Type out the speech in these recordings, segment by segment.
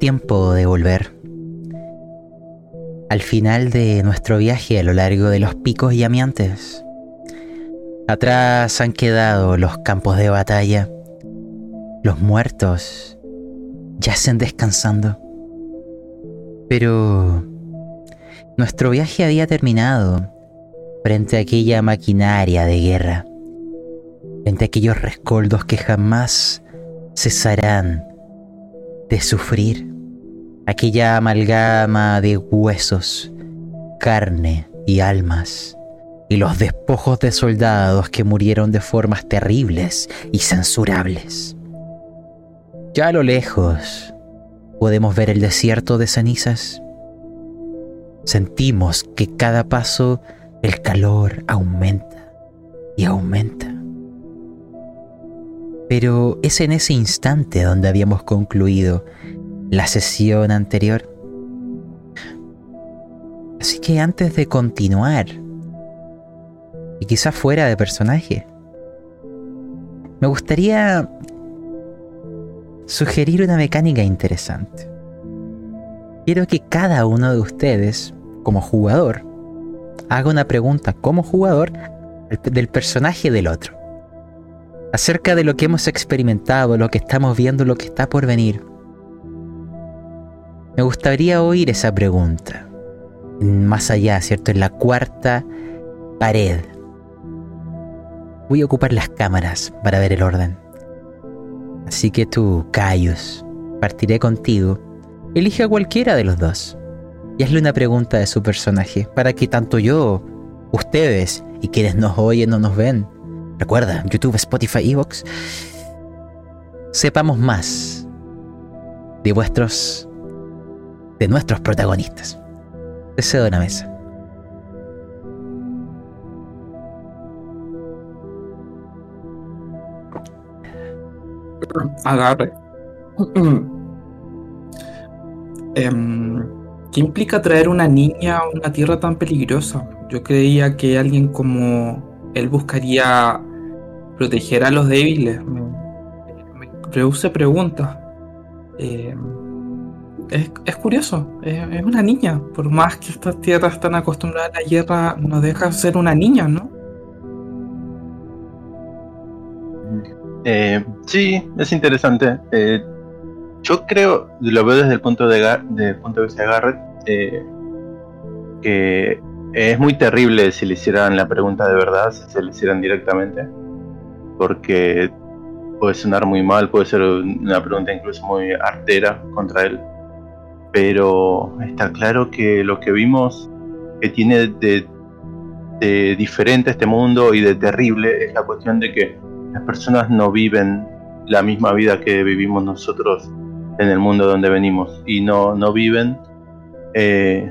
tiempo de volver. Al final de nuestro viaje a lo largo de los picos llameantes, atrás han quedado los campos de batalla. Los muertos yacen descansando. Pero nuestro viaje había terminado frente a aquella maquinaria de guerra, frente a aquellos rescoldos que jamás cesarán de sufrir, aquella amalgama de huesos, carne y almas, y los despojos de soldados que murieron de formas terribles y censurables. Ya a lo lejos podemos ver el desierto de cenizas. Sentimos que cada paso el calor aumenta y aumenta. Pero es en ese instante donde habíamos concluido la sesión anterior. Así que antes de continuar, y quizás fuera de personaje, me gustaría sugerir una mecánica interesante. Quiero que cada uno de ustedes, como jugador, haga una pregunta como jugador del personaje del otro acerca de lo que hemos experimentado, lo que estamos viendo, lo que está por venir. Me gustaría oír esa pregunta. Más allá, ¿cierto? En la cuarta pared. Voy a ocupar las cámaras para ver el orden. Así que tú, Caius, partiré contigo. Elige a cualquiera de los dos. Y hazle una pregunta de su personaje para que tanto yo, ustedes y quienes nos oyen o nos ven, Recuerda, YouTube, Spotify, Evox. Sepamos más de vuestros. De nuestros protagonistas. Te cedo la mesa. Agarre. Em, ¿Qué implica traer una niña a una tierra tan peligrosa? Yo creía que alguien como él buscaría proteger a los débiles. Me, produce preguntas. Eh, es, curioso, es, una niña. Por más que estas tierras están acostumbradas a la guerra, no deja ser una niña, ¿no? Eh, sí, es interesante. Eh, yo creo, lo veo desde el punto de, punto de vista de Garrett, que es muy terrible si le hicieran la pregunta de verdad, si se le hicieran directamente porque puede sonar muy mal, puede ser una pregunta incluso muy artera contra él, pero está claro que lo que vimos que tiene de, diferente este mundo y de terrible es la cuestión de que las personas no viven la misma vida que vivimos nosotros en el mundo donde venimos y no, no viven eh,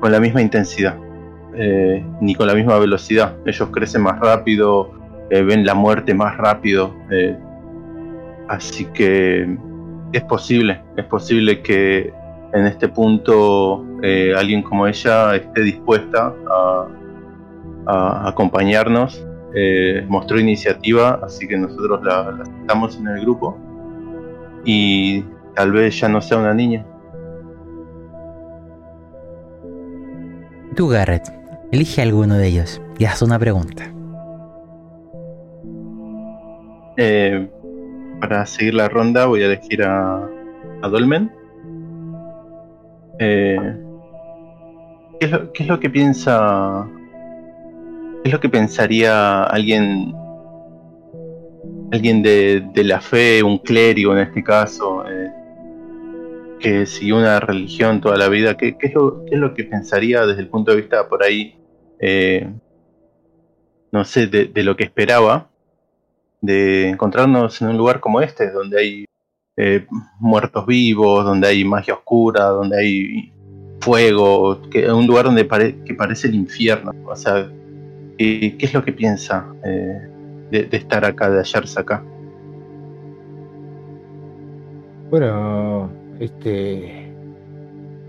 con la misma intensidad. Eh, ni con la misma velocidad. Ellos crecen más rápido, eh, ven la muerte más rápido. Así que es posible, es posible que en este punto alguien como ella esté dispuesta a, acompañarnos. mostró iniciativa, así que nosotros la, la aceptamos en el grupo. Y tal vez ya no sea una niña. Tú, Garrett, Elige alguno de ellos y haz una pregunta. Eh, para seguir la ronda voy a elegir a, a Dolmen. Eh, ¿qué, es lo, que piensa? ¿Qué es lo que pensaría alguien, alguien de, la fe, un clérigo en este caso, eh, que siguió una religión toda la vida? ¿Qué, es lo, ¿Qué es lo que pensaría desde el punto de vista por ahí eh, no sé, de, lo que esperaba, de encontrarnos en un lugar como este, donde hay eh, muertos vivos, donde hay magia oscura, donde hay fuego, que un lugar donde que parece el infierno. O sea, ¿qué, es lo que piensa eh, de, estar acá, de hallarse acá? Bueno, este,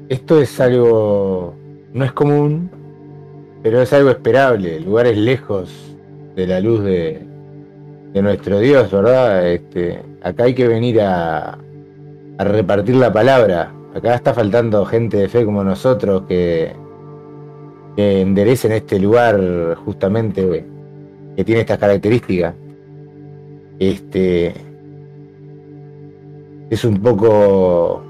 esto es algo, no es común, pero es algo esperable, lugares lejos de la luz de, nuestro Dios, ¿verdad? Este, acá hay que venir a, a repartir la palabra. Acá está faltando gente de fe como nosotros que, que enderecen este lugar justamente que tiene estas características. Este es un poco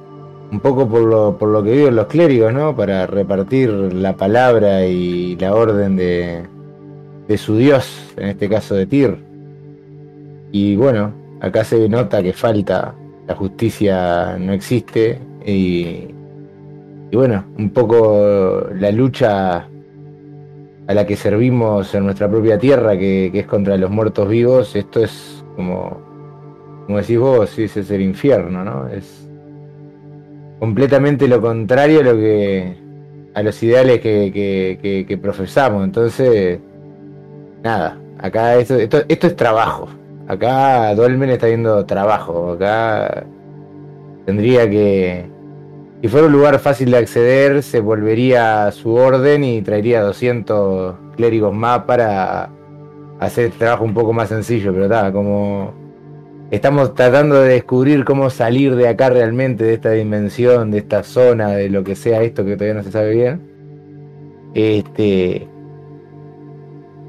un poco por lo, por lo que viven los clérigos, ¿no? Para repartir la palabra y la orden de, de su dios, en este caso de Tyr. Y bueno, acá se nota que falta, la justicia no existe y, bueno, un poco la lucha a la que servimos en nuestra propia tierra, que, es contra los muertos vivos, esto es como, como decís vos, ese es el infierno, ¿no? Es completamente lo contrario a los ideales que, profesamos. Entonces, nada, acá esto, esto es trabajo. Acá Dolmen está viendo trabajo. Acá tendría que. Si fuera un lugar fácil de acceder, se volvería a su orden y traería 200 clérigos más para hacer el trabajo un poco más sencillo. Pero está, como estamos tratando de descubrir cómo salir de acá realmente, de esta dimensión, de esta zona, de lo que sea esto que todavía no se sabe bien. Este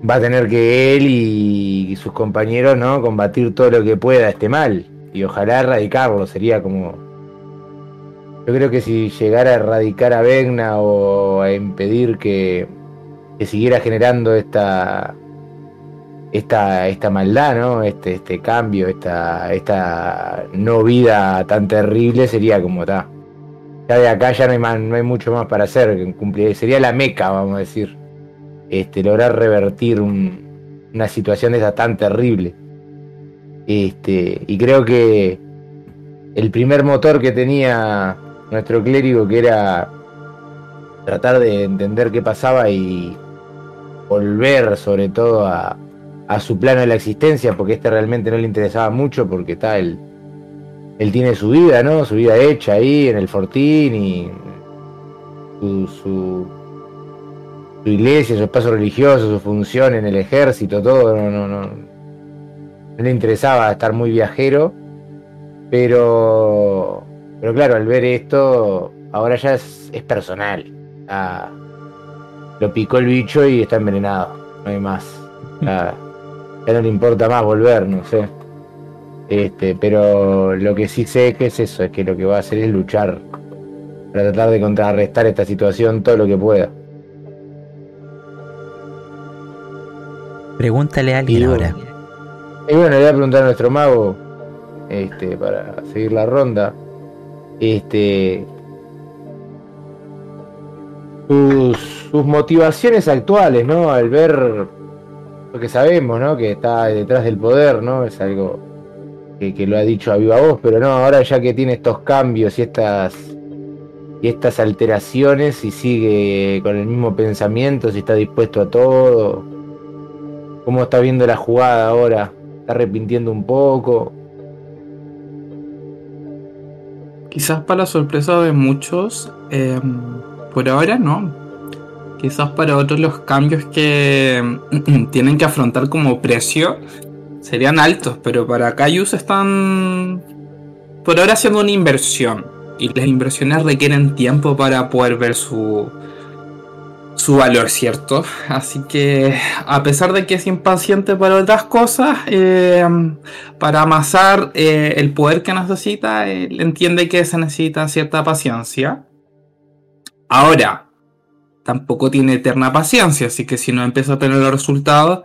va a tener que él y, sus compañeros, ¿no? Combatir todo lo que pueda este mal. Y ojalá erradicarlo, sería como. Yo creo que si llegara a erradicar a Vegna o a impedir que, que siguiera generando esta. Esta, esta maldad, ¿no? Este, este cambio, esta, esta no vida tan terrible sería como está. Ya de acá ya no hay, más, no hay mucho más para hacer. Sería la meca, vamos a decir este, lograr revertir una situación de esa tan terrible. Este, y creo que el primer motor que tenía nuestro clérigo, que era tratar de entender qué pasaba y volver sobre todo a, a su plano de la existencia, porque este realmente no le interesaba mucho, porque está él, él tiene su vida, ¿no? Su vida hecha ahí en el fortín y su su iglesia, su espacio religioso, su función en el ejército, todo, no, no, no, no le interesaba estar muy viajero, pero, pero claro, al ver esto, ahora ya es, personal. lo picó el bicho y está envenenado, no hay más. Ya, ya no le importa más volver, no sé. Este, pero lo que sí sé es que es eso, es que lo que va a hacer es luchar para tratar de contrarrestar esta situación todo lo que pueda. Pregúntale a alguien ahora. Y bueno, le voy a preguntar a nuestro mago, este, para seguir la ronda. Este. Sus, motivaciones actuales, ¿no? Al ver lo que sabemos, ¿no? Que está detrás del poder, ¿no? Es algo que, que, lo ha dicho a viva voz, pero no, ahora ya que tiene estos cambios y estas y estas alteraciones y sigue con el mismo pensamiento, si está dispuesto a todo, ¿Cómo está viendo la jugada ahora? ¿Está arrepintiendo un poco? Quizás para la sorpresa de muchos, em, por ahora no. Quizás para otros los cambios que em, tienen que afrontar como precio serían altos, pero para Cayus están por ahora haciendo una inversión. Y las inversiones requieren tiempo para poder ver su, su valor, ¿cierto? Así que a pesar de que es impaciente para otras cosas, eh, para amasar eh, el poder que necesita, él entiende que se necesita cierta paciencia. Ahora, tampoco tiene eterna paciencia, así que si no empieza a tener los resultados,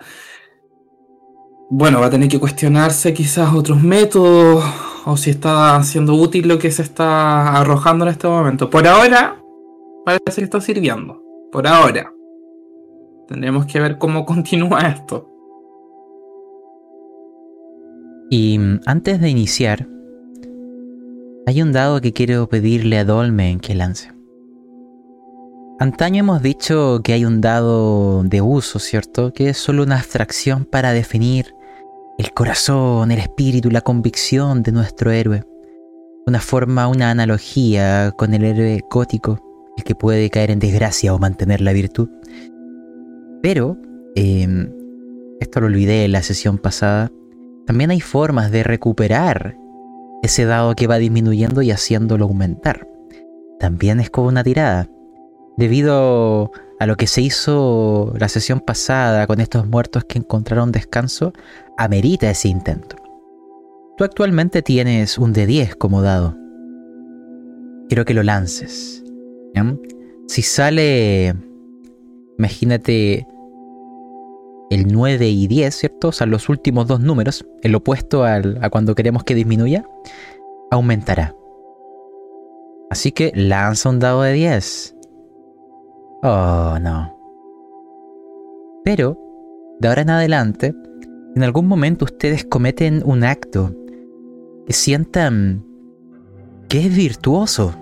bueno, va a tener que cuestionarse quizás otros métodos o si está siendo útil lo que se está arrojando en este momento. Por ahora, parece que está sirviendo por ahora. Tendremos que ver cómo continúa esto. Y mm, antes de iniciar, hay un dado que quiero pedirle a Dolmen que lance. Antaño hemos dicho que hay un dado de uso, ¿cierto? Que es solo una abstracción para definir el corazón, el espíritu, la convicción de nuestro héroe. Una forma, una analogía con el héroe gótico el que puede caer en desgracia o mantener la virtud. Pero, em, esto lo olvidé en la sesión pasada, también hay formas de recuperar ese dado que va disminuyendo y haciéndolo aumentar. También es como una tirada. Debido a lo que se hizo la sesión pasada con estos muertos que encontraron descanso, amerita ese intento. Tú actualmente tienes un de 10 como dado. Quiero que lo lances. Si sale, imagínate el 9 y 10, ¿cierto? O sea, los últimos dos números, el opuesto a cuando queremos que disminuya, aumentará. Así que lanza un dado de 10. Oh, no. Pero, de ahora en adelante, en algún momento ustedes cometen un acto que sientan que es virtuoso,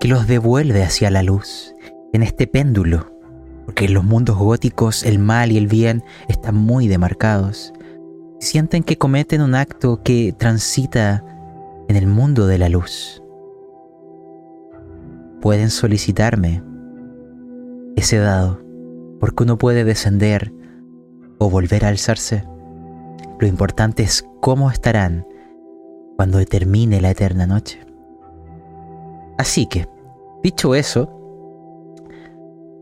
que los devuelve hacia la luz, en este péndulo, porque en los mundos góticos el mal y el bien están muy demarcados. Sienten que cometen un acto que transita en el mundo de la luz. Pueden solicitarme ese dado, porque uno puede descender o volver a alzarse. Lo importante es cómo estarán cuando termine la eterna noche. Así que, dicho eso,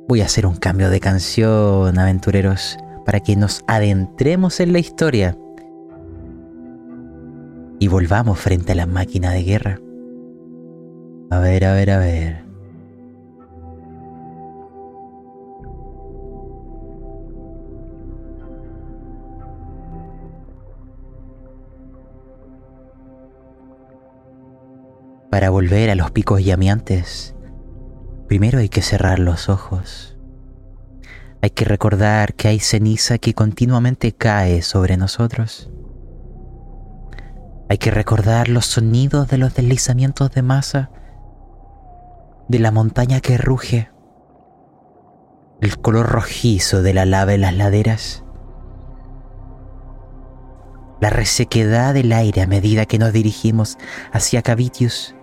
voy a hacer un cambio de canción, aventureros, para que nos adentremos en la historia y volvamos frente a la máquina de guerra. A ver, a ver, a ver. Para volver a los picos llameantes, primero hay que cerrar los ojos. Hay que recordar que hay ceniza que continuamente cae sobre nosotros. Hay que recordar los sonidos de los deslizamientos de masa, de la montaña que ruge, el color rojizo de la lava en las laderas, la resequedad del aire a medida que nos dirigimos hacia Cavitius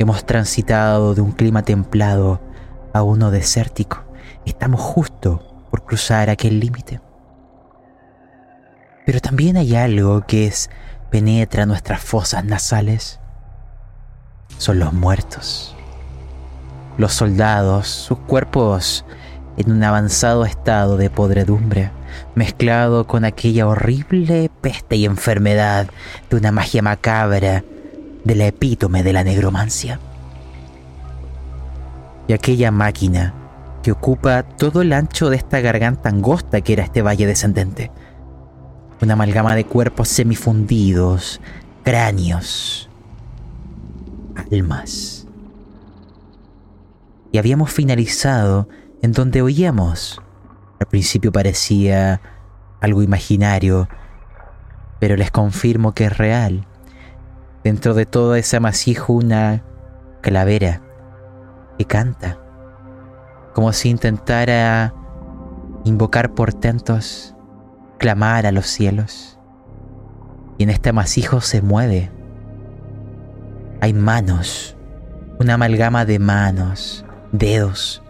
Hemos transitado de un clima templado a uno desértico. Estamos justo por cruzar aquel límite. Pero también hay algo que es, penetra nuestras fosas nasales. Son los muertos. Los soldados, sus cuerpos en un avanzado estado de podredumbre, mezclado con aquella horrible peste y enfermedad de una magia macabra de la epítome de la negromancia. Y aquella máquina que ocupa todo el ancho de esta garganta angosta que era este valle descendente. Una amalgama de cuerpos semifundidos, cráneos, almas. Y habíamos finalizado en donde oíamos. Al principio parecía algo imaginario, pero les confirmo que es real dentro de todo ese amasijo una calavera que canta, como si intentara invocar portentos, clamar a los cielos. Y en este amasijo se mueve. Hay manos, una amalgama de manos, dedos,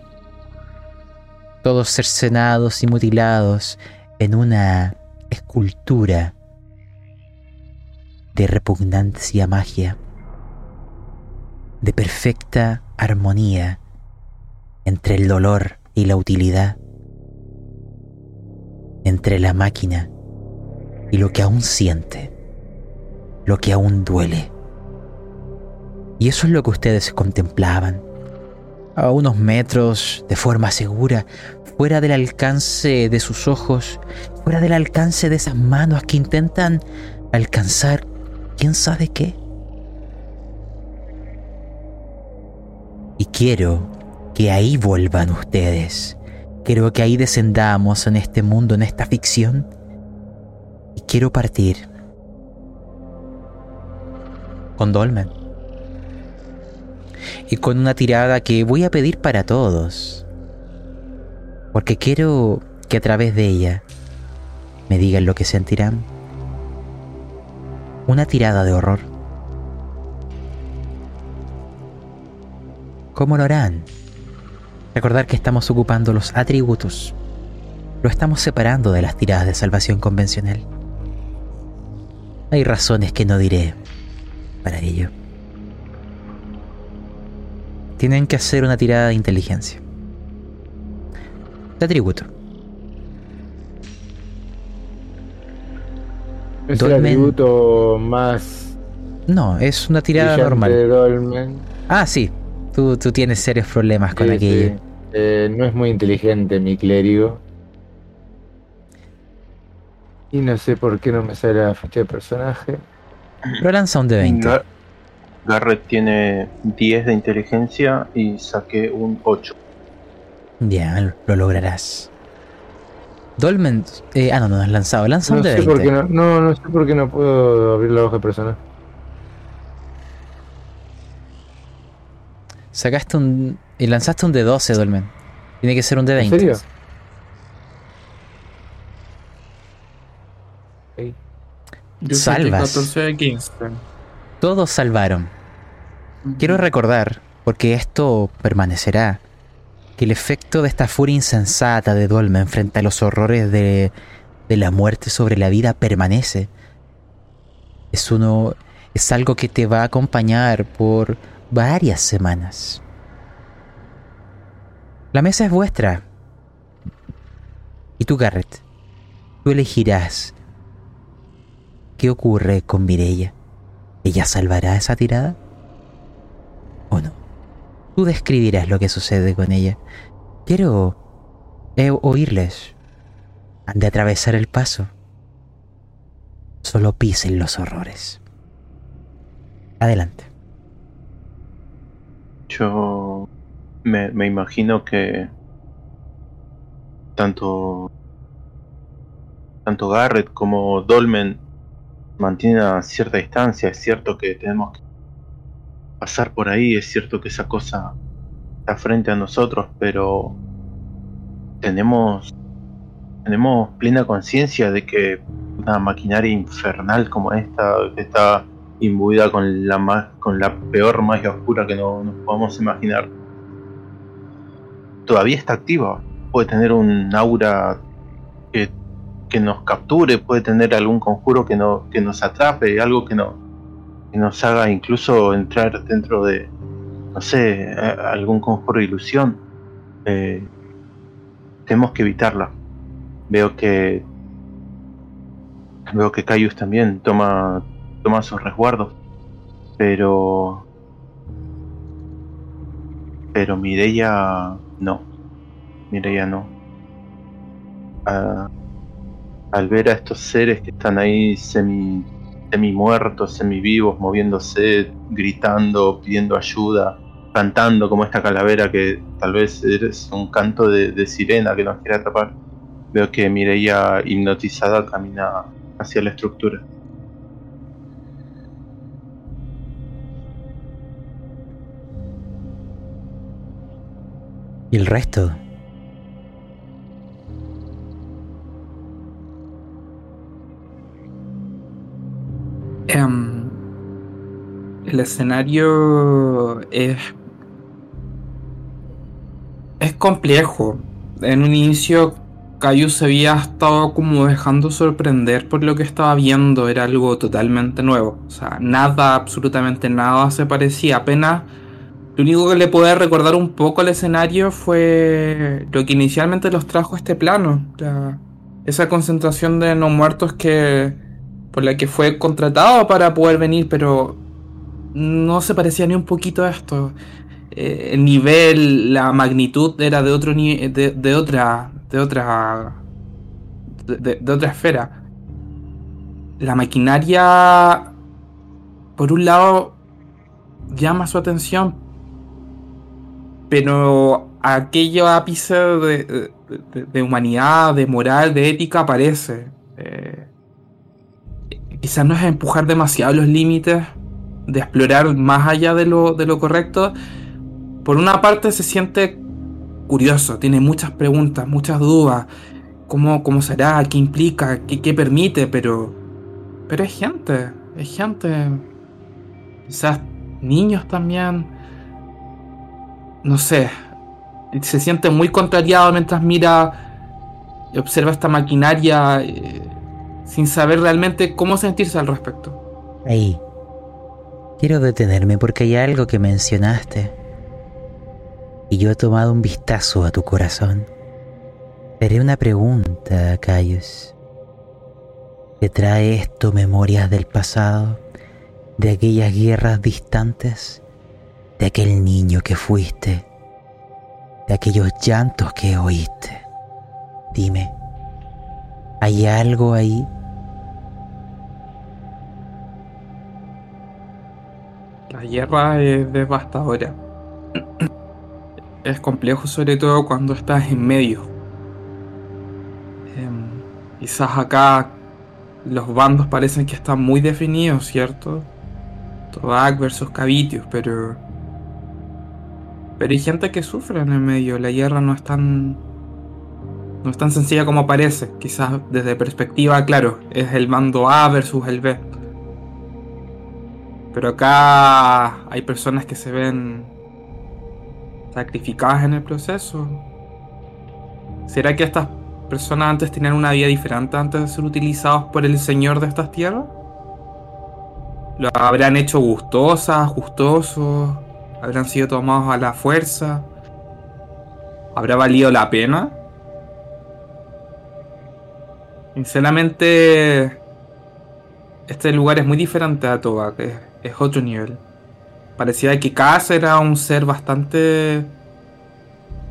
todos cercenados y mutilados en una escultura de repugnancia magia, de perfecta armonía entre el dolor y la utilidad, entre la máquina y lo que aún siente, lo que aún duele. Y eso es lo que ustedes contemplaban, a unos metros, de forma segura, fuera del alcance de sus ojos, fuera del alcance de esas manos que intentan alcanzar quién sabe qué. Y quiero que ahí vuelvan ustedes. Quiero que ahí descendamos en este mundo, en esta ficción. Y quiero partir con Dolmen. Y con una tirada que voy a pedir para todos. Porque quiero que a través de ella me digan lo que sentirán una tirada de horror. ¿Cómo lo harán? Recordar que estamos ocupando los atributos. Lo estamos separando de las tiradas de salvación convencional. Hay razones que no diré, para ello. Tienen que hacer una tirada de inteligencia. De atributo. Es el Dolmen. atributo más No, es una tirada normal. de Dolmen. Ah, sí. Tú, tú tienes serios problemas con Sí, aquello. sí. Eh, no es muy inteligente mi clérigo. Y no sé por qué no me sale la ficha de personaje. Pero lanza un de 20. Gar- Garrett tiene 10 de inteligencia y saqué un 8. Bien, lo lograrás. Dolmen. eh, ah, no, no has lanzado. Lanza No un de sé 20. por qué no, no, no sé por qué no puedo abrir la hoja de personaje. Sacaste un. Y lanzaste un de 12, Dolmen. Tiene que ser un de ¿En 20. serio? Yo Salvas. 14 de 15. Todos salvaron. Quiero recordar, porque esto permanecerá, el efecto de esta furia insensata de Dolmen frente a los horrores de, de la muerte sobre la vida permanece. Es uno. es algo que te va a acompañar por varias semanas. La mesa es vuestra. Y tú, Garrett, tú elegirás qué ocurre con Mireia. ¿Ella salvará esa tirada? ¿O no? Tú describirás lo que sucede con ella. Quiero eh, oírles. Han de atravesar el paso. Solo pisen los horrores. Adelante. Yo me, imagino que tanto tanto Garrett como Dolmen mantienen a cierta distancia. Es cierto que tenemos que pasar por ahí, es cierto que esa cosa está frente a nosotros, pero tenemos tenemos plena conciencia de que una maquinaria infernal como esta que está imbuida con la más, con la peor magia oscura que no- nos podamos imaginar. Todavía está activa. Puede tener un aura que, que nos capture, puede tener algún conjuro que, no, que nos atrape, algo que, no, que nos haga incluso entrar dentro de, no sé, algún conjuro de ilusión. Eh, tenemos que evitarla. Veo que veo que Caius también toma toma sus resguardos. Pero. Pero Mireia no. Mireia no. Ah, al ver a estos seres que están ahí semi, semi muertos, semi vivos, moviéndose, gritando, pidiendo ayuda, cantando como esta calavera que tal vez es un canto de, sirena que nos quiere atrapar. Veo que Mireia hipnotizada camina hacia la estructura. ¿Y el resto? Em, el escenario es. Es complejo. En un inicio, Cayu se había estado como dejando sorprender por lo que estaba viendo. Era algo totalmente nuevo. O sea, nada, absolutamente nada se parecía. Apenas. Lo único que le puede recordar un poco al escenario fue lo que inicialmente los trajo a este plano. la- esa concentración de no muertos que por la que fue contratado para poder venir, pero no se parecía ni un poquito a esto. Eh, el nivel, la magnitud era de otro ni- de, otra, de otra, de, otra esfera. La maquinaria, por un lado, llama su atención, pero aquello ápice de- de- de humanidad, de moral, de ética aparece. Eh, quizás no es empujar demasiado los límites, de explorar más allá de lo, de lo correcto. Por una parte se siente curioso, tiene muchas preguntas, muchas dudas. ¿Cómo, cómo será? ¿Qué implica? ¿Qué, qué permite? Pero, pero es gente, es gente. Quizás niños también. No sé. Se siente muy contrariado mientras mira y observa esta maquinaria eh, sin saber realmente cómo sentirse al respecto. Ahí. Quiero detenerme porque hay algo que mencionaste. Y yo he tomado un vistazo a tu corazón. Te haré una pregunta, Caius. ¿Te trae esto memorias del pasado? ¿De aquellas guerras distantes? ¿De aquel niño que fuiste? ¿De aquellos llantos que oíste? Dime, ¿hay algo ahí? La guerra es devastadora. Es complejo sobre todo cuando estás en medio. Em, quizás acá los bandos parecen que están muy definidos, ¿cierto? Todak versus Cavitius, pero... Pero hay gente que sufre en el medio. La guerra no es tan... No es tan sencilla como parece. Quizás desde perspectiva, claro, es el bando A versus el B. Pero acá hay personas que se ven sacrificadas en el proceso. ¿Será que estas personas antes tenían una vida diferente antes de ser utilizados por el Señor de estas tierras? ¿Lo habrán hecho gustosas, gustosos? ¿Habrán sido tomados a la fuerza? ¿Habrá valido la pena? Sinceramente, este lugar es muy diferente a Toba, es otro nivel. Parecía que Kaz era un ser bastante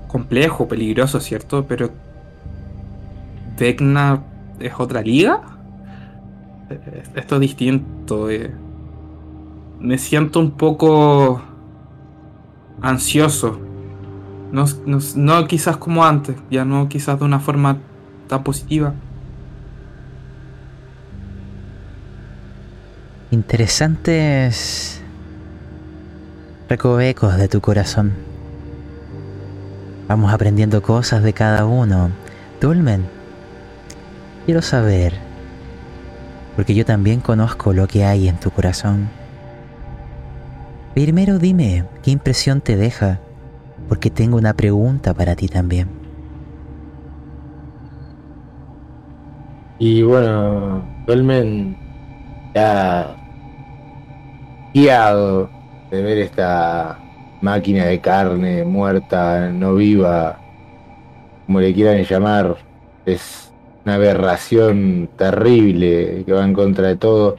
complejo, peligroso, ¿cierto? Pero Vecna es otra liga. Esto es distinto. Eh. Me siento un poco ansioso. No, no, quizás como antes, ya no quizás de una forma tan positiva. Interesantes recovecos de tu corazón. Vamos aprendiendo cosas de cada uno. Dolmen, quiero saber, porque yo también conozco lo que hay en tu corazón. Primero dime qué impresión te deja, porque tengo una pregunta para ti también. Y bueno, Dolmen ya guiado de ver esta máquina de carne muerta, no viva, como le quieran llamar, es una aberración terrible que va en contra de todo.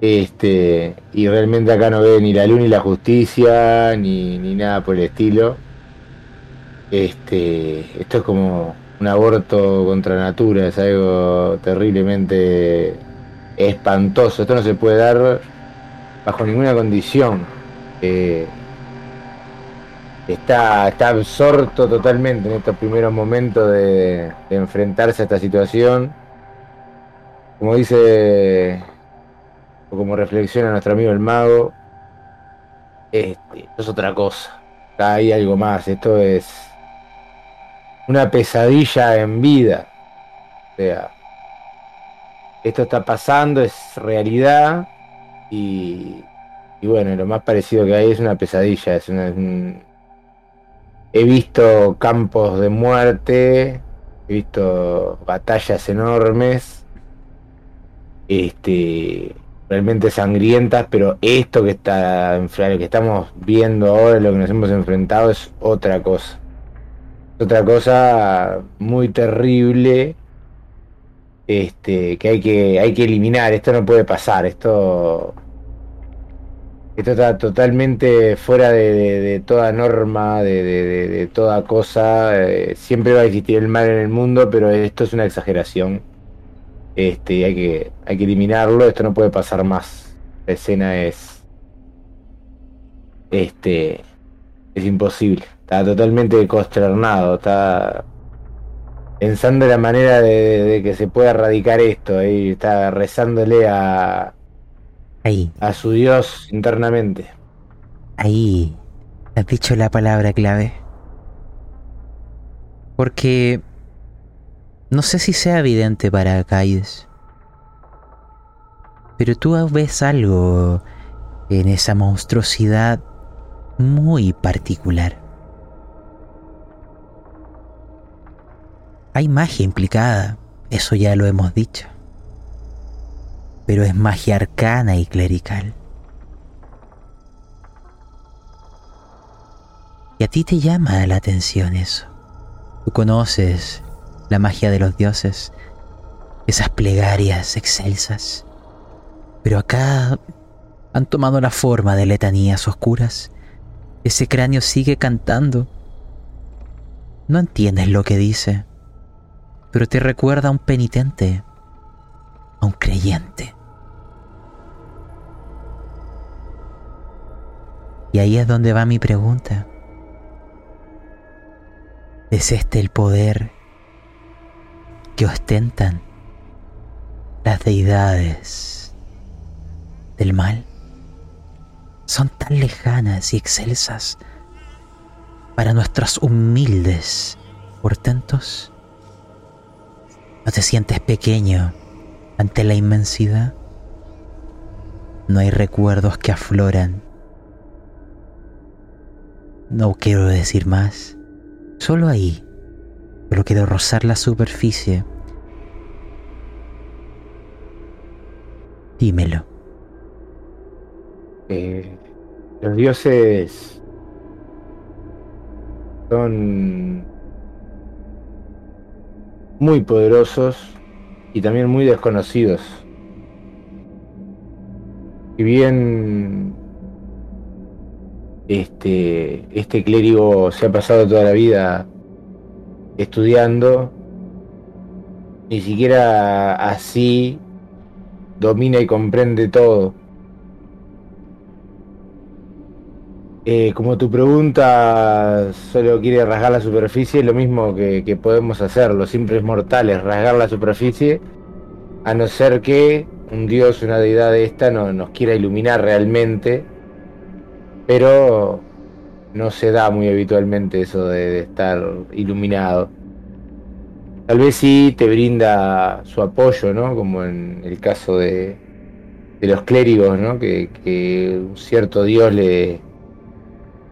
Este, y realmente acá no ve ni la luz ni la justicia, ni, ni nada por el estilo. Este, esto es como un aborto contra natura, es algo terriblemente espantoso. Esto no se puede dar bajo ninguna condición. Eh, está, está absorto totalmente en estos primeros momentos de, enfrentarse a esta situación. Como dice, o como reflexiona nuestro amigo el mago, este, es otra cosa. Hay algo más. Esto es una pesadilla en vida. O sea, esto está pasando, es realidad y, bueno, lo más parecido que hay es una pesadilla. Es He visto campos de muerte, he visto batallas enormes, este, realmente sangrientas, pero esto que está que estamos viendo ahora, lo que nos hemos enfrentado, es otra cosa. Otra cosa muy terrible este, que hay que hay que eliminar. Esto no puede pasar. Esto esto está totalmente fuera de, toda norma, de, toda cosa. Eh, siempre va a existir el mal en el mundo, pero esto es una exageración. Este, hay que hay que eliminarlo. Esto no puede pasar más. La escena es este es imposible. Está totalmente consternado. Está pensando en la manera de, que se pueda erradicar esto. Ahí está rezándole a, ahí. a su Dios internamente. Ahí has dicho la palabra clave. Porque no sé si sea evidente para Kaides. Pero tú ves algo en esa monstruosidad muy particular. Hay magia implicada, eso ya lo hemos dicho. Pero es magia arcana y clerical. Y a ti te llama la atención eso. Tú conoces la magia de los dioses, esas plegarias excelsas. Pero acá han tomado la forma de letanías oscuras. Ese cráneo sigue cantando. No entiendes lo que dice, pero te recuerda a un penitente, a un creyente. Y ahí es donde va mi pregunta. ¿Es este el poder que ostentan las deidades del mal? Son tan lejanas y excelsas para nuestros humildes portentos. ¿No te sientes pequeño ante la inmensidad? No hay recuerdos que afloran no quiero decir más. Solo ahí. Solo quiero rozar la superficie. Dímelo. Eh, los dioses son muy poderosos y también muy desconocidos. Y bien este, este clérigo se ha pasado toda la vida estudiando, ni siquiera así domina y comprende todo. Eh, como tu pregunta solo quiere rasgar la superficie, lo mismo que, podemos hacer los simples mortales, rasgar la superficie, a no ser que un dios, una deidad de esta no, nos quiera iluminar realmente pero no se da muy habitualmente eso de, estar iluminado. Tal vez sí te brinda su apoyo, ¿no? Como en el caso de, los clérigos, ¿no? Que, un cierto Dios le,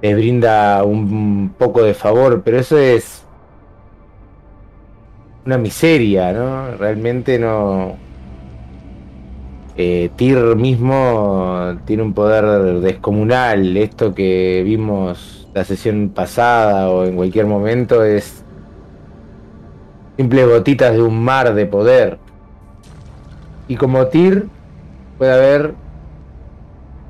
le brinda un poco de favor, pero eso es una miseria, ¿no? Realmente no, eh, Tyr mismo tiene un poder descomunal. Esto que vimos la sesión pasada o en cualquier momento es simples gotitas de un mar de poder. Y como Tyr puede haber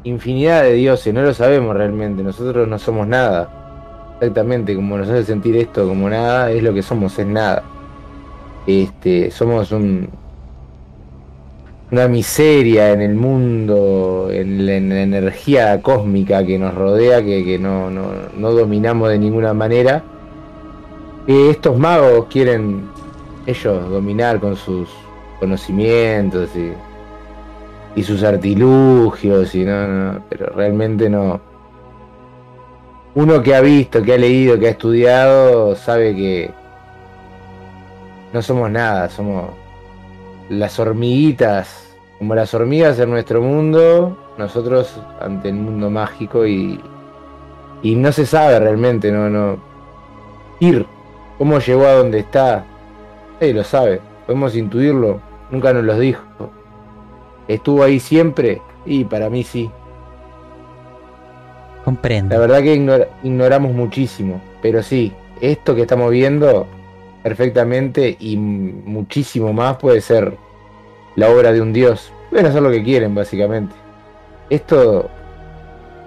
infinidad de dioses, no lo sabemos realmente, nosotros no somos nada. Exactamente, como nos hace sentir esto como nada, es lo que somos, es nada. Este, somos un, una miseria en el mundo, en la, energía cósmica que nos rodea, que, no, dominamos de ninguna manera. Que estos magos quieren ellos dominar con sus conocimientos y, y sus artilugios, y no, pero realmente no. Uno que ha visto, que ha leído, que ha estudiado, sabe que no somos nada, somos las hormiguitas, como las hormigas en nuestro mundo, nosotros ante el mundo mágico y, y no se sabe realmente, no, no. Ir, cómo llegó a donde está, nadie lo sabe, podemos intuirlo, nunca nos lo dijo. ¿Estuvo ahí siempre? Y para mí sí. Comprendo. La verdad que ignoramos muchísimo, pero sí, esto que estamos viendo perfectamente y muchísimo más puede ser la obra de un dios. Pueden hacer lo que quieren, básicamente. Esto,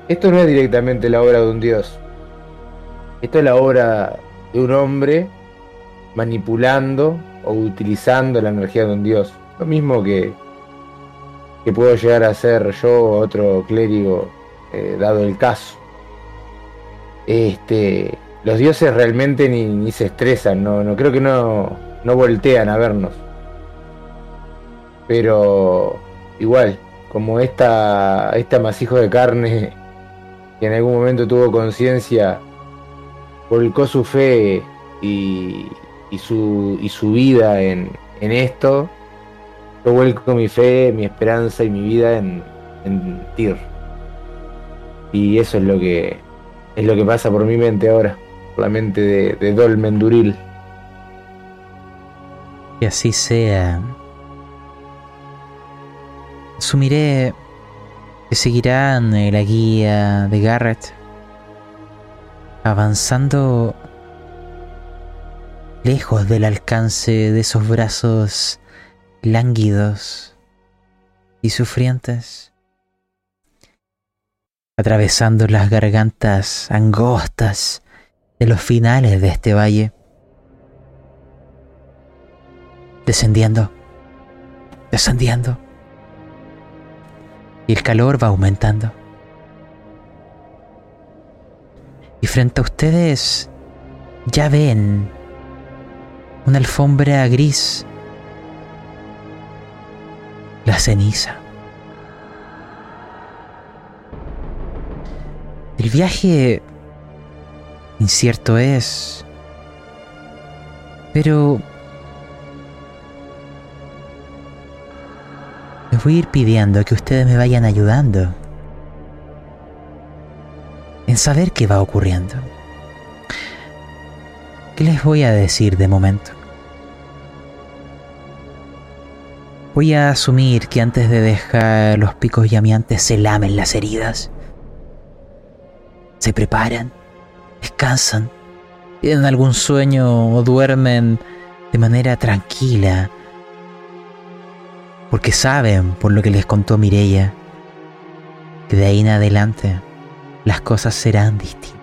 esto no es directamente la obra de un dios. Esto es la obra de un hombre manipulando o utilizando la energía de un dios. Lo mismo que, que puedo llegar a ser yo o otro clérigo, eh, dado el caso. Este, los dioses realmente ni, se estresan, no, no creo que no, no voltean a vernos. Pero igual, como esta, este amasijo de carne que en algún momento tuvo conciencia, volcó su fe y, y, su, y su vida en, en, esto, yo vuelco mi fe, mi esperanza y mi vida en, en Tyr. Y eso es lo que es lo que pasa por mi mente ahora la mente de, de Dolmen Duril. Que así sea. Asumiré que seguirán eh, la guía de Garrett. avanzando lejos del alcance de esos brazos lánguidos y sufrientes, atravesando las gargantas angostas de los finales de este valle, descendiendo, descendiendo, y el calor va aumentando. Y frente a ustedes ya ven una alfombra gris, la ceniza. El viaje incierto es, pero les voy a ir pidiendo que ustedes me vayan ayudando en saber qué va ocurriendo. ¿Qué les voy a decir de momento? Voy a asumir que antes de dejar los picos llameantes se lamen las heridas. Se preparan, descansan, tienen algún sueño o duermen de manera tranquila. Porque saben, por lo que les contó Mirella, que de ahí en adelante las cosas serán distintas.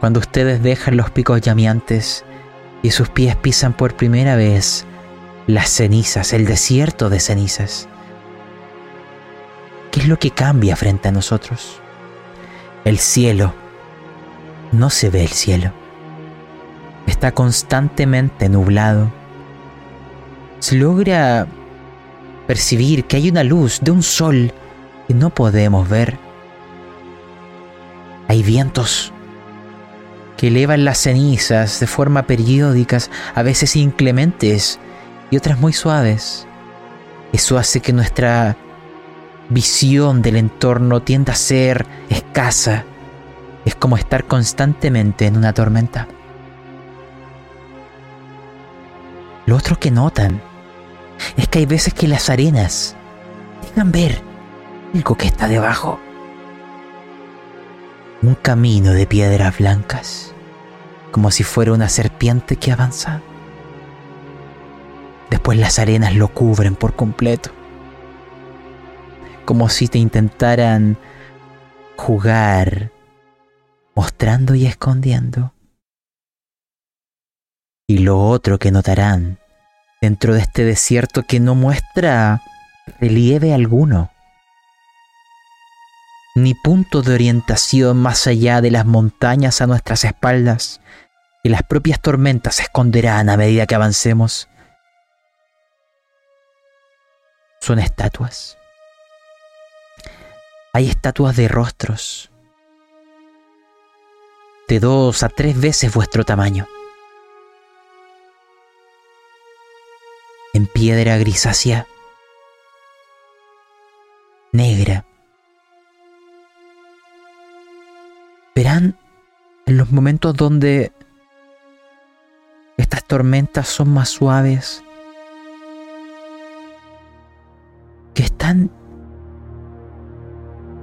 Cuando ustedes dejan los picos llameantes y sus pies pisan por primera vez las cenizas, el desierto de cenizas, ¿qué es lo que cambia frente a nosotros? El cielo. No se ve el cielo. Está constantemente nublado. Se logra percibir que hay una luz de un sol que no podemos ver. Hay vientos que elevan las cenizas de forma periódicas, a veces inclementes y otras muy suaves. Eso hace que nuestra visión del entorno tienda a ser escasa. Es como estar constantemente en una tormenta. Lo otro que notan es que hay veces que las arenas dejan ver algo que está debajo. Un camino de piedras blancas, como si fuera una serpiente que avanza. Después las arenas lo cubren por completo, como si te intentaran jugar, mostrando y escondiendo. Y lo otro que notarán dentro de este desierto que no muestra relieve alguno ni punto de orientación más allá de las montañas a nuestras espaldas, y las propias tormentas se esconderán a medida que avancemos. Son estatuas. Hay estatuas de rostros, de dos a tres veces vuestro tamaño, en piedra grisácea, negra, verán en los momentos donde estas tormentas son más suaves, que están,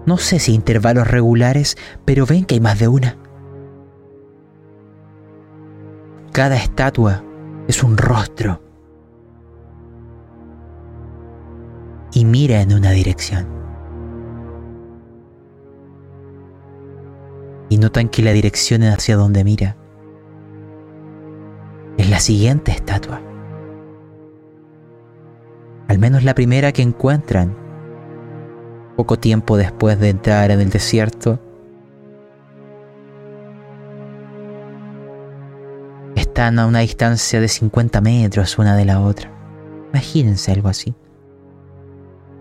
no sé si intervalos regulares, pero ven que hay más de una. Cada estatua es un rostro y mira en una dirección. y notan que la dirección hacia donde mira es la siguiente estatua. Al menos la primera que encuentran poco tiempo después de entrar en el desierto. Están a una distancia de 50 metros una de la otra. Imagínense algo así.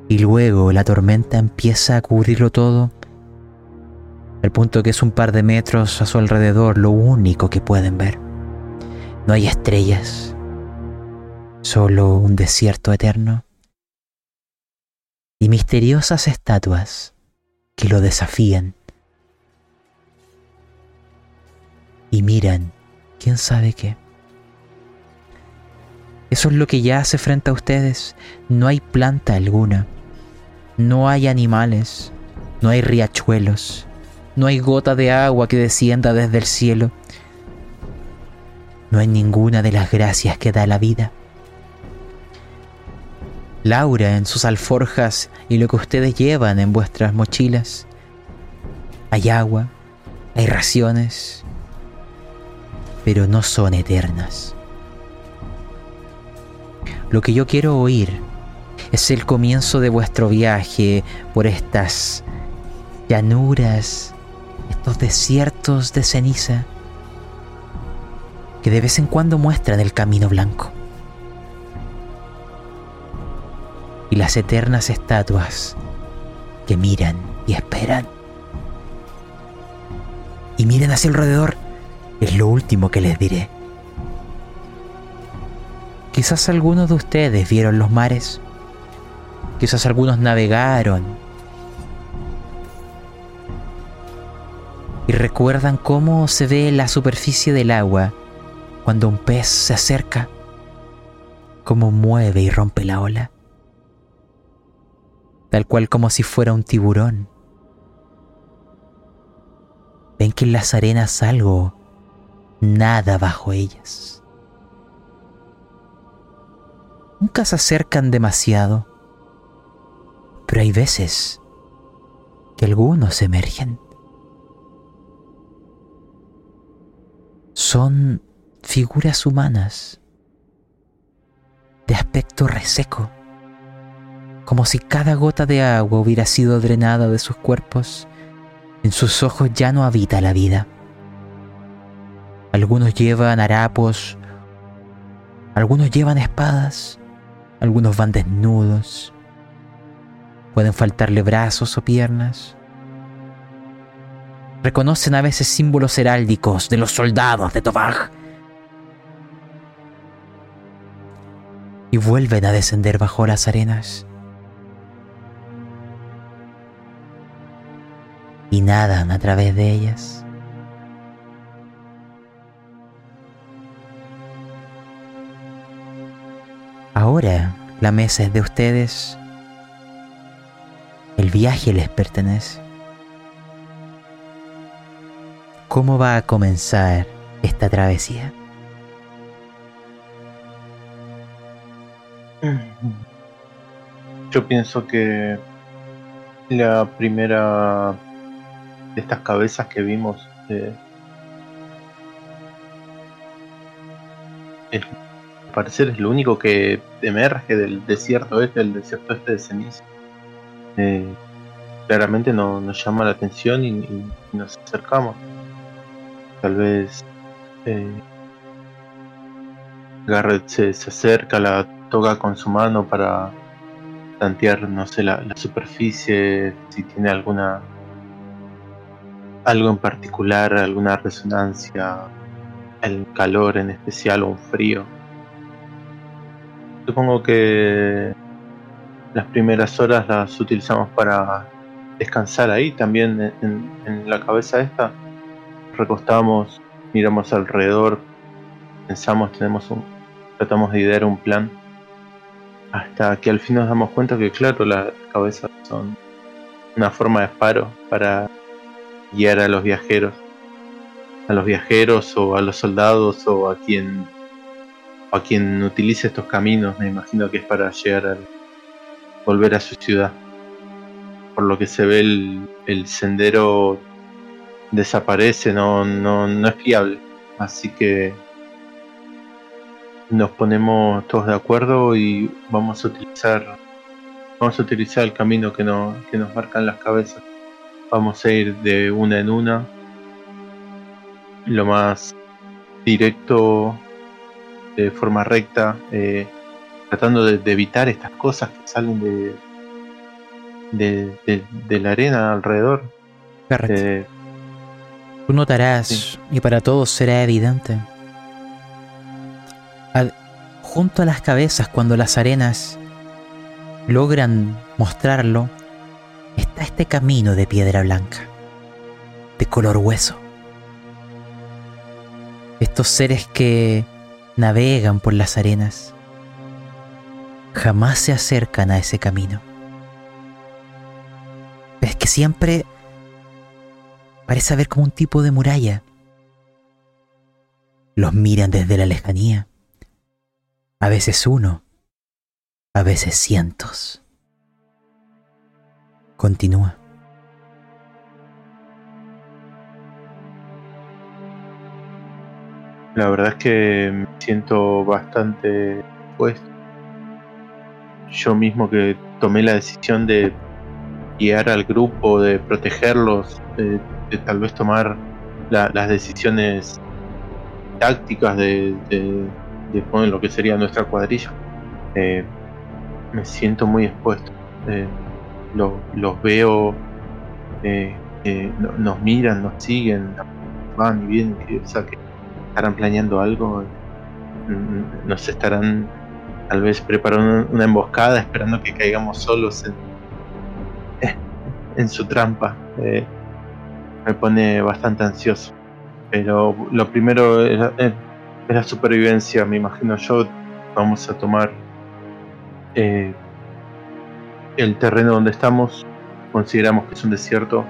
Y luego la tormenta empieza a cubrirlo todo al punto que es un par de metros a su alrededor lo único que pueden ver. No hay estrellas, solo un desierto eterno y misteriosas estatuas que lo desafían y miran quién sabe qué. Eso es lo que ya hace frente a ustedes. No hay planta alguna, no hay animales, no hay riachuelos, No hay gota de agua que descienda desde el cielo. No hay ninguna de las gracias que da la vida. Laura en sus alforjas y lo que ustedes llevan en vuestras mochilas. Hay agua, hay raciones, pero no son eternas. Lo que yo quiero oír es el comienzo de vuestro viaje por estas llanuras, estos desiertos de ceniza de vez en cuando muestran el camino blanco. Y las eternas estatuas que miran y esperan. Y miren hacia alrededor, es lo último que les diré. Quizás algunos de ustedes vieron los mares. Quizás algunos navegaron. Y recuerdan cómo se ve la superficie del agua cuando un pez se acerca. Cómo mueve y rompe la ola. Tal cual como si fuera un tiburón. Ven que en las arenas algo nada bajo ellas. nunca se acercan demasiado, pero hay veces que algunos emergen. Son figuras humanas de aspecto reseco, como si cada gota de agua hubiera sido drenada de sus cuerpos. En sus ojos ya no habita la vida. Algunos llevan harapos, algunos llevan espadas, algunos van desnudos. Pueden faltarle brazos o piernas. Reconocen a veces símbolos heráldicos de los soldados de Tobag. Y vuelven a descender bajo las arenas. Y nadan a través de ellas. Ahora la mesa es de ustedes. El viaje les pertenece. ¿Cómo va a comenzar esta travesía? Yo pienso que la primera de estas cabezas que vimos eh, es parecer es lo único que emerge del desierto este, el desierto este de ceniza. Eh, claramente no, nos llama la atención y, nos acercamos. Tal vez eh, Garrett se, acerca, la toca con su mano para tantear, no sé, la, superficie, si tiene alguna algo en particular, alguna resonancia, el calor en especial o un frío. Supongo que las primeras horas las utilizamos para descansar ahí, también en, la cabeza esta. Recostamos, miramos alrededor, pensamos, tenemos un, tratamos de idear un plan. Hasta que al fin nos damos cuenta que claro, las cabezas son una forma de faro para guiar a los viajeros. A los viajeros o a los soldados o a quien a quien utilice estos caminos, me imagino que es para llegar a volver a su ciudad. Por lo que se ve el, sendero desaparece, no, no, no es fiable. Así que nos ponemos todos de acuerdo y vamos a utilizar vamos a utilizar el camino que, no, que nos marcan las cabezas. Vamos a ir de una en una, lo más directo de forma recta, eh, tratando de, evitar estas cosas que salen de, de, la arena alrededor. Eh, Tú notarás, y para todos será evidente, junto a las cabezas cuando las arenas logran mostrarlo, está este camino de piedra blanca, de color hueso. Estos seres que navegan por las arenas, jamás se acercan a ese camino. Es que siempre Parece haber como un tipo de muralla. Los miran desde la lejanía. A veces uno, a veces cientos. Continúa. La verdad es que me siento bastante puesto. Yo mismo que tomé la decisión de guiar al grupo, de protegerlos, de, tal vez tomar la- las decisiones tácticas de, de poner lo que sería nuestra cuadrilla. Eh, me siento muy expuesto. Eh, lo- los veo, eh, no- nos miran, nos siguen, van y vienen, o sea, que estarán planeando algo, mm, nos estarán tal vez preparando una emboscada esperando que caigamos solos en, su trampa. Me pone bastante ansioso. Pero lo primero es, es- es la supervivencia, me imagino yo. Vamos a tomar eh, el terreno donde estamos, consideramos que es un desierto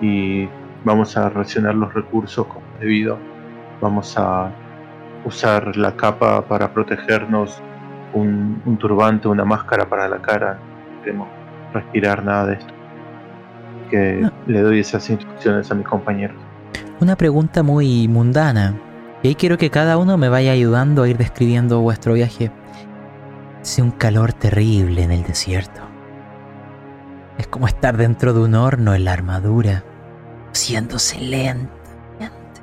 y vamos a racionar los recursos como debido. Vamos a usar la capa para protegernos, un, un turbante, una máscara para la cara. No queremos respirar nada de esto. Que No. le doy esas instrucciones a mis compañeros. Una pregunta muy mundana. Y ahí quiero que cada uno me vaya ayudando a ir describiendo vuestro viaje. Hace un calor terrible en el desierto. Es como estar dentro de un horno en la armadura, cociéndose lentamente.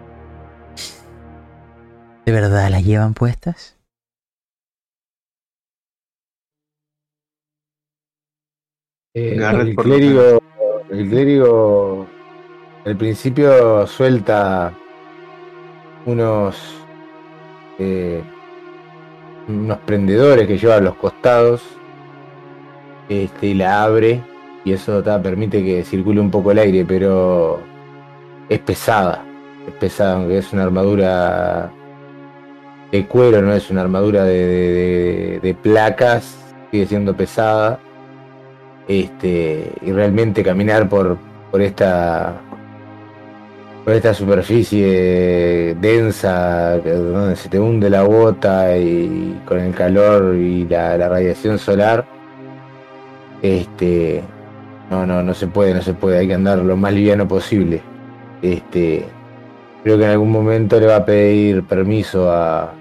¿De verdad las llevan puestas? Eh, el clérigo, el clérigo al principio suelta unos eh, unos prendedores que lleva a los costados este, y la abre y eso permite que circule un poco el aire, pero es pesada, es pesada, aunque es una armadura de cuero, no es una armadura de- de placas, sigue siendo pesada este y realmente caminar por por esta por esta superficie densa donde se te hunde la bota y con el calor y la, la radiación solar este no no no se puede no se puede hay que andar lo más liviano posible. Este creo que en algún momento le va a pedir permiso a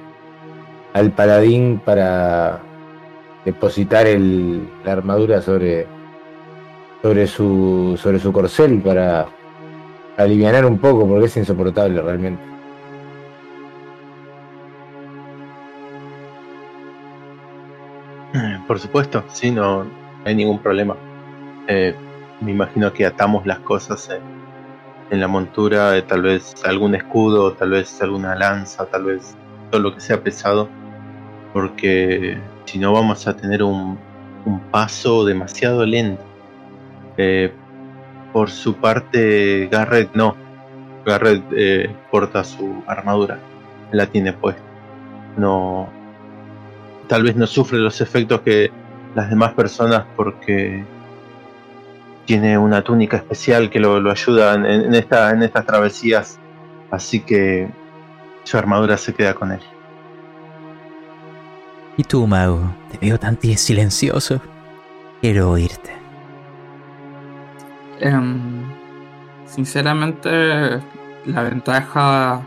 al paladín para depositar el, la armadura sobre sobre su sobre su corcel para alivianar un poco porque es insoportable realmente. Eh, Por supuesto, sí, no, no hay ningún problema. Eh, me imagino que atamos las cosas en, la montura, eh, tal vez algún escudo, tal vez alguna lanza, tal vez todo lo que sea pesado, porque si no vamos a tener un, un paso demasiado lento. Eh, por su parte, Garrett no. Garrett eh, porta su armadura, la tiene puesta. No, tal vez no sufre los efectos que las demás personas porque tiene una túnica especial que lo, ayuda en, en estas travesías. Así que su armadura se queda con él. ¿Y tú, mago? Te veo tan silencioso. Quiero oírte. Em, sinceramente, la ventaja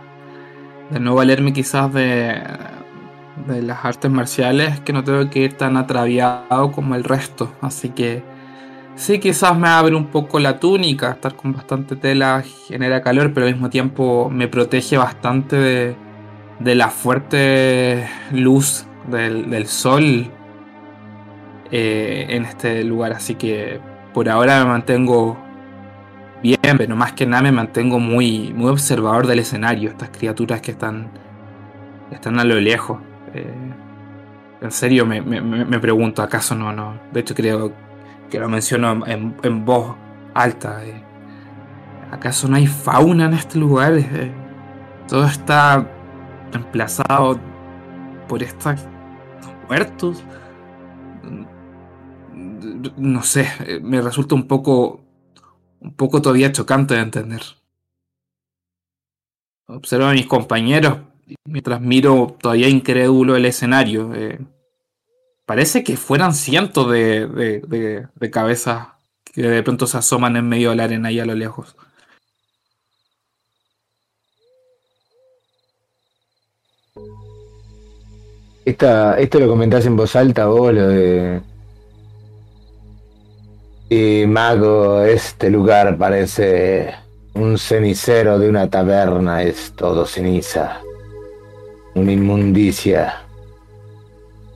de no valerme quizás de, de las artes marciales es que no tengo que ir tan atraviado como el resto. Así que sí, quizás me abre un poco la túnica. Estar con bastante tela genera calor, pero al mismo tiempo me protege bastante de, de la fuerte luz del, del sol eh, en este lugar. Así que por ahora me mantengo bien, pero más que nada me mantengo muy, muy observador del escenario. Estas criaturas que están, están a lo lejos. Eh, en serio me, me- me- pregunto, ¿acaso no, no? De hecho creo que lo menciono en, en voz alta. eh, ¿Acaso no hay fauna en este lugar? Eh, todo está emplazado por estos muertos. No sé, me resulta un poco un poco todavía chocante de entender. observo a mis compañeros mientras miro todavía incrédulo el escenario. Eh, parece que fueran cientos de, de, de, cabezas que de pronto se asoman en medio de la arena y a lo lejos. Esta, esto lo comentás en voz alta vos, lo de... Y mago, este lugar parece un cenicero de una taberna, es todo ceniza, una inmundicia.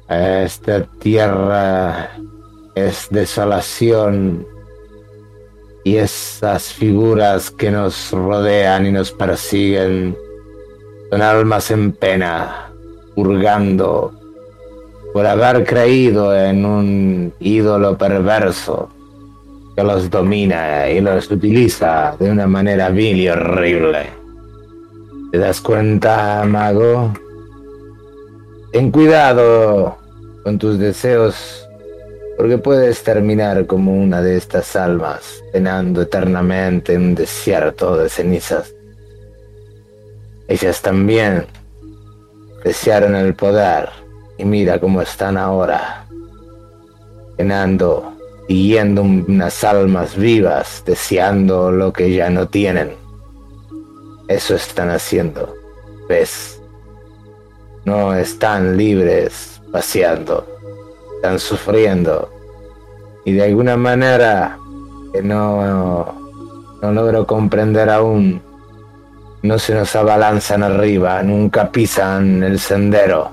Esta tierra es desolación. Y esas figuras que nos rodean y nos persiguen son almas en pena purgando por haber creído en un ídolo perverso que los domina y los utiliza de una manera vil y horrible. ¿Te das cuenta, mago? Ten cuidado con tus deseos, porque puedes terminar como una de estas almas, penando eternamente en un desierto de cenizas. Ellas también desearon el poder y mira cómo están ahora, llenando yendo unas almas vivas, deseando lo que ya no tienen. Eso están haciendo, ¿ves? No están libres paseando, están sufriendo y de alguna manera que no, no logro comprender aún no se nos abalanzan arriba, nunca pisan el sendero.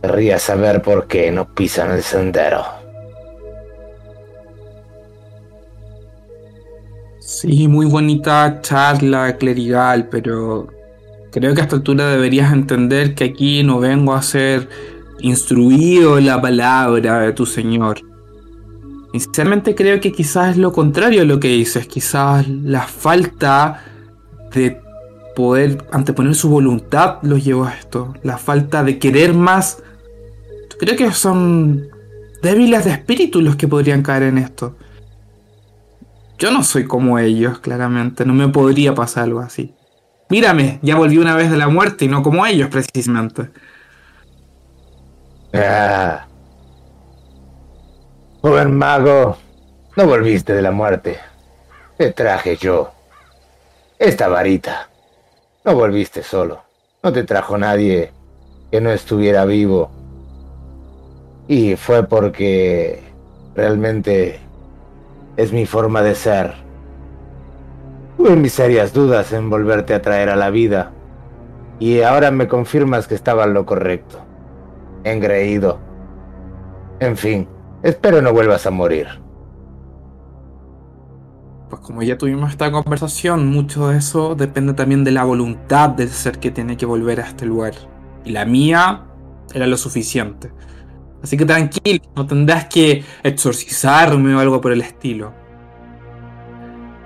Querría saber por qué no pisan el sendero. Sí, muy bonita charla clerigal, pero creo que a esta altura deberías entender que aquí no vengo a ser instruido en la palabra de tu Señor. Sinceramente creo que quizás es lo contrario de lo que dices, quizás la falta de poder anteponer su voluntad los llevó a esto. La falta de querer más. Creo que son débiles de espíritu los que podrían caer en esto. Yo no soy como ellos, claramente. No me podría pasar algo así. Mírame, ya volví una vez de la muerte y no como ellos, precisamente. Ah. Joven mago, no volviste de la muerte. Te traje yo. Esta varita. No volviste solo. No te trajo nadie que no estuviera vivo. Y fue porque realmente es mi forma de ser. Tuve mis serias dudas en volverte a traer a la vida. Y ahora me confirmas que estaba en lo correcto. Engreído. En fin, espero no vuelvas a morir pues como ya tuvimos esta conversación, mucho de eso depende también de la voluntad del ser que tiene que volver a este lugar. Y la mía era lo suficiente. Así que tranquilo, no tendrás que exorcizarme o algo por el estilo.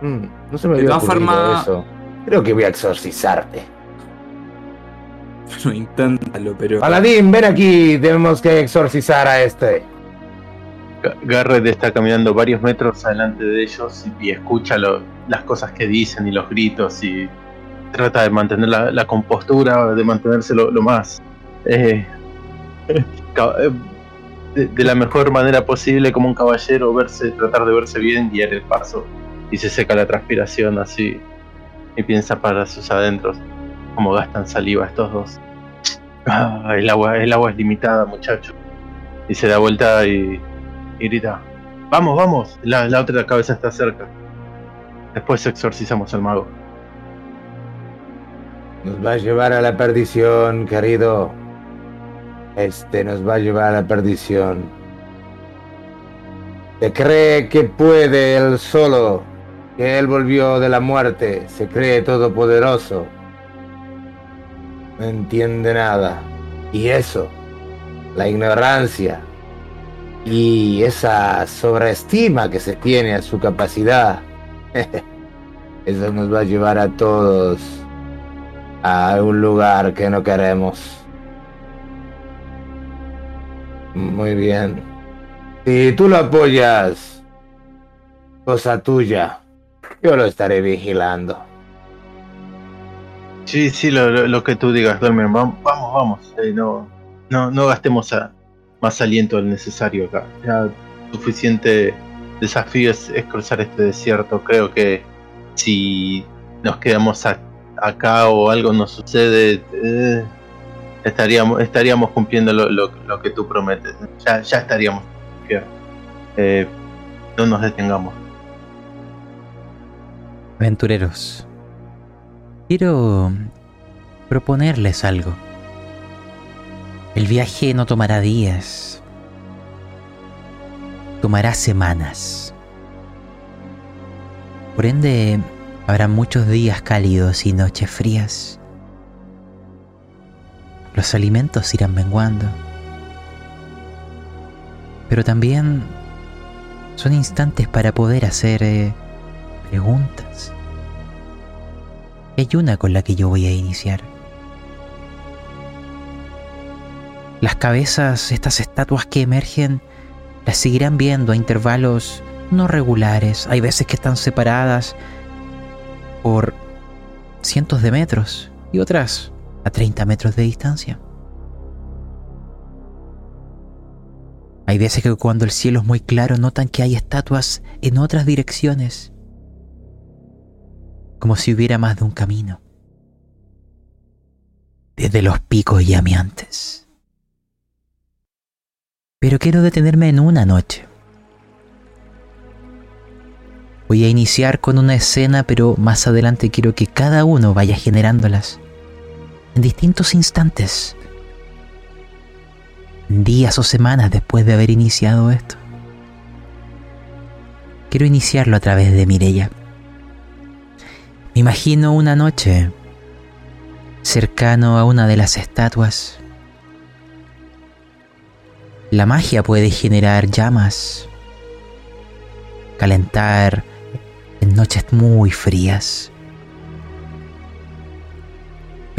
Mm, no se me de todas formas, eso. Creo que voy a exorcizarte. Bueno, inténtalo, pero. Paladín, ven aquí, tenemos que exorcizar a este. Garrett está caminando varios metros adelante de ellos y, escucha las cosas que dicen y los gritos y trata de mantener la, compostura, de mantenerse lo, más eh, de, la mejor manera posible como un caballero, verse, tratar de verse bien, guiar el paso y se seca la transpiración así y piensa para sus adentros cómo gastan saliva estos dos. Ah, el agua, el agua es limitada, muchacho. Y se da vuelta y y grita, vamos, vamos, la, la otra cabeza está cerca. Después exorcizamos al mago. Nos va a llevar a la perdición, querido. Este nos va a llevar a la perdición. Se cree que puede él solo, que él volvió de la muerte, se cree todopoderoso. No entiende nada. Y eso, la ignorancia, y esa sobreestima que se tiene a su capacidad, eso nos va a llevar a todos a un lugar que no queremos. Muy bien. Si tú lo apoyas, cosa tuya, yo lo estaré vigilando. Sí, sí, lo, lo, que tú digas, Dolmen. Vamos, vamos. Eh, no, no, no gastemos más aliento del necesario acá. Ya suficiente desafío es, cruzar este desierto. Creo que si nos quedamos acá o algo nos sucede, eh, estaríamos, estaríamos cumpliendo lo, lo, que tú prometes. Ya, ya estaríamos. Eh, no nos detengamos. Aventureros, quiero proponerles algo. El viaje no tomará días, tomará semanas. Por ende, habrá muchos días cálidos y noches frías. Los alimentos irán menguando. Pero también son instantes para poder hacer eh, preguntas. hay una con la que yo voy a iniciar. Las cabezas, estas estatuas que emergen, las seguirán viendo a intervalos no regulares. Hay veces que están separadas por cientos de metros y otras a 30 metros de distancia. Hay veces que cuando el cielo es muy claro notan que hay estatuas en otras direcciones, como si hubiera más de un camino, desde los picos llameantes. Pero quiero detenerme en una noche. Voy a iniciar con una escena, pero más adelante quiero que cada uno vaya generándolas en distintos instantes, días o semanas después de haber iniciado esto. Quiero iniciarlo a través de Mirella. Me imagino una noche cercano a una de las estatuas la magia puede generar llamas, calentar en noches muy frías.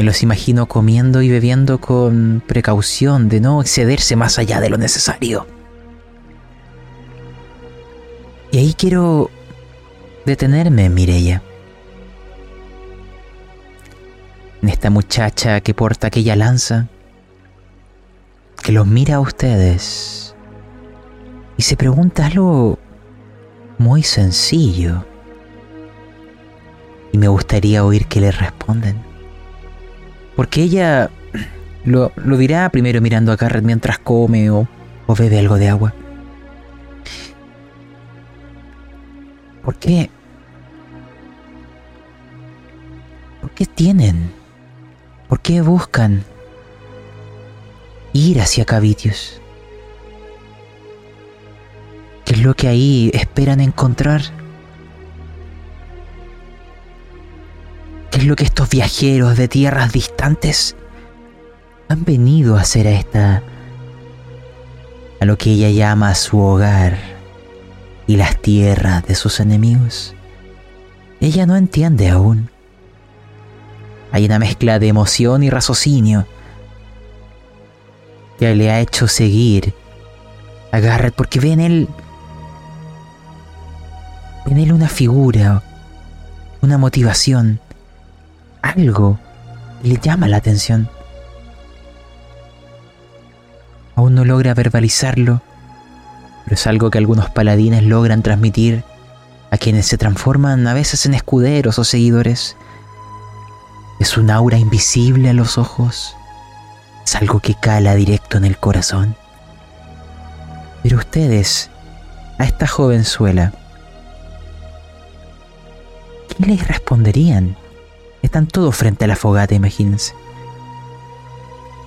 Me los imagino comiendo y bebiendo con precaución de no excederse más allá de lo necesario. Y ahí quiero detenerme, Mirella. En esta muchacha que porta aquella lanza que los mira a ustedes y se pregunta algo muy sencillo. Y me gustaría oír que le responden. Porque ella lo, dirá primero mirando a Garrett mientras come o, o bebe algo de agua. ¿Por qué? ¿Por qué tienen? ¿Por qué buscan ir hacia Cavitius. ¿Qué es lo que ahí esperan encontrar? ¿Qué es lo que estos viajeros de tierras distantes han venido a hacer a esta, a lo que ella llama su hogar y las tierras de sus enemigos? Ella no entiende aún. Hay una mezcla de emoción y raciocinio que le ha hecho seguir a Garrett porque ve en él ve en él una figura, una motivación, algo le llama la atención. Aún no logra verbalizarlo, pero es algo que algunos paladines logran transmitir a quienes se transforman a veces en escuderos o seguidores. Es un aura invisible a los ojos, es algo que cala directo en el corazón. Pero ustedes, a esta jovenzuela, ¿qué les responderían? Están todos frente a la fogata, imagínense.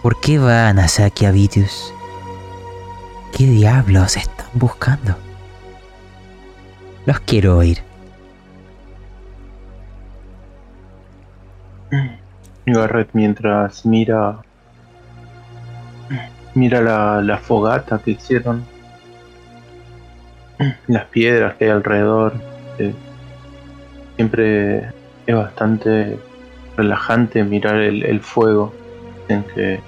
¿Por qué van a Sakiavitius? ¿Qué diablos están buscando? Los quiero oír. Garrett mientras mira Mira la, fogata que hicieron. Las piedras que hay alrededor. Siempre es bastante relajante mirar el, fuego. En que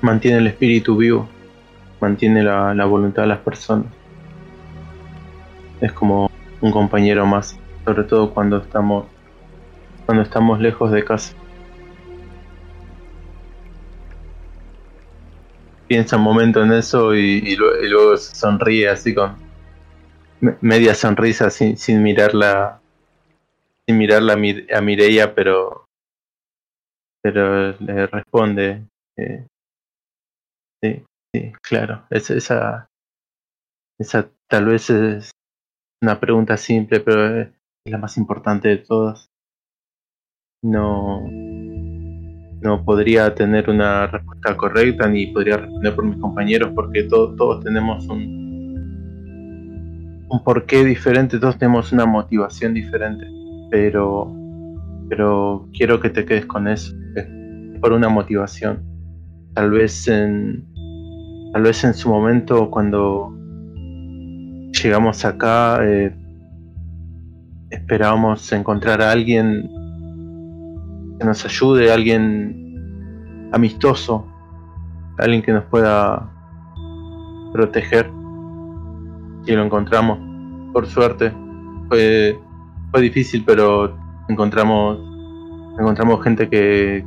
mantiene el espíritu vivo. Mantiene la, la voluntad de las personas. Es como un compañero más. Sobre todo cuando estamos cuando estamos lejos de casa. Piensa un momento en eso y, luego sonríe así con media sonrisa sin, sin mirarla sin mirarla a Mireia, pero pero le responde eh, sí, sí, claro, es, esa esa tal vez es una pregunta simple, pero es la más importante de todas. No, no podría tener una respuesta correcta ni podría responder por mis compañeros porque todos, todos tenemos un, un porqué diferente, todos tenemos una motivación diferente, pero, pero quiero que te quedes con eso, por una motivación. Tal vez en, tal vez en su momento cuando llegamos acá, eh, esperábamos encontrar a alguien que nos ayude, alguien amistoso, alguien que nos pueda proteger. Y lo encontramos, por suerte. Fue, fue difícil, pero encontramos, encontramos gente que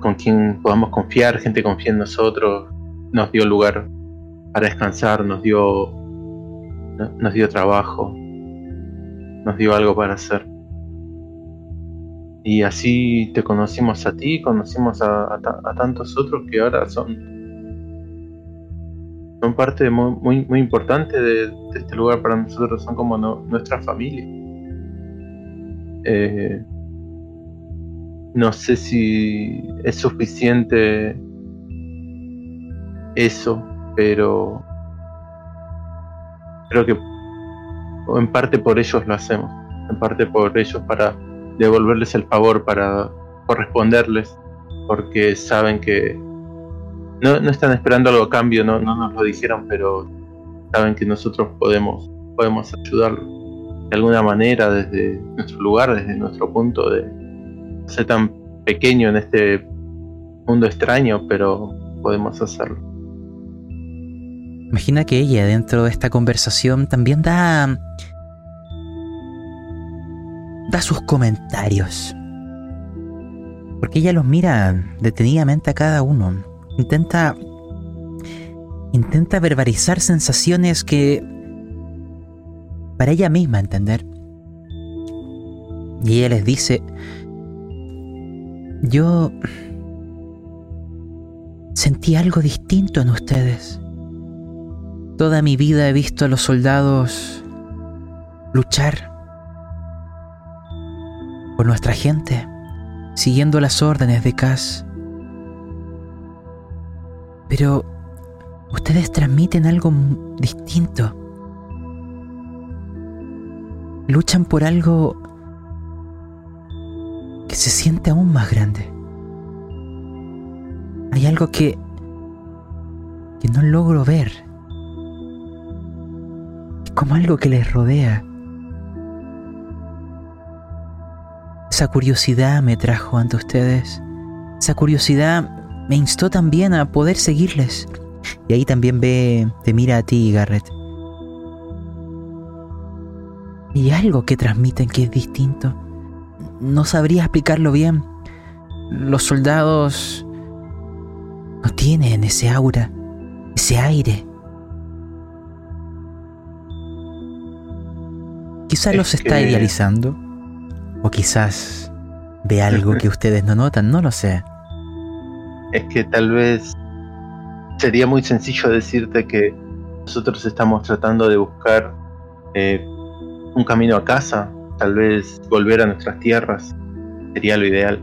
con quien podamos confiar, gente confía en nosotros, nos dio lugar para descansar, nos dio nos dio trabajo, nos dio algo para hacer. Y así te conocimos a ti, conocimos a, tantos otros que ahora son, son parte muy, muy, importante de, este lugar para nosotros, son como nuestra familia. Eh, no sé si es suficiente eso, pero creo que en parte por ellos lo hacemos, en parte por ellos para devolverles el favor, para corresponderles, porque saben que no, están esperando algo a cambio, no, no nos lo dijeron, pero saben que nosotros podemos, podemos ayudarlos de alguna manera desde nuestro lugar, desde nuestro punto de ser tan pequeño en este mundo extraño, pero podemos hacerlo. Imagina que ella dentro de esta conversación también da da sus comentarios. Porque ella los mira detenidamente a cada uno. Intenta intenta verbalizar sensaciones que para ella misma entender. Y ella les dice, yo sentí algo distinto en ustedes. Toda mi vida he visto a los soldados luchar por nuestra gente, siguiendo las órdenes de Cass. Pero ustedes transmiten algo distinto. Luchan por algo que se siente aún más grande. Hay algo que que no logro ver como algo que les rodea. Esa curiosidad me trajo ante ustedes. Esa curiosidad me instó también a poder seguirles. Y ahí también ve, te mira a ti, Garrett. Y algo que transmiten que es distinto. No sabría explicarlo bien. Los soldados no tienen ese aura, ese aire. Quizás los está idealizando. O quizás ve algo que ustedes no notan, no lo sé. Es que tal vez sería muy sencillo decirte que nosotros estamos tratando de buscar eh, un camino a casa, tal vez volver a nuestras tierras, sería lo ideal.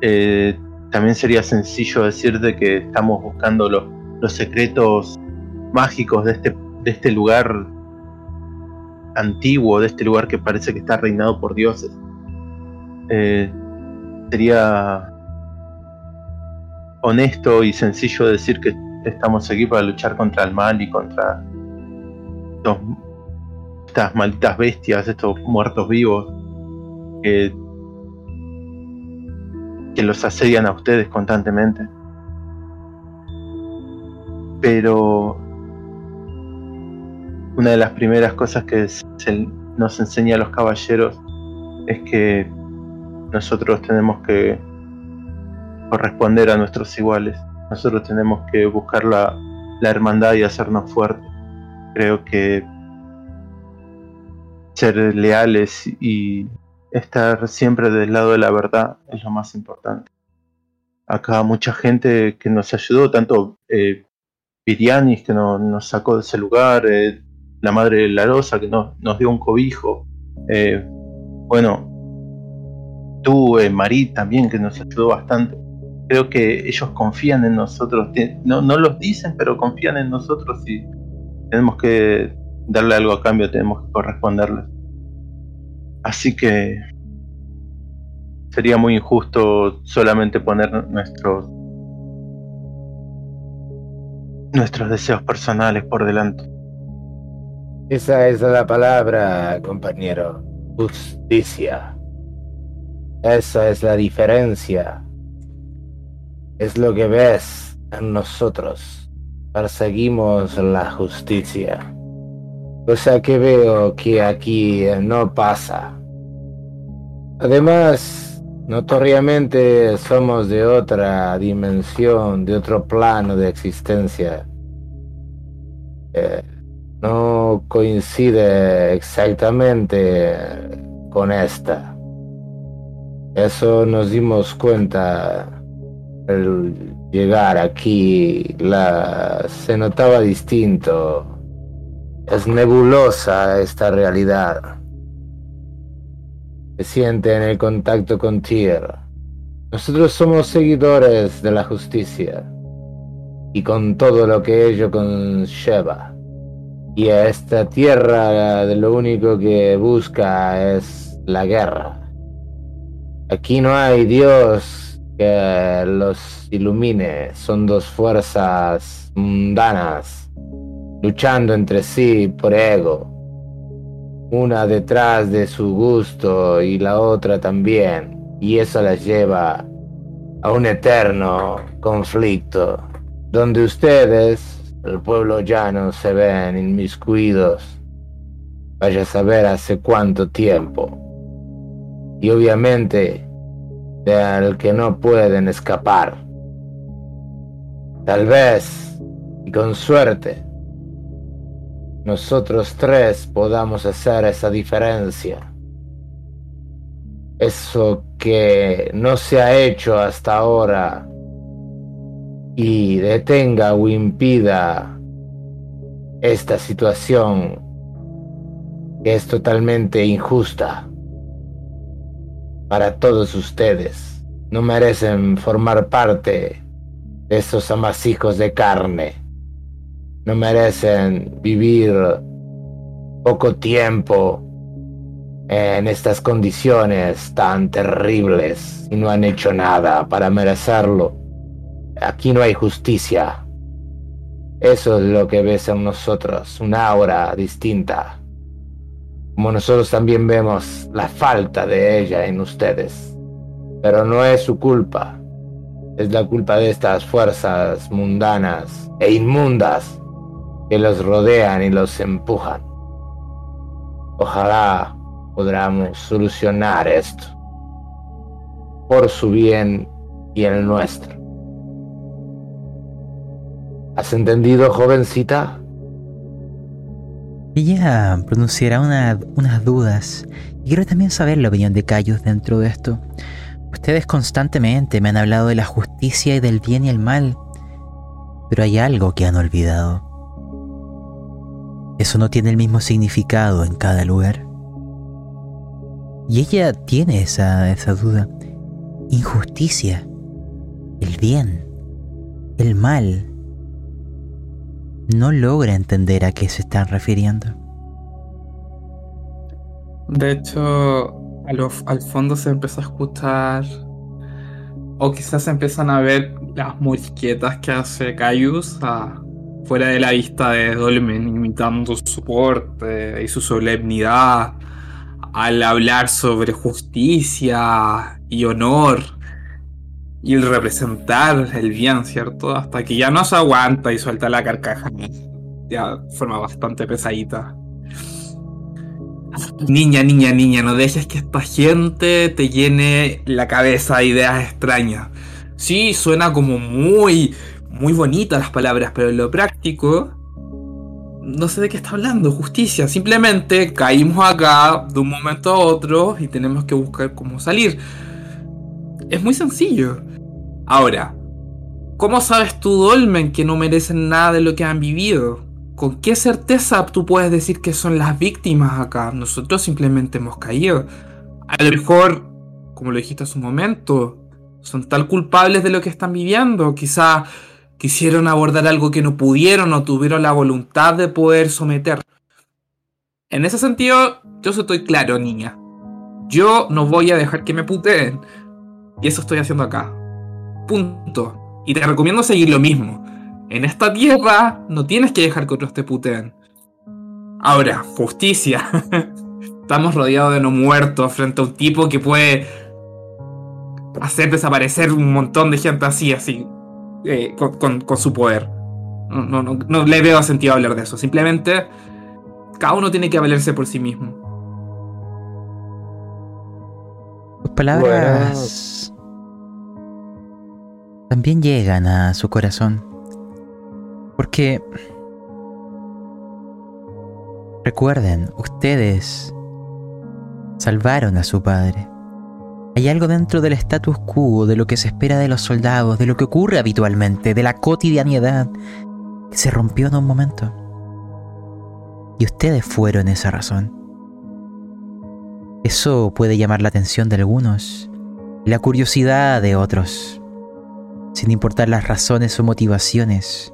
Eh, también sería sencillo decirte que estamos buscando los, los secretos mágicos de este, de este lugar antiguo de este lugar que parece que está reinado por dioses. Eh, sería honesto y sencillo decir que estamos aquí para luchar contra el mal y contra estas malditas bestias, estos muertos vivos que, que los asedian a ustedes constantemente. Pero una de las primeras cosas que nos enseña a los caballeros es que nosotros tenemos que corresponder a nuestros iguales. Nosotros tenemos que buscar la, la hermandad y hacernos fuertes. Creo que ser leales y estar siempre del lado de la verdad es lo más importante. Acá mucha gente que nos ayudó, tanto eh, Virianis que nos sacó de ese lugar, eh, la madre de Rosa que nos, nos dio un cobijo, eh, bueno, tú, eh, Marí también que nos ayudó bastante. Creo que ellos confían en nosotros, no, no los dicen, pero confían en nosotros y tenemos que darle algo a cambio, tenemos que corresponderles. Así que sería muy injusto solamente poner nuestros nuestros deseos personales por delante. Esa es la palabra, compañero. Justicia. Esa es la diferencia. Es lo que ves en nosotros. Perseguimos la justicia. Cosa que veo que aquí no pasa. Además, notoriamente somos de otra dimensión, de otro plano de existencia. Eh, no coincide exactamente con esta. Eso nos dimos cuenta al llegar aquí. Se notaba distinto. Es nebulosa esta realidad. Se siente en el contacto con tierra. Nosotros somos seguidores de la justicia y con todo lo que ello conlleva. Y a esta tierra lo único que busca es la guerra. Aquí no hay Dios que los ilumine, son dos fuerzas mundanas luchando entre sí por ego, una detrás de su gusto y la otra también, y eso las lleva a un eterno conflicto, donde ustedes el pueblo llano se ven inmiscuidos. Vaya a saber hace cuánto tiempo. Y obviamente del que no pueden escapar. Tal vez, y con suerte, nosotros tres podamos hacer esa diferencia. Eso que no se ha hecho hasta ahora y detenga o impida esta situación que es totalmente injusta para todos ustedes. No merecen formar parte de esos amasijos de carne. No merecen vivir poco tiempo en estas condiciones tan terribles y no han hecho nada para merecerlo. Aquí no hay justicia. Eso es lo que ves en nosotros, una aura distinta. Como nosotros también vemos la falta de ella en ustedes. Pero no es su culpa. Es la culpa de estas fuerzas mundanas e inmundas que los rodean y los empujan. Ojalá podamos solucionar esto por su bien y el nuestro. ¿Has entendido, jovencita? Ella pronunciará unas dudas y quiero también saber la opinión de Cayus dentro de esto. Ustedes constantemente me han hablado de la justicia y del bien y el mal, pero hay algo que han olvidado. Eso no tiene el mismo significado en cada lugar. Y ella tiene esa, esa duda. Injusticia, el bien, el mal no logra entender a qué se están refiriendo. De hecho, al fondo se empieza a escuchar, o quizás se empiezan a ver las morisquetas que hace Caius fuera de la vista de Dolmen, imitando su porte y su solemnidad al hablar sobre justicia y honor y el representar el bien, ¿cierto? Hasta que ya no se aguanta y suelta la carcaja. Ya forma bastante pesadita. Niña, niña, niña, no dejes que esta gente te llene la cabeza de ideas extrañas. Sí, suena como muy, muy bonitas las palabras, pero en lo práctico, no sé de qué está hablando, justicia. Simplemente caímos acá de un momento a otro y tenemos que buscar cómo salir. Es muy sencillo. Ahora, ¿cómo sabes tú, Dolmen, que no merecen nada de lo que han vivido? ¿Con qué certeza tú puedes decir que son las víctimas acá? Nosotros simplemente hemos caído. A lo mejor, como lo dijiste hace un momento, son tal culpables de lo que están viviendo. Quizá quisieron abordar algo que no pudieron o tuvieron la voluntad de poder someter. En ese sentido, yo estoy claro, niña. Yo no voy a dejar que me puteen. Y eso estoy haciendo acá. Punto. Y te recomiendo seguir lo mismo. En esta tierra no tienes que dejar que otros te puteen. Ahora, justicia. Estamos rodeados de no muertos frente a un tipo que puede hacer desaparecer un montón de gente así, así, eh, con, su poder. No, no, no, le veo sentido hablar de eso. Simplemente, cada uno tiene que valerse por sí mismo. Tus palabras también llegan a su corazón. Porque recuerden, ustedes salvaron a su padre. Hay algo dentro del status quo, de lo que se espera de los soldados, de lo que ocurre habitualmente, de la cotidianidad, que se rompió en un momento. Y ustedes fueron esa razón. Eso puede llamar la atención de algunos la curiosidad de otros, sin importar las razones o motivaciones.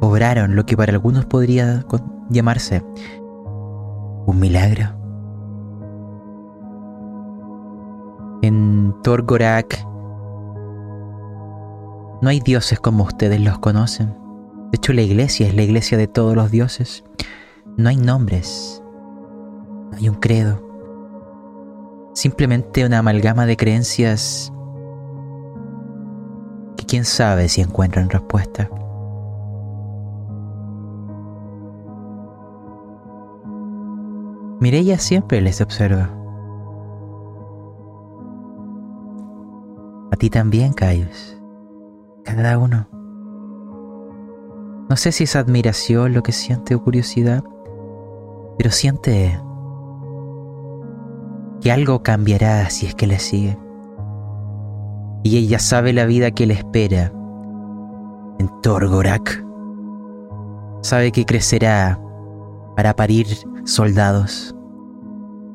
Obraron lo que para algunos podría llamarse un milagro. En Torgorak no hay dioses como ustedes los conocen. De hecho, la iglesia es la iglesia de todos los dioses. No hay nombres. No hay un credo. Simplemente una amalgama de creencias que quién sabe si encuentran respuesta. Mireya siempre les observa. Ti también, Caius. Cada uno. No sé si es admiración lo que siente o curiosidad, pero siente que algo cambiará si es que le sigue. Y ella sabe la vida que le espera en Torgorak. Sabe que crecerá para parir soldados.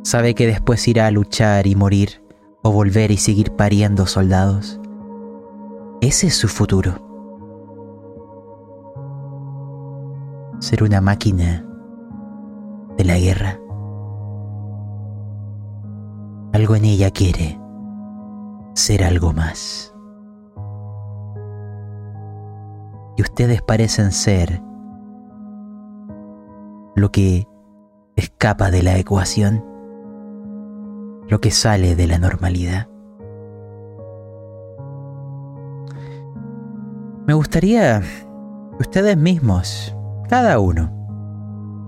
Sabe que después irá a luchar y morir o volver y seguir pariendo soldados. Ese es su futuro. Ser una máquina de la guerra. Algo en ella quiere ser algo más. Y ustedes parecen ser lo que escapa de la ecuación lo que sale de la normalidad. Me gustaría que ustedes mismos, cada uno,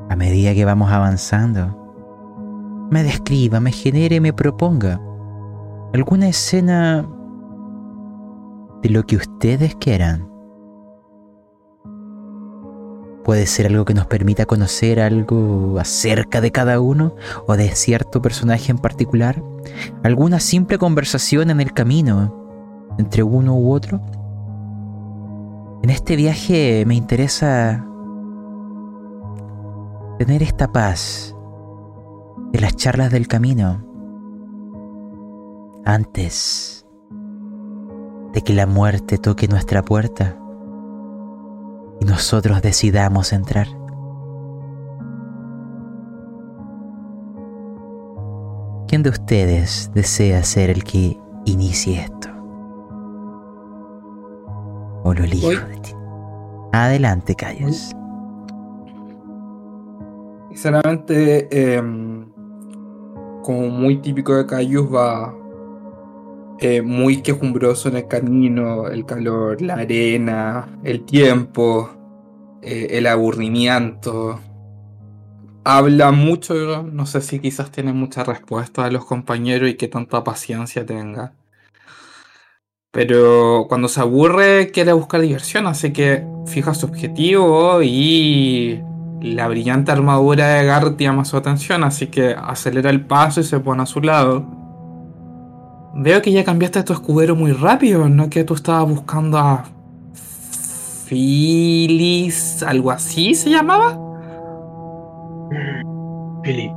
a medida que vamos avanzando, me describa, me genere, me proponga alguna escena de lo que ustedes quieran Puede ser algo que nos permita conocer algo acerca de cada uno o de cierto personaje en particular. Alguna simple conversación en el camino entre uno u otro. En este viaje me interesa tener esta paz de las charlas del camino antes de que la muerte toque nuestra puerta y nosotros decidamos entrar. ¿Quién de ustedes desea ser el que inicie esto? ¿O lo elijo de ti? Adelante, Calles. Sinceramente, em, como muy típico de Cayus, va muy quejumbroso en el camino, el calor, la arena, el tiempo, eh, el aburrimiento. habla mucho, no sé si quizás tiene mucha respuesta de los compañeros y que tanta paciencia tenga. Pero cuando se aburre quiere buscar diversión, así que fija su objetivo y la brillante armadura de Garrett llama su atención, así que acelera el paso y se pone a su lado. Veo que ya cambiaste tu escudero muy rápido, ¿no? Que tú estabas buscando a... Phyllis, algo así se llamaba. Philip.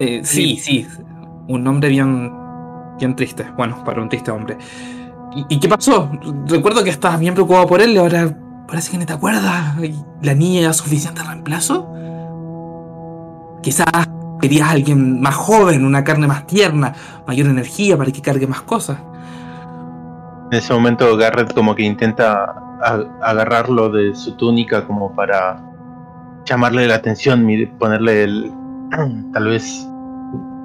Eh, sí, sí, un nombre bien bien triste. Bueno, para un triste hombre. ¿Y, qué pasó? Recuerdo que estabas bien preocupado por él y ahora parece que no te acuerdas. ¿La niña era suficiente reemplazo? Quizás querías a alguien más joven, una carne más tierna, mayor energía para que cargue más cosas. En ese momento Garrett como que intenta agarrarlo de su túnica como para llamarle la atención, ponerle el tal vez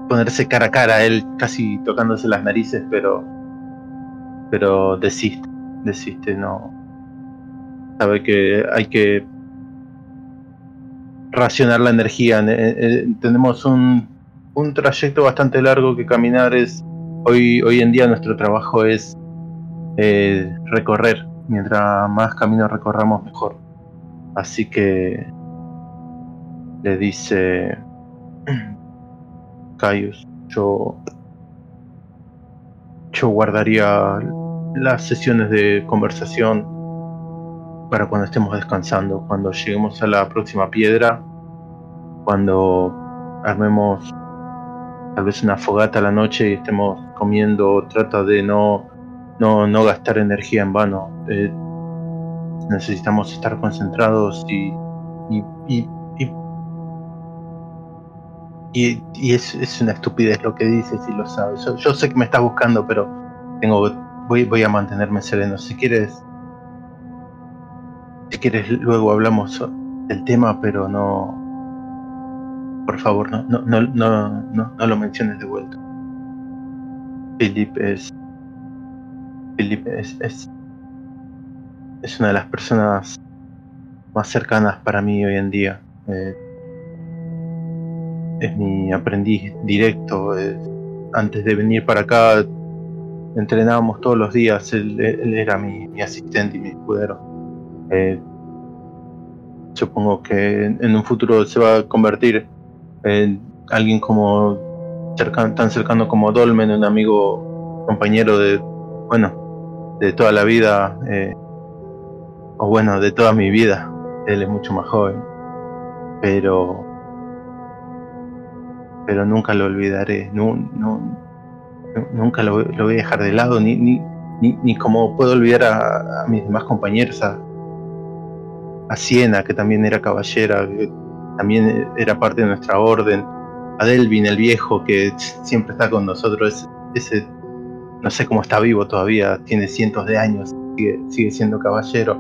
ponerse cara a cara, él casi tocándose las narices, pero pero desiste, desiste, no sabe que hay que racionar la energía. tenemos un, un trayecto bastante largo que caminar. Es hoy hoy en día nuestro trabajo es eh, recorrer. Mientras más camino recorramos mejor. Así que le dice Caius. Yo, yo guardaría las sesiones de conversación para cuando estemos descansando, cuando lleguemos a la próxima piedra, cuando armemos tal vez una fogata a la noche y estemos comiendo, trata de no, no, no gastar energía en vano. Eh, necesitamos estar concentrados y, y y, es, una estupidez lo que dices y lo sabes. Yo, sé que me estás buscando, pero tengo voy, voy a mantenerme sereno. Si quieres, si quieres luego hablamos del tema, pero no, por favor, no, no, no, no, no, lo menciones de vuelta. Philip es, Philip es, es, es una de las personas más cercanas para mí hoy en día. Eh, es mi aprendiz directo. antes de venir para acá entrenábamos todos los días, él, era mi, asistente y mi escudero. Eh, supongo que en un futuro se va a convertir en alguien como tan cercano como Dolmen, un amigo, compañero de, bueno, de toda la vida, eh, o bueno, de toda mi vida. Él es mucho más joven, pero pero nunca lo olvidaré, nunca lo, voy a dejar de lado, ni, ni, ni, como puedo olvidar a, mis demás compañeros, Siena, que también era caballera, que también era parte de nuestra orden, a Delvin el viejo, que siempre está con nosotros, ese, no sé cómo está vivo todavía, tiene cientos de años, sigue, sigue siendo caballero,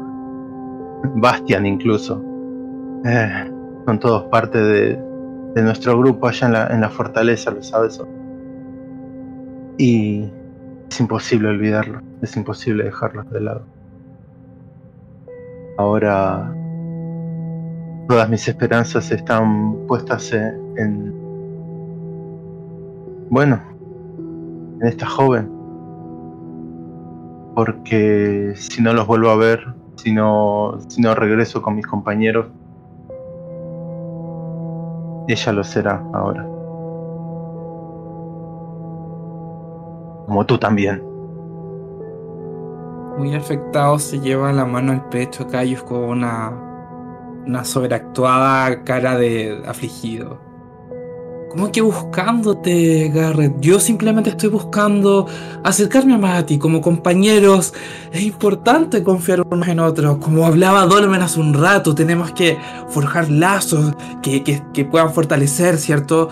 Bastian incluso. Eh, son todos parte de, de nuestro grupo allá en la, en la fortaleza, lo sabes. Y es imposible olvidarlo, es imposible dejarlos de lado. Ahora todas mis esperanzas están puestas en, bueno, en esta joven. Porque si no los vuelvo a ver, si no, si no regreso con mis compañeros, ella lo será ahora. Como tú también. Muy afectado se lleva la mano al pecho Cayus con una, una sobreactuada cara de afligido. ¿Cómo que buscándote, Garrett? Yo simplemente estoy buscando acercarme más a ti como compañeros. Es importante confiar unos en otros. Como hablaba Dolmen hace un rato, tenemos que forjar lazos que, que, puedan fortalecer, ¿cierto?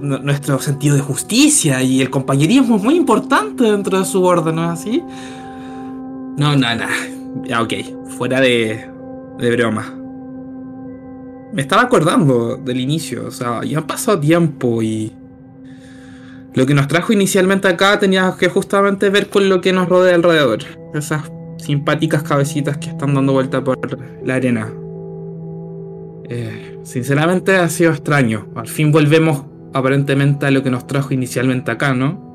Nuestro sentido de justicia y el compañerismo es muy importante dentro de su orden, ¿no es así? No, no, no. Ya, ok. Fuera de, de broma me estaba acordando del inicio, o sea, ya ha pasado tiempo y lo que nos trajo inicialmente acá tenía que justamente ver con lo que nos rodea alrededor. Esas simpáticas cabecitas que están dando vuelta por la arena. Eh, sinceramente ha sido extraño. Al fin volvemos aparentemente a lo que nos trajo inicialmente acá, ¿no?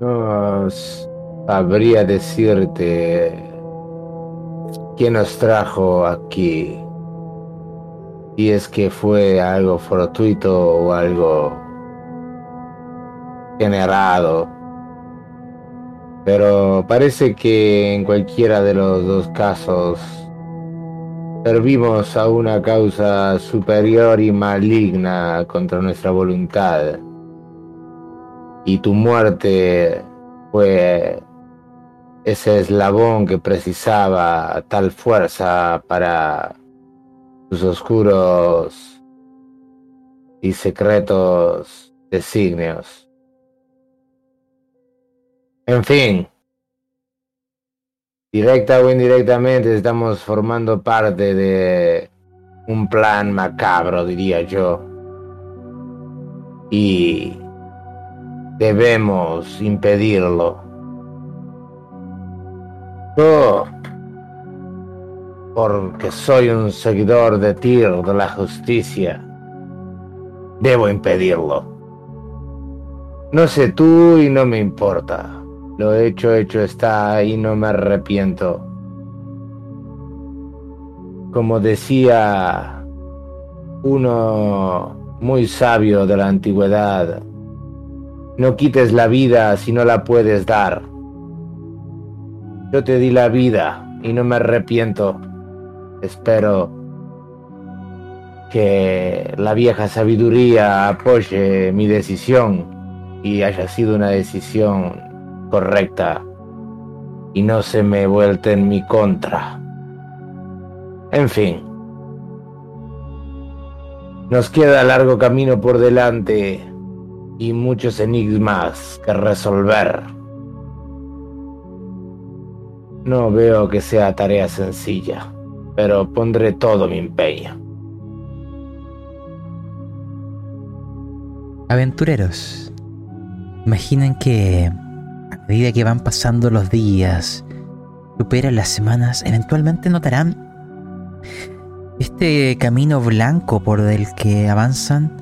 No sabría decirte quién nos trajo aquí. Y es que fue algo fortuito o algo generado. Pero parece que en cualquiera de los dos casos servimos a una causa superior y maligna contra nuestra voluntad y tu muerte fue ese eslabón que precisaba tal fuerza para sus oscuros y secretos designios. En fin, directa o indirectamente estamos formando parte de un plan macabro, diría yo. Y Debemos impedirlo. Yo, porque soy un seguidor de Tyr de la justicia, debo impedirlo. No sé tú y no me importa. Lo hecho, hecho está y no me arrepiento. Como decía uno muy sabio de la antigüedad, no quites la vida si no la puedes dar. Yo te di la vida y no me arrepiento. Espero que la vieja sabiduría apoye mi decisión y haya sido una decisión correcta y no se me vuelte en mi contra. En fin, nos queda largo camino por delante y muchos enigmas que resolver. No veo que sea tarea sencilla, pero pondré todo mi empeño. Aventureros, imaginen que a medida que van pasando los días, superan las semanas, eventualmente notarán este camino blanco por el que avanzan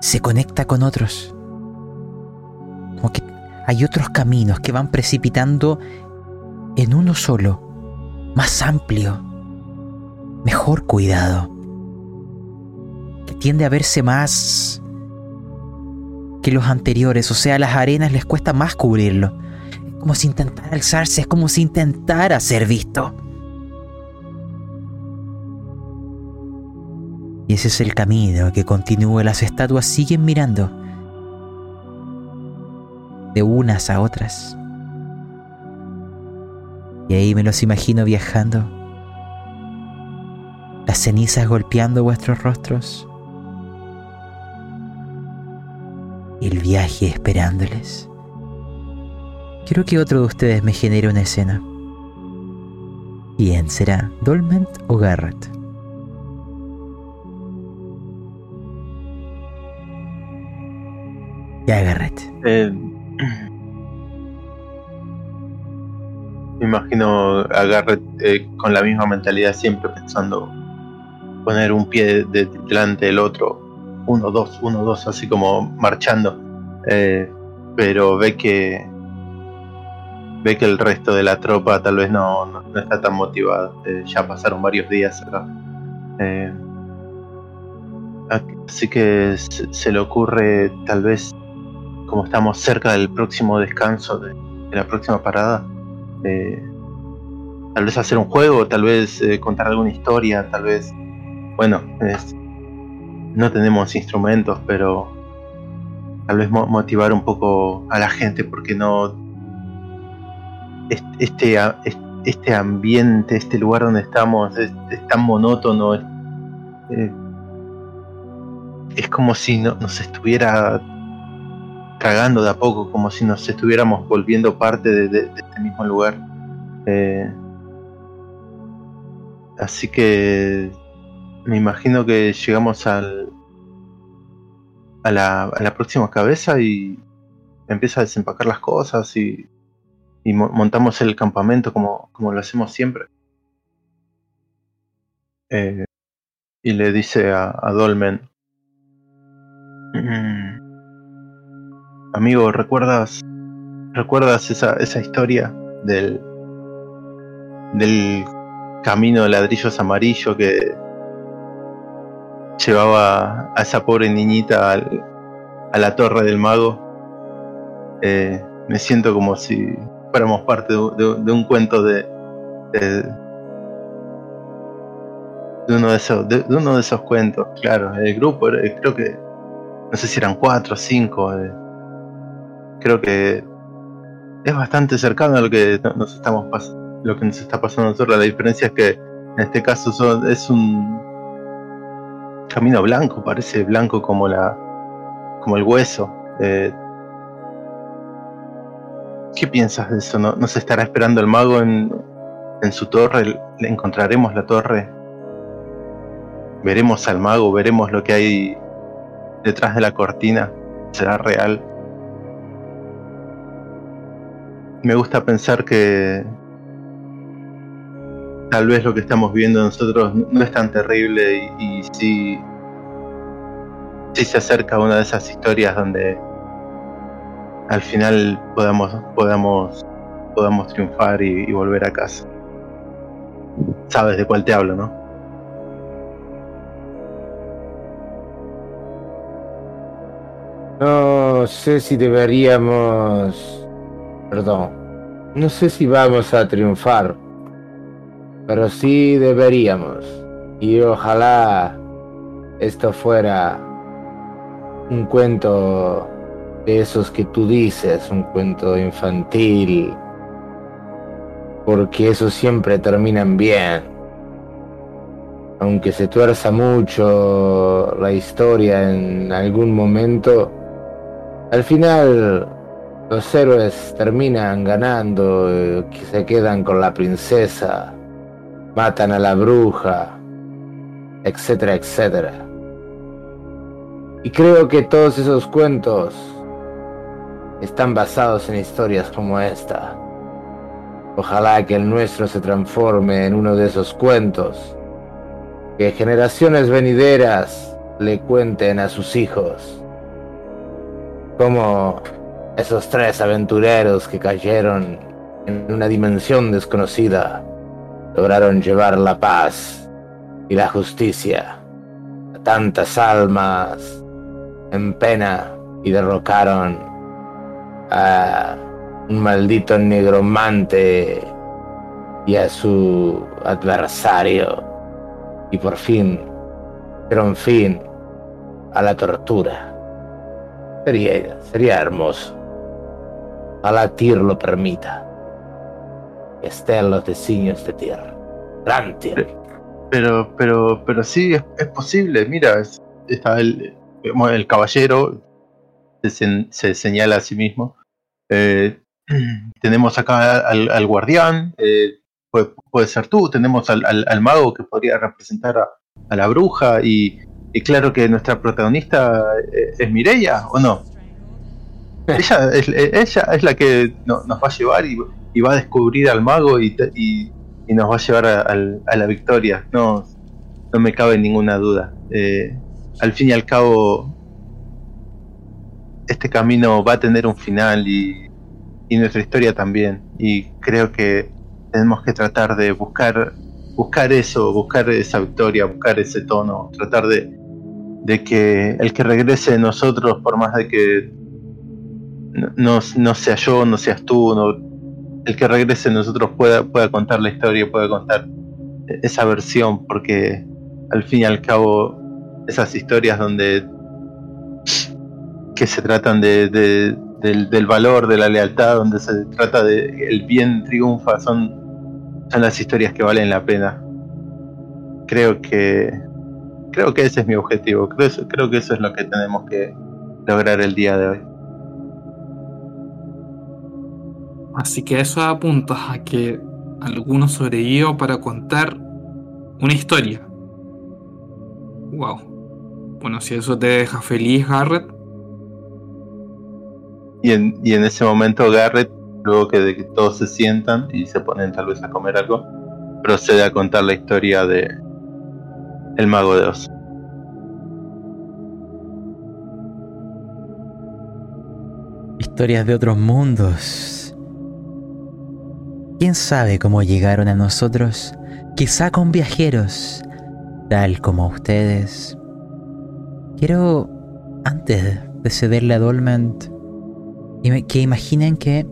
se conecta con otros como que hay otros caminos que van precipitando en uno solo, más amplio, mejor cuidado, que tiende a verse más que los anteriores, o sea, las arenas les cuesta más cubrirlo. Es como si intentara alzarse, es como si intentara ser visto. Y ese es el camino que continúa. Las estatuas siguen mirando de unas a otras. Y ahí me los imagino viajando, las cenizas golpeando vuestros rostros, y el viaje esperándoles. Quiero que otro de ustedes me genere una escena. ¿Quién será? ¿Dolment o Garrett? Ya, Garrett. Eh, Me imagino a Garrett eh, con la misma mentalidad, siempre pensando poner un pie delante del otro, uno, dos, uno, dos, así como marchando. Eh, pero ve que ve que el resto de la tropa tal vez no, no, está tan motivada. Eh, ya pasaron varios días acá. así que se, le ocurre tal vez como estamos cerca del próximo descanso de, la próxima parada, eh, tal vez hacer un juego, tal vez eh, contar alguna historia, tal vez, bueno, no tenemos instrumentos, pero tal vez motivar un poco a la gente porque no este, este ambiente, este lugar donde estamos es, tan monótono, es, eh, es como si no, nos estuviera cagando de a poco, como si nos estuviéramos volviendo parte de, este mismo lugar. Eh, así que me imagino que llegamos al, a, la, a la próxima cabeza y empieza a desempacar las cosas y y montamos el campamento como, como lo hacemos siempre. Eh, y le dice a, Dolmen, mm, amigo, ¿recuerdas, ¿recuerdas esa, esa historia del, del camino de ladrillos amarillo que llevaba a esa pobre niñita a la torre del mago? Eh, me siento como si fuéramos parte de, un cuento de, de, uno de esos de, uno de esos cuentos claro el grupo creo que no sé si eran cuatro o cinco eh, creo que es bastante cercano a lo que nos estamos lo que nos está pasando a nosotros la diferencia es que en este caso es un camino blanco parece blanco como la como el hueso eh, ¿Qué piensas de eso? ¿No, ¿No se estará esperando el mago en, en su torre? ¿Le encontraremos la torre? ¿Veremos al mago? ¿Veremos lo que hay detrás de la cortina? ¿Será real? Me gusta pensar que tal vez lo que estamos viendo nosotros no es tan terrible y, y sí, se acerca a una de esas historias donde al final podamos, podamos, podamos triunfar y, volver a casa. Sabes de cuál te hablo, ¿no? No sé si deberíamos... Perdón. No sé si vamos a triunfar. Pero sí deberíamos. Y ojalá esto fuera un cuento esos que tú dices, un cuento infantil, porque eso siempre terminan bien. Aunque se tuerza mucho la historia en algún momento, al final los héroes terminan ganando, eh, se quedan con la princesa, matan a la bruja, etcétera, etcétera. Y creo que todos esos cuentos están basados en historias como esta. Ojalá que el nuestro se transforme en uno de esos cuentos que generaciones venideras le cuenten a sus hijos. Como esos tres aventureros que cayeron en una dimensión desconocida lograron llevar la paz y la justicia a tantas almas en pena y derrocaron a un maldito negromante y a su adversario y por fin un fin a la tortura. Sería, sería hermoso. Ojalá Tyr lo permita. Que esté en los designios de tierra. Gran Pero, pero, pero sí, es, posible. Mira, está el, el caballero, se, se, señala a sí mismo. Eh, tenemos acá al, guardián, eh, puede, ser tú, tenemos al, mago que podría representar a, la bruja y, claro que nuestra protagonista eh, es Mireia, ¿o no? Ella, es, ella es la que nos va a llevar y, va a descubrir al mago y, nos va a llevar a, la victoria, no, no me cabe ninguna duda. al fin y al cabo, este camino va a tener un final y, nuestra historia también. Y creo que tenemos que tratar de buscar, buscar eso, buscar esa victoria, buscar ese tono, tratar de, de que el que regrese de nosotros, por más de que no, no sea yo, no seas tú, no, el que regrese nosotros pueda, pueda contar la historia, pueda contar esa versión, porque al fin y al cabo esas historias donde que se tratan de, del, valor, de la lealtad, donde se trata de el bien triunfa, son, son las historias que valen la pena. Creo que creo que ese es mi objetivo, creo, creo que eso es lo que tenemos que lograr el día de hoy. Así que eso apunta a que algunos sobrevivió para contar una historia. Wow. Bueno, si eso te deja feliz, Garrett, y en, y en ese momento Garrett luego que, de que todos se sientan y se ponen tal vez a comer algo, procede a contar la historia de el mago de Oz. Historias de otros mundos. ¿Quién sabe cómo llegaron a nosotros? Quizá con viajeros, tal como ustedes. Quiero, antes de cederle a Dolment, que imaginen que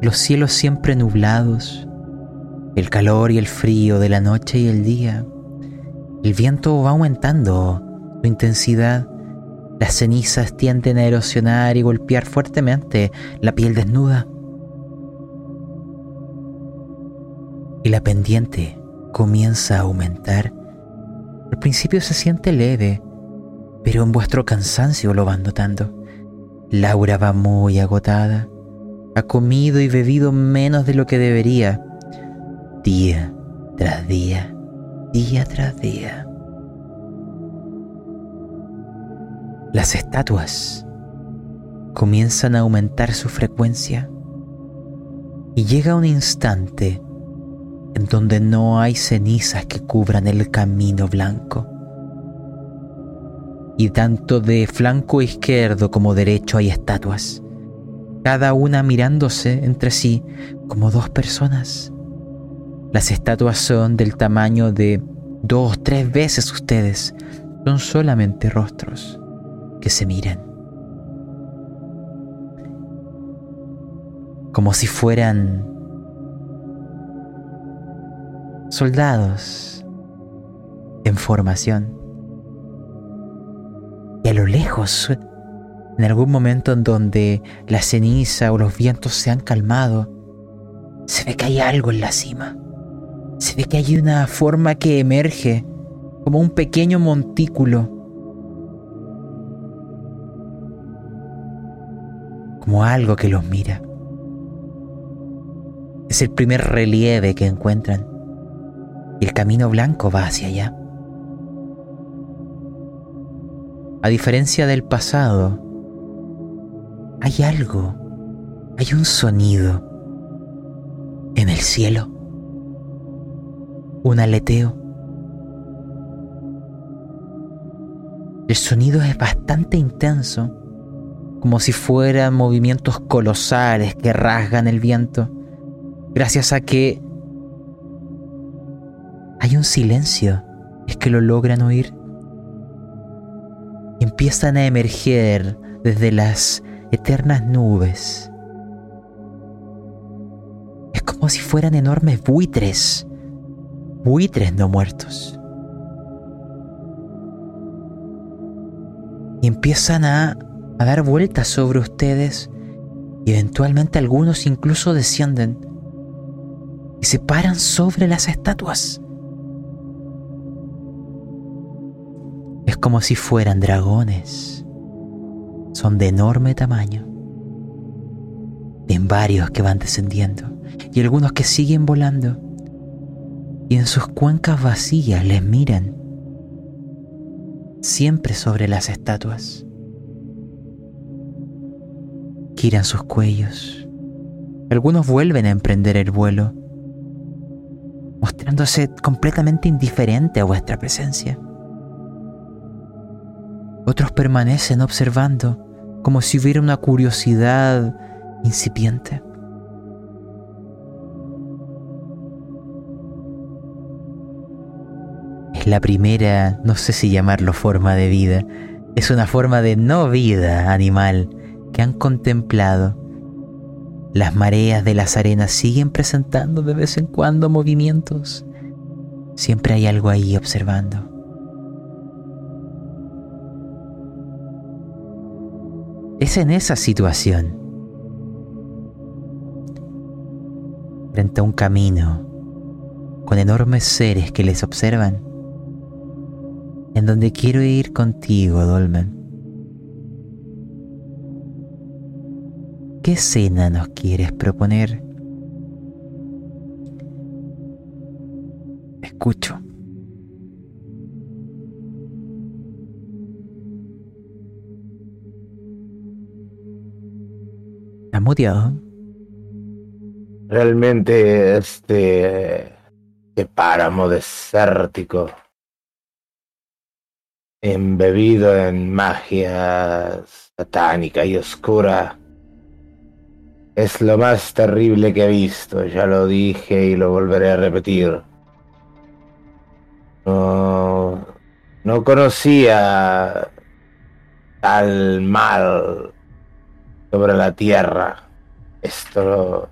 los cielos siempre nublados, el calor y el frío de la noche y el día, el viento va aumentando su intensidad, las cenizas tienden a erosionar y golpear fuertemente la piel desnuda. Y la pendiente comienza a aumentar. Al principio se siente leve, pero en vuestro cansancio lo van notando. Laura va muy agotada. Ha comido y bebido menos de lo que debería. Día tras día, día tras día. Las estatuas comienzan a aumentar su frecuencia y llega un instante donde no hay cenizas que cubran el camino blanco y tanto de flanco izquierdo como derecho hay estatuas, cada una mirándose entre sí como dos personas. Las estatuas son del tamaño de dos, o tres veces ustedes, son solamente rostros que se miran. Como si fueran soldados en formación. Y a lo lejos, en algún momento en donde la ceniza o los vientos se han calmado, se ve que hay algo en la cima. Se ve que hay una forma que emerge como un pequeño montículo. Como algo que los mira. Es el primer relieve que encuentran. Y el camino blanco va hacia allá. A diferencia del pasado, hay algo, hay un sonido en el cielo, un aleteo. El sonido es bastante intenso, como si fueran movimientos colosales que rasgan el viento, gracias a que hay un silencio, es que lo logran oír empiezan a emerger desde las eternas nubes. Es como si fueran enormes buitres, buitres no muertos. Y empiezan a, a dar vueltas sobre ustedes y eventualmente algunos incluso descienden y se paran sobre las estatuas. Es como si fueran dragones. Son de enorme tamaño. En varios que van descendiendo y algunos que siguen volando. Y en sus cuencas vacías les miran. Siempre sobre las estatuas. Giran sus cuellos. Algunos vuelven a emprender el vuelo, mostrándose completamente indiferente a vuestra presencia. Otros permanecen observando como si hubiera una curiosidad incipiente. Es la primera, no sé si llamarlo forma de vida, es una forma de no vida animal que han contemplado. Las mareas de las arenas siguen presentando de vez en cuando movimientos. Siempre hay algo ahí observando. Es en esa situación, frente a un camino, con enormes seres que les observan, en donde quiero ir contigo, Dolmen. ¿Qué escena nos quieres proponer? Escucho. Realmente este, páramo desértico, embebido en magia satánica y oscura, es lo más terrible que he visto. Ya lo dije y lo volveré a repetir. No, no conocía tal mal sobre la tierra. Esto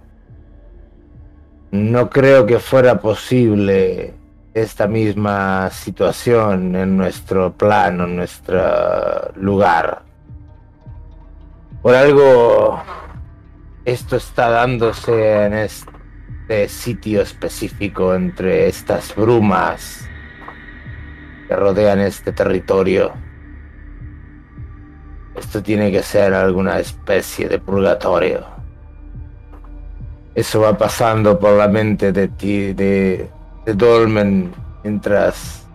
no creo que fuera posible esta misma situación en nuestro plano, en nuestro lugar. Por algo, esto está dándose en este sitio específico entre estas brumas que rodean este territorio. Esto tiene que ser alguna especie de purgatorio. Eso va pasando por la mente de ti, de, Dolmen, mientras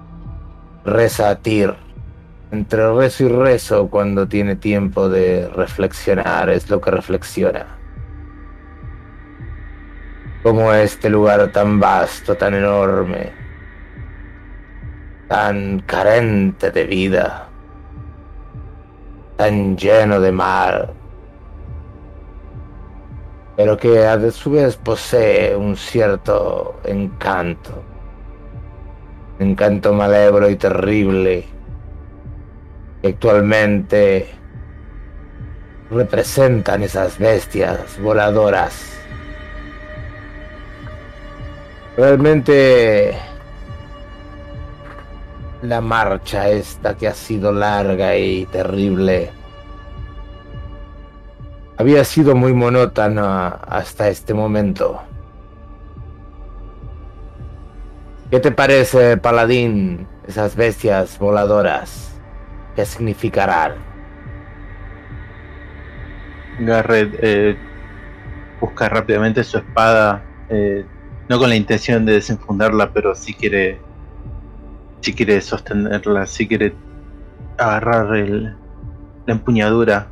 reza a Tyr. Entre rezo y rezo, cuando tiene tiempo de reflexionar, es lo que reflexiona. Como este lugar tan vasto, tan enorme, tan carente de vida, tan lleno de mal, pero que a su vez posee un cierto encanto. Encanto malévolo y terrible que actualmente representan esas bestias voladoras. Realmente la marcha esta que ha sido larga y terrible había sido muy monótona hasta este momento. ¿Qué te parece, paladín, esas bestias voladoras? ¿Qué significarán? Garrett eh, busca rápidamente su espada, eh, no con la intención de desenfundarla, pero si quiere, si quiere sostenerla, si quiere agarrar el, la empuñadura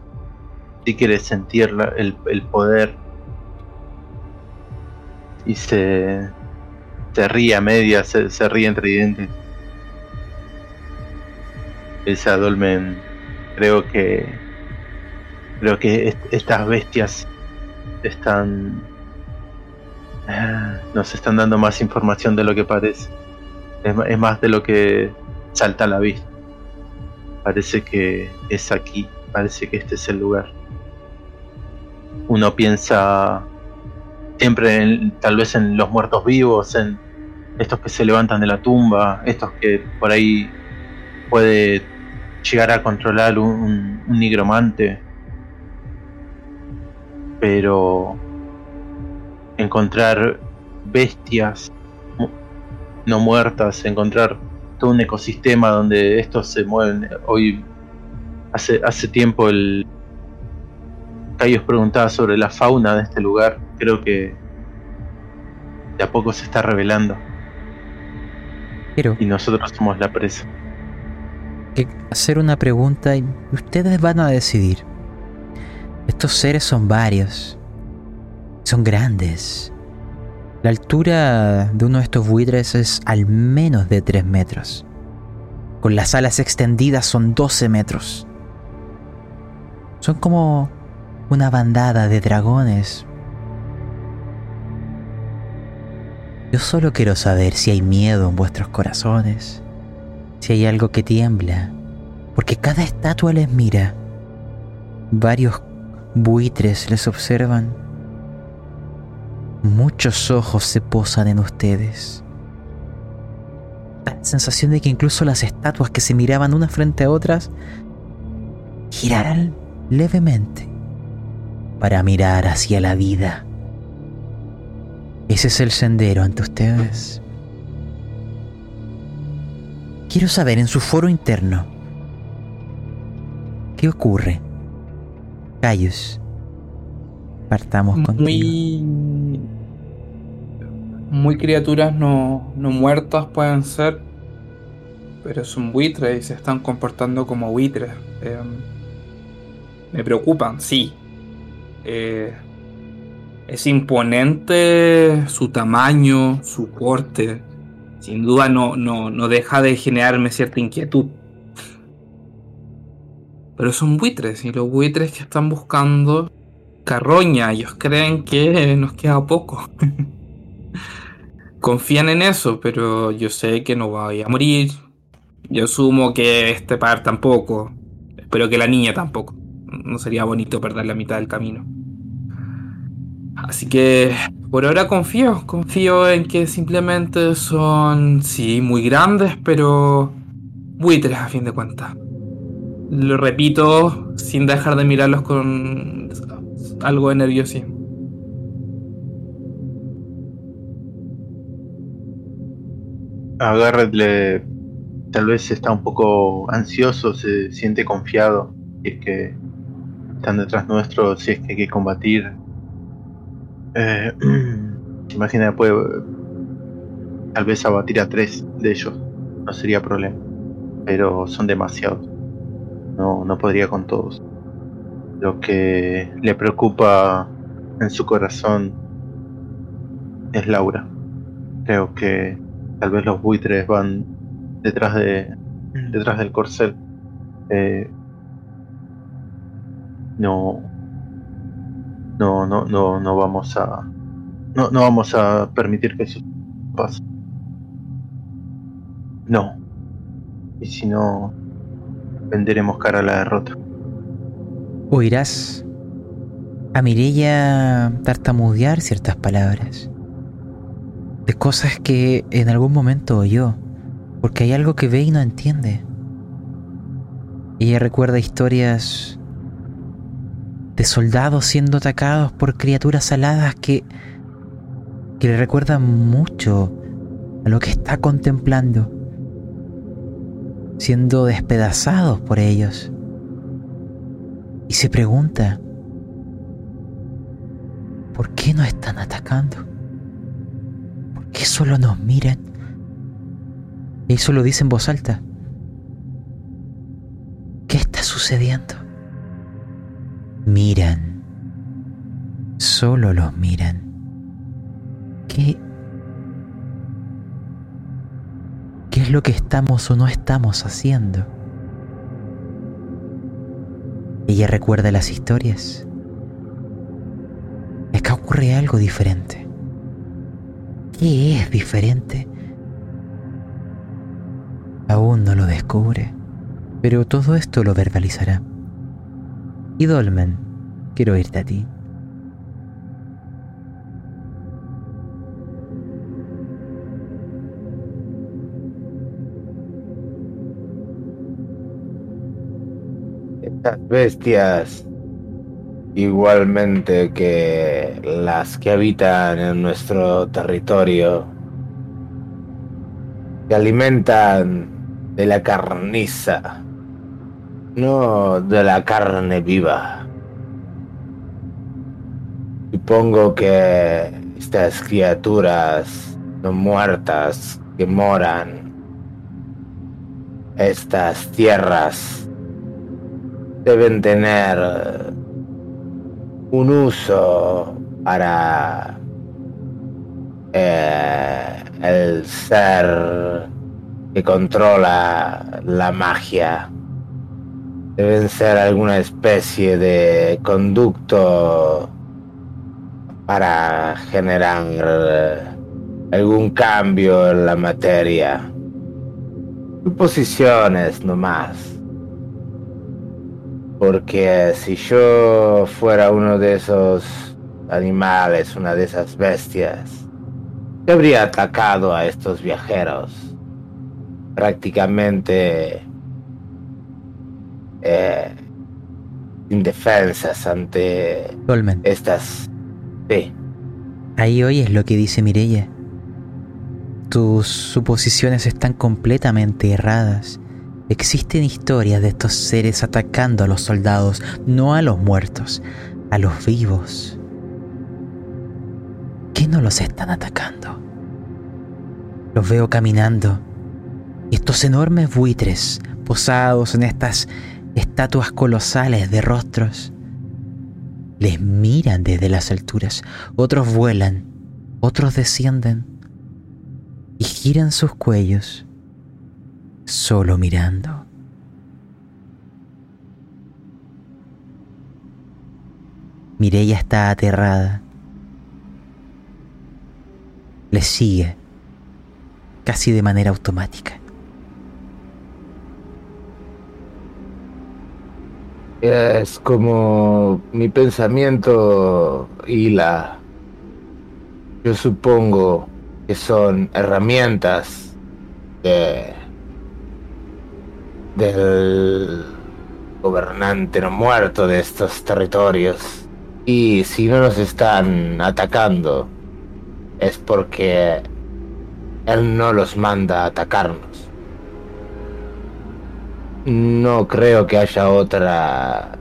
si quiere sentir el, poder y se, se ríe a media, se, ríe entre dientes. Esa Dolmen, creo que creo que estas bestias están nos están dando más información de lo que parece. Es, más de lo que salta a la vista. Parece que es aquí, parece que este es el lugar uno piensa siempre en, tal vez en los muertos vivos, en estos que se levantan de la tumba, estos que por ahí puede llegar a controlar un, nigromante. Pero encontrar bestias no muertas, encontrar todo un ecosistema donde estos se mueven. Hoy, hace, hace tiempo el, Cayos preguntaba sobre la fauna de este lugar. Creo que de a poco se está revelando. Pero. Y nosotros somos la presa. Que hacer una pregunta y ustedes van a decidir. Estos seres son varios. Son grandes. La altura de uno de estos buitres es al menos de 3 metros. Con las alas extendidas son 12 metros. Son como una bandada de dragones. Yo solo quiero saber si hay miedo en vuestros corazones, si hay algo que tiembla, porque cada estatua les mira. Varios buitres les observan. Muchos ojos se posan en ustedes. La sensación de que incluso las estatuas que se miraban unas frente a otras girarán levemente para mirar hacia la vida. Ese es el sendero ante ustedes. Quiero saber en su foro interno, ¿qué ocurre? Cayos, partamos con Muy, muy criaturas no, no muertas pueden ser, pero son buitres y se están comportando como buitres. Em, me preocupan, sí, eh, Es imponente su tamaño, su porte. Sin duda no, no, no deja de generarme cierta inquietud. Pero son buitres y los buitres que están buscando carroña. Ellos creen que nos queda poco. Confían en eso, pero yo sé que no voy a morir. Yo asumo que este par tampoco. Espero que la niña tampoco. No sería bonito perder la mitad del camino. Así que por ahora confío. Confío en que simplemente son, sí, muy grandes, pero buitres a fin de cuentas. Lo repito sin dejar de mirarlos con algo de nerviosismo. Garrett le tal vez está un poco ansioso, se siente confiado, y es que están detrás nuestro, si es que hay que combatir. Eh, imagina, puede tal vez abatir a tres de ellos, no sería problema, pero son demasiados, no, no podría con todos. Lo que le preocupa en su corazón es Laura. Creo que tal vez los buitres van detrás de detrás del corcel. Eh, no, no, no, no, no vamos a, no, no vamos a permitir que eso pase. No. Y si no, venderemos cara a la derrota. Oirás a Mirella tartamudear ciertas palabras de cosas que en algún momento oyó, porque hay algo que ve y no entiende. Ella recuerda historias de soldados siendo atacados por criaturas aladas que, que le recuerdan mucho a lo que está contemplando, siendo despedazados por ellos. Y se pregunta, ¿por qué no están atacando? ¿Por qué solo nos miran? Eso lo dice en voz alta. ¿Qué está sucediendo? Miran. Solo los miran. ¿Qué? ¿Qué es lo que estamos o no estamos haciendo? Ella recuerda las historias. Acá ocurre algo diferente. ¿Qué es diferente? Aún no lo descubre, pero todo esto lo verbalizará. Y Dolmen, quiero irte a ti. Estas bestias, igualmente que las que habitan en nuestro territorio, se alimentan de la carniza, no de la carne viva. Supongo que estas criaturas no muertas que moran estas tierras deben tener un uso para eh, el ser que controla la magia. Deben ser alguna especie de conducto para generar algún cambio en la materia. Suposiciones nomás. Porque si yo fuera uno de esos animales, una de esas bestias, yo habría atacado a estos viajeros. Prácticamente eh, indefensas ante Dolmen, estas. Sí. ahí oyes lo que dice Mirella. Tus suposiciones están completamente erradas. Existen historias de estos seres atacando a los soldados, no a los muertos, a los vivos. ¿Qué no los están atacando? Los veo caminando. Estos enormes buitres posados en estas estatuas colosales de rostros les miran desde las alturas, otros vuelan, otros descienden y giran sus cuellos solo mirando. Mireia está aterrada. Le sigue, casi de manera automática. Es como mi pensamiento y la... Yo supongo que son herramientas de... del gobernante no muerto de estos territorios. Y si no nos están atacando, es porque él no los manda a atacarnos. No creo que haya otra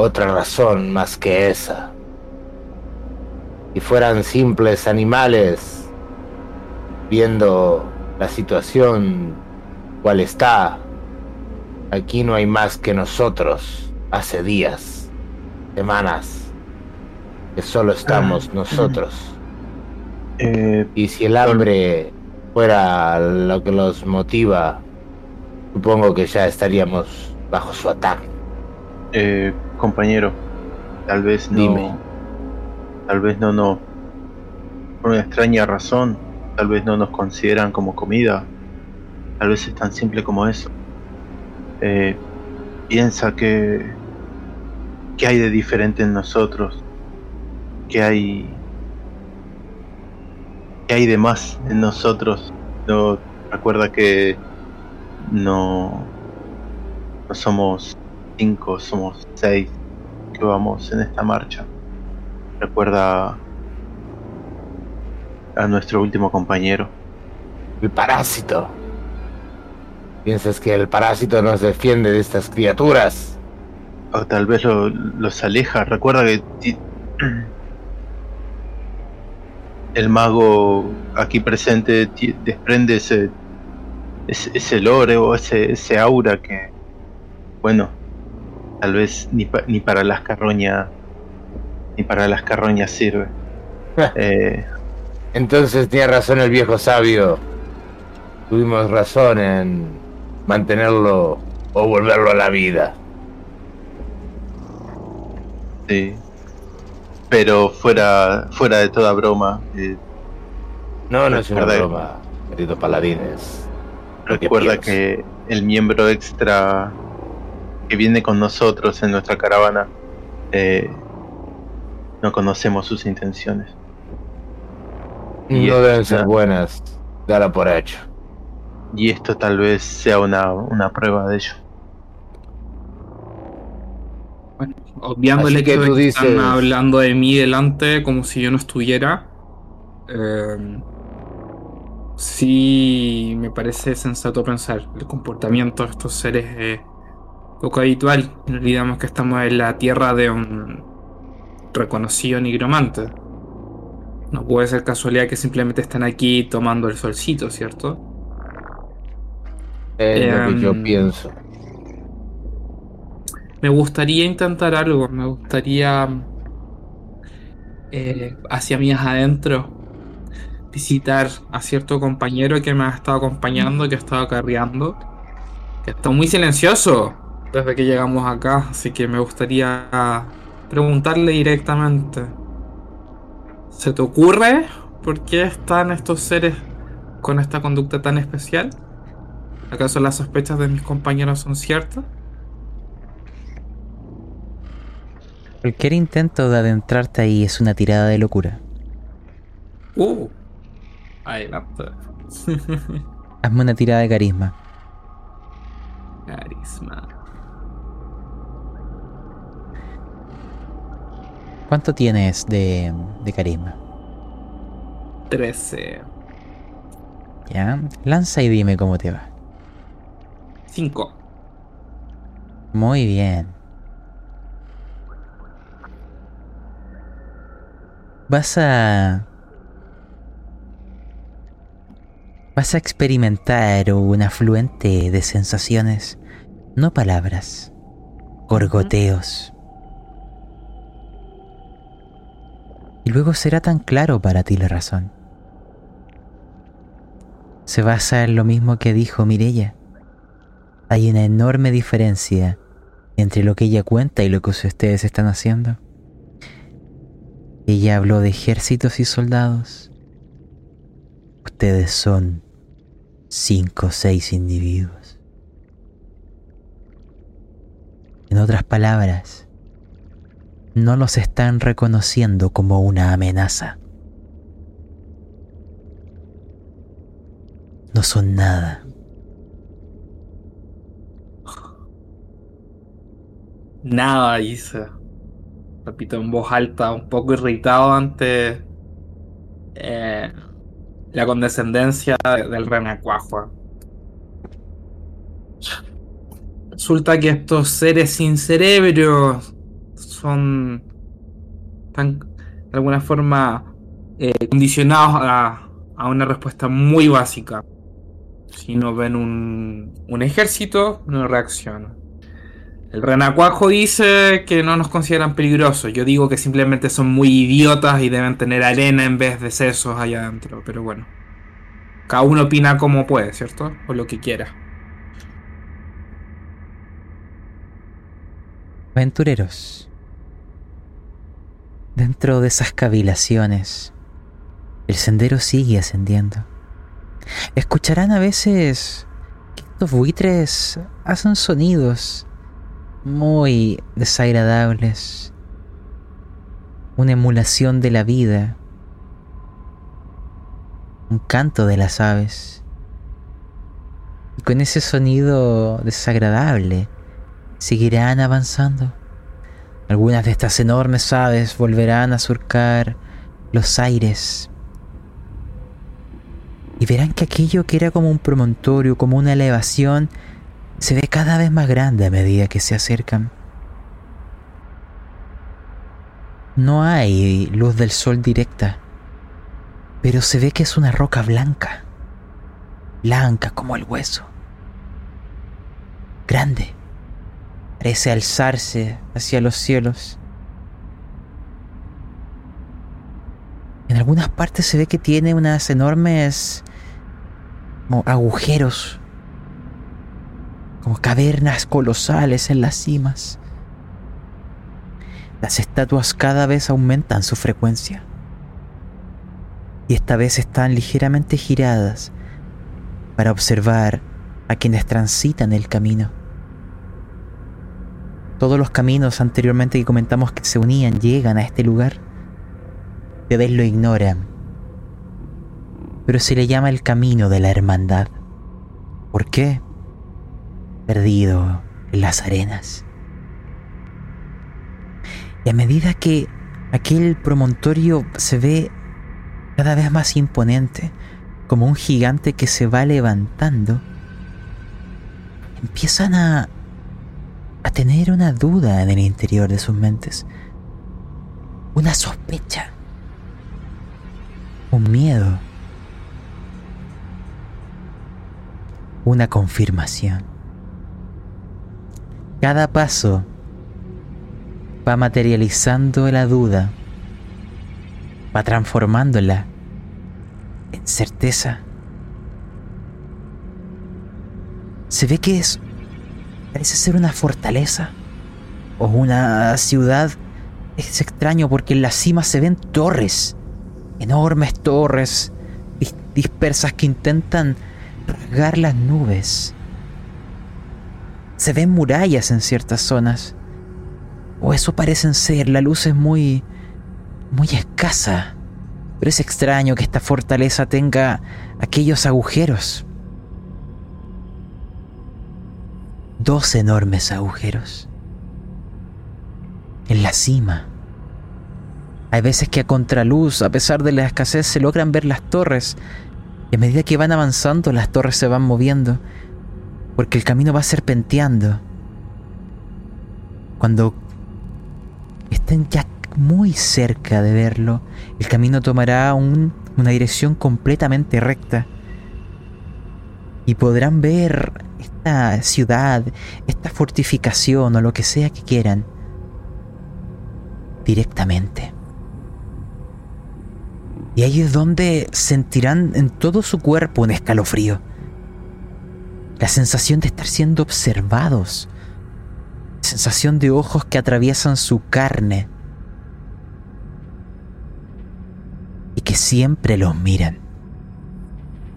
otra razón más que esa. Si fueran simples animales viendo la situación cual está, aquí no hay más que nosotros hace días, semanas, que solo estamos nosotros. Eh, Y si el hambre fuera lo que los motiva, supongo que ya estaríamos bajo su ataque. eh, compañero, tal vez no. Dime. Tal vez no, no. Por una extraña razón, tal vez no nos consideran como comida. Tal vez es tan simple como eso. Eh, piensa que. ¿Qué hay de diferente en nosotros? ¿Qué hay. ¿Qué hay de más en nosotros? No, recuerda que no. No somos cinco, somos seis que vamos en esta marcha. Recuerda a nuestro último compañero. El parásito. ¿Piensas que el parásito nos defiende de estas criaturas? O tal vez lo- los aleja. Recuerda que el mago aquí presente desprende ese, ese, ese lore o ese, ese aura que, bueno, tal vez ni, pa- ni para las carroñas ni para las carroñas sirve. Eh, Entonces tiene razón el viejo sabio. Tuvimos razón en mantenerlo o volverlo a la vida. sí. Pero fuera, fuera de toda broma, eh, No, no es una broma, querido paladines. Que Recuerda que el miembro extra que viene con nosotros en nuestra caravana eh, no conocemos sus intenciones. y No deben ser buenas. Dala por hecho. Y esto tal vez sea una, una prueba de ello. Bueno, obviando el que hecho de tú que están dices- hablando de mí delante como si yo no estuviera. eh, sí, me parece sensato pensar. El comportamiento de estos seres es poco habitual. No olvidamos que estamos en la tierra de un reconocido nigromante. No puede ser casualidad que simplemente están aquí tomando el solcito, ¿cierto? Es lo que yo Em, pienso. Me gustaría intentar algo, me gustaría eh, hacia mías adentro visitar a cierto compañero que me ha estado acompañando, que ha estado acarreando, que está muy silencioso desde que llegamos acá, así que me gustaría preguntarle directamente. ¿Se te ocurre por qué están estos seres con esta conducta tan especial? ¿Acaso las sospechas de mis compañeros son ciertas? Cualquier intento de adentrarte ahí es una tirada de locura. Uh, adelante. Hazme una tirada de carisma. Carisma. ¿Cuánto tienes de, de carisma? 13. ¿Ya? Lanza y dime cómo te va. 5. Muy bien. Vas a... Vas a experimentar un afluente de sensaciones, no palabras, gorgoteos, Y luego será tan claro para ti la razón. Se basa en lo mismo que dijo Mirella. Hay una enorme diferencia entre lo que ella cuenta y lo que ustedes están haciendo. Ella habló de ejércitos y soldados. Ustedes son cinco o seis individuos. En otras palabras, no los están reconociendo como una amenaza. No son nada. Nada, dice. Repito en voz alta, un poco irritado ante eh, la condescendencia del renacuajo. Resulta que estos seres sin cerebro son tan, de alguna forma eh, condicionados a, una respuesta muy básica. Si no ven un, un ejército, no reaccionan. El renacuajo dice que no nos consideran peligrosos. Yo digo que simplemente son muy idiotas y deben tener arena en vez de sesos allá adentro. Pero bueno. Cada uno opina como puede, ¿cierto? O lo que quiera. Aventureros. Dentro de esas cavilaciones, el sendero sigue ascendiendo. Escucharán a veces que estos buitres hacen sonidos muy desagradables. Una emulación de la vida. Un canto de las aves. Y con ese sonido desagradable seguirán avanzando. Algunas de estas enormes aves volverán a surcar los aires. Y verán que aquello que era como un promontorio, como una elevación, se ve cada vez más grande a medida que se acercan. No hay luz del sol directa, pero se ve que es una roca blanca, blanca como el hueso, grande, parece alzarse hacia los cielos. En algunas partes se ve que tiene unas enormes agujeros como cavernas colosales en las cimas. Las estatuas cada vez aumentan su frecuencia y esta vez están ligeramente giradas para observar a quienes transitan el camino. Todos los caminos anteriormente que comentamos que se unían llegan a este lugar. Ustedes lo ignoran, pero se le llama el camino de la hermandad. ¿Por qué? Perdido en las arenas. Y a medida que aquel promontorio se ve cada vez más imponente, como un gigante que se va levantando, empiezan a, a tener una duda en el interior de sus mentes, una sospecha, un miedo, una confirmación. Cada paso va materializando la duda, va transformándola en certeza. Se ve que es, parece ser una fortaleza o una ciudad. Es extraño porque en la cima se ven torres, enormes torres dispersas que intentan rasgar las nubes. Se ven murallas en ciertas zonas. O eso parecen ser, la luz es muy... muy escasa. Pero es extraño que esta fortaleza tenga aquellos agujeros. Dos enormes agujeros. En la cima. Hay veces que a contraluz, a pesar de la escasez, se logran ver las torres. Y a medida que van avanzando, las torres se van moviendo porque el camino va serpenteando. Cuando estén ya muy cerca de verlo, el camino tomará una dirección completamente recta. Y podrán ver esta ciudad, esta fortificación o lo que sea que quieran directamente. Y ahí es donde sentirán en todo su cuerpo un escalofrío. La sensación de estar siendo observados. Sensación de ojos que atraviesan su carne. Y que siempre los miran.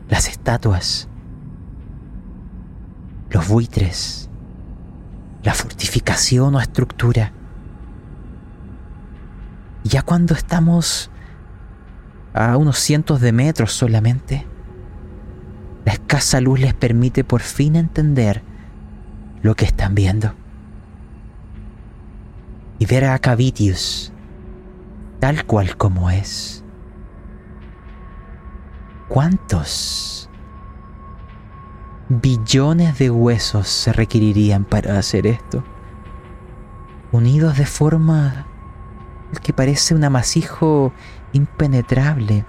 Las estatuas. Los buitres. La fortificación o estructura. Ya cuando estamos a unos cientos de metros solamente, la escasa luz les permite por fin entender lo que están viendo. Y ver a Cavitius tal cual como es. ¿Cuántos billones de huesos se requerirían para hacer esto? Unidos de forma que parece un amasijo impenetrable.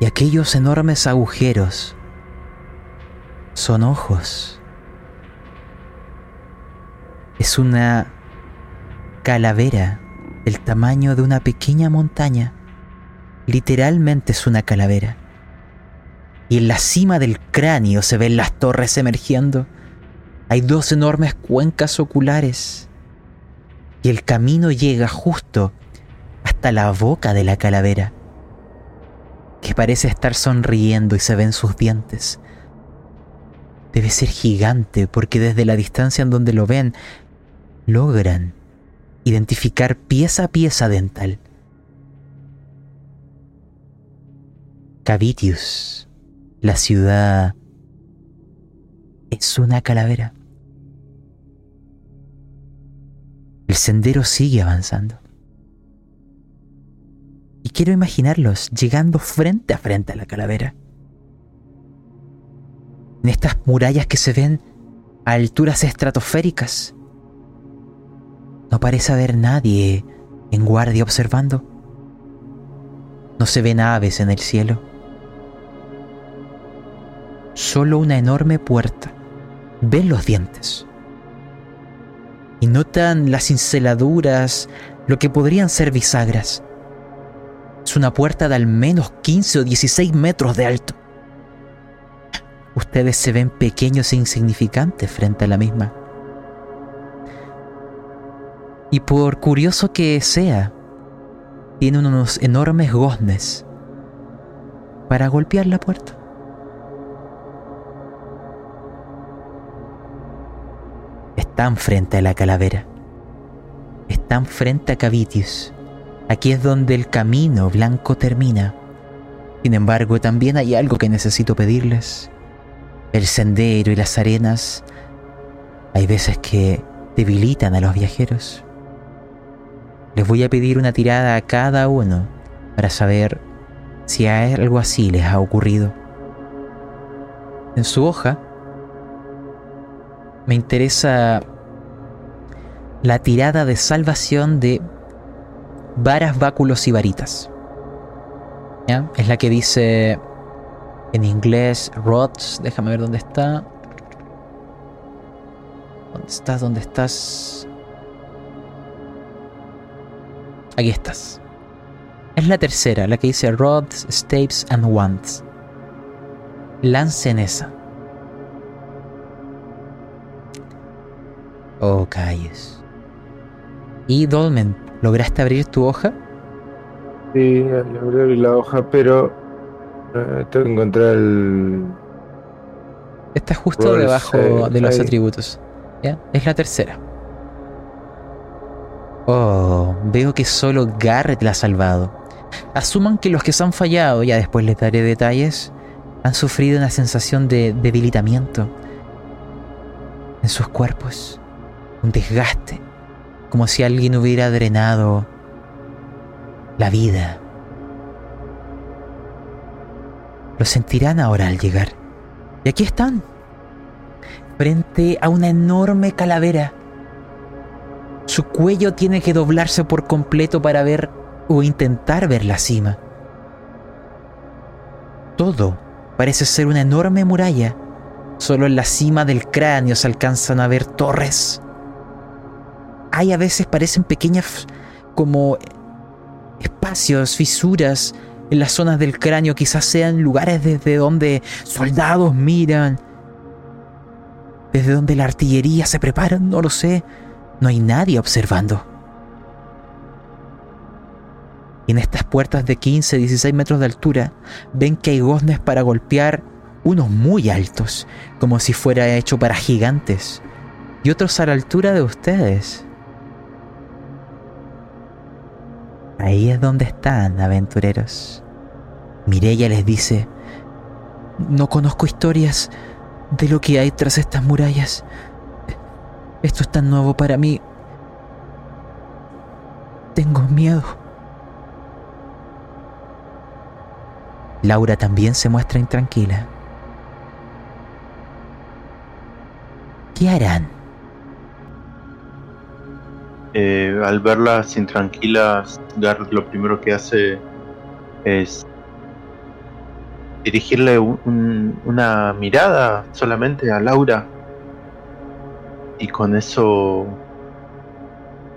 Y aquellos enormes agujeros son ojos. Es una calavera del tamaño de una pequeña montaña. Literalmente es una calavera. Y en la cima del cráneo se ven las torres emergiendo. Hay dos enormes cuencas oculares. Y el camino llega justo hasta la boca de la calavera, que parece estar sonriendo y se ven sus dientes. Debe ser gigante porque desde la distancia en donde lo ven, logran identificar pieza a pieza dental. Cavitius, la ciudad, es una calavera. El sendero sigue avanzando. Y quiero imaginarlos llegando frente a frente a la calavera. En estas murallas que se ven a alturas estratosféricas. No parece haber nadie en guardia observando. No se ven aves en el cielo. Solo una enorme puerta. Ven los dientes. Y notan las cinceladuras, lo que podrían ser bisagras. Es una puerta de al menos 15 o 16 metros de alto. Ustedes se ven pequeños e insignificantes frente a la misma. Y por curioso que sea, tienen unos enormes goznes para golpear la puerta. Están frente a la calavera. Están frente a Cavitius. Aquí es donde el camino blanco termina. Sin embargo, también hay algo que necesito pedirles. El sendero y las arenas hay veces que debilitan a los viajeros. Les voy a pedir una tirada a cada uno para saber si algo así les ha ocurrido. En su hoja me interesa la tirada de salvación de varas, báculos y varitas. ¿Ya? Es la que dice en inglés rods. Déjame ver dónde está. ¿Dónde estás? ¿Dónde estás? Aquí estás. Es la tercera, la que dice rods, staves and wands. Lancen esa. Oh, calles. Y Dolmen, ¿lograste abrir tu hoja? Sí, logré abrir la hoja, pero eh, tengo que encontrar el. Está justo Roll debajo de los atributos. ¿Ya? Es la tercera. Oh, veo que solo Garrett la ha salvado. Asuman que los que se han fallado, ya después les daré detalles, han sufrido una sensación de debilitamiento en sus cuerpos. Un desgaste. Como si alguien hubiera drenado la vida. Lo sentirán ahora al llegar. Y aquí están. Frente a una enorme calavera. Su cuello tiene que doblarse por completo para ver o intentar ver la cima. Todo parece ser una enorme muralla. Solo en la cima del cráneo se alcanzan a ver torres. Hay a veces parecen pequeñas como espacios, fisuras, en las zonas del cráneo, quizás sean lugares desde donde soldados miran, desde donde la artillería se prepara, no lo sé. No hay nadie observando. Y en estas puertas de 15, 16 metros de altura, ven que hay goznes para golpear, unos muy altos, como si fuera hecho para gigantes, y otros a la altura de ustedes. Ahí es donde están, aventureros. Mirella les dice, no conozco historias de lo que hay tras estas murallas. Esto es tan nuevo para mí. Tengo miedo. Laura también se muestra intranquila. ¿Qué harán? Eh, al verlas intranquilas, Gar lo primero que hace es dirigirle un- una mirada solamente a Laura. Y con eso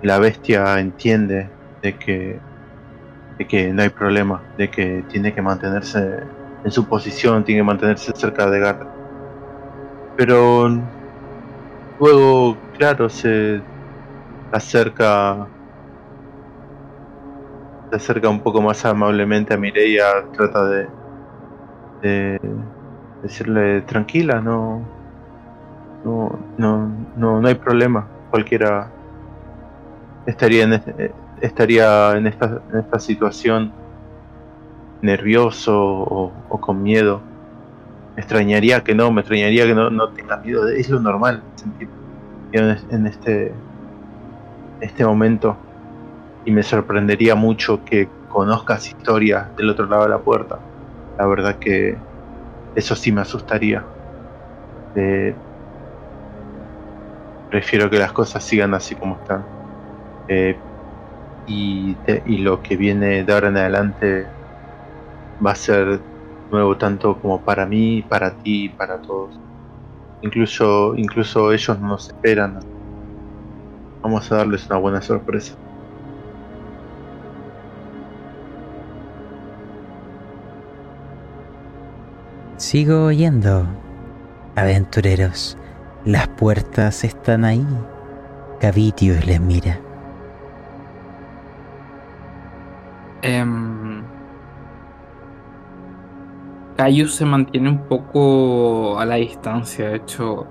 la bestia entiende de que, de que no hay problema, de que tiene que mantenerse en su posición, tiene que mantenerse cerca de Gar. Pero luego, claro, se acerca se acerca un poco más amablemente a Mireia, trata de, de decirle tranquila, no, no, no, no, no hay problema, cualquiera estaría en este- estaría en esta, en esta situación nervioso o, con miedo. Me extrañaría que no, me extrañaría que no, no tenga miedo, es lo normal sentir en este este momento y me sorprendería mucho que conozcas historias del otro lado de la puerta. La verdad que eso sí me asustaría. Eh, prefiero que las cosas sigan así como están. Eh, y, te- y lo que viene de ahora en adelante va a ser nuevo tanto como para mí, para ti para todos. Incluso, incluso ellos no nos esperan. Vamos a darles una buena sorpresa. Sigo oyendo. Aventureros, las puertas están ahí. Cavitius les mira. Em, Caius se mantiene un poco a la distancia, de hecho,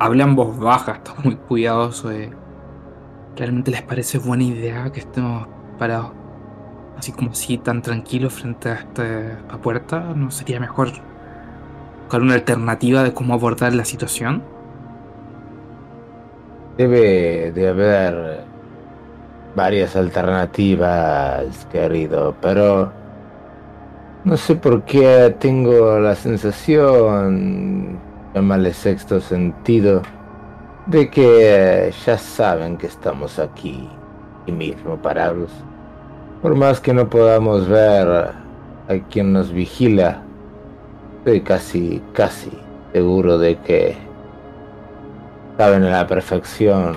habla en voz baja, está muy cuidadoso de... ¿Realmente les parece buena idea que estemos parados así como así, tan tranquilos frente a esta puerta? ¿No sería mejor buscar una alternativa de cómo abordar la situación? Debe de haber varias alternativas, querido, pero no sé por qué tengo la sensación, llámale sexto sentido, de que ya saben que estamos aquí, aquí mismo parados. Por más que no podamos ver a quien nos vigila, estoy casi, casi seguro de que saben a la perfección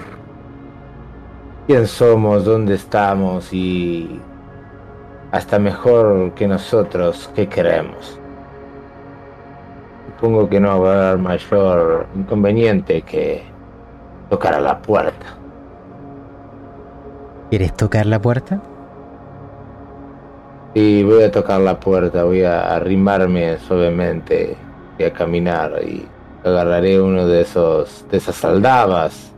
quién somos, dónde estamos y hasta mejor que nosotros qué queremos. Supongo que no va a haber mayor inconveniente que tocar a la puerta. ¿Quieres tocar la puerta? Y voy a tocar la puerta, voy a arrimarme suavemente y a caminar y agarraré uno de esos de esas aldabas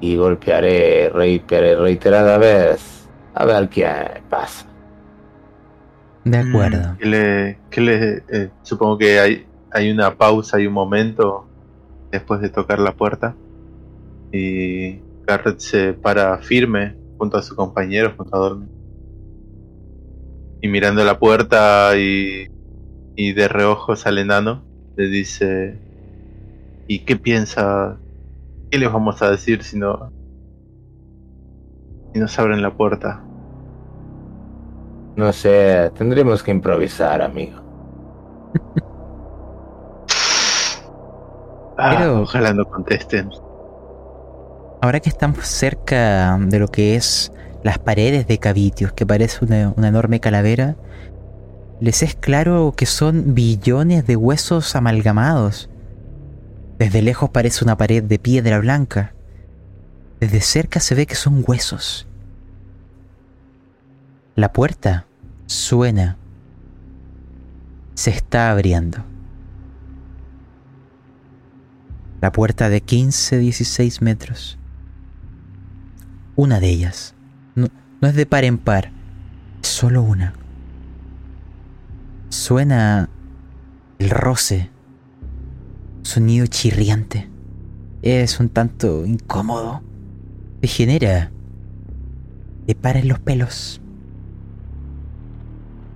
y golpearé, reiteraré reiterada vez a ver qué pasa. De Mm. acuerdo. ¿Qué le, qué le- eh, supongo que hay, hay una pausa y un momento después de tocar la puerta. Y Garrett se para firme junto a su compañero, junto a Dormin. Y mirando la puerta y, y de reojos al enano, le dice: ¿Y qué piensa? ¿Qué les vamos a decir si no, si nos abren la puerta? No sé, tendremos que improvisar, amigo. Ah, Pero- ojalá no contesten. Ahora que estamos cerca de lo que es las paredes de Cavitius, que parece una, enorme calavera, les es claro que son billones de huesos amalgamados. Desde lejos parece una pared de piedra blanca. Desde cerca se ve que son huesos. La puerta suena. Se está abriendo. La puerta de 15, 16 metros. Una de ellas. No, no es de par en par. Solo una. Suena el roce. Sonido chirriante. Es un tanto incómodo. Te genera. Te para los pelos.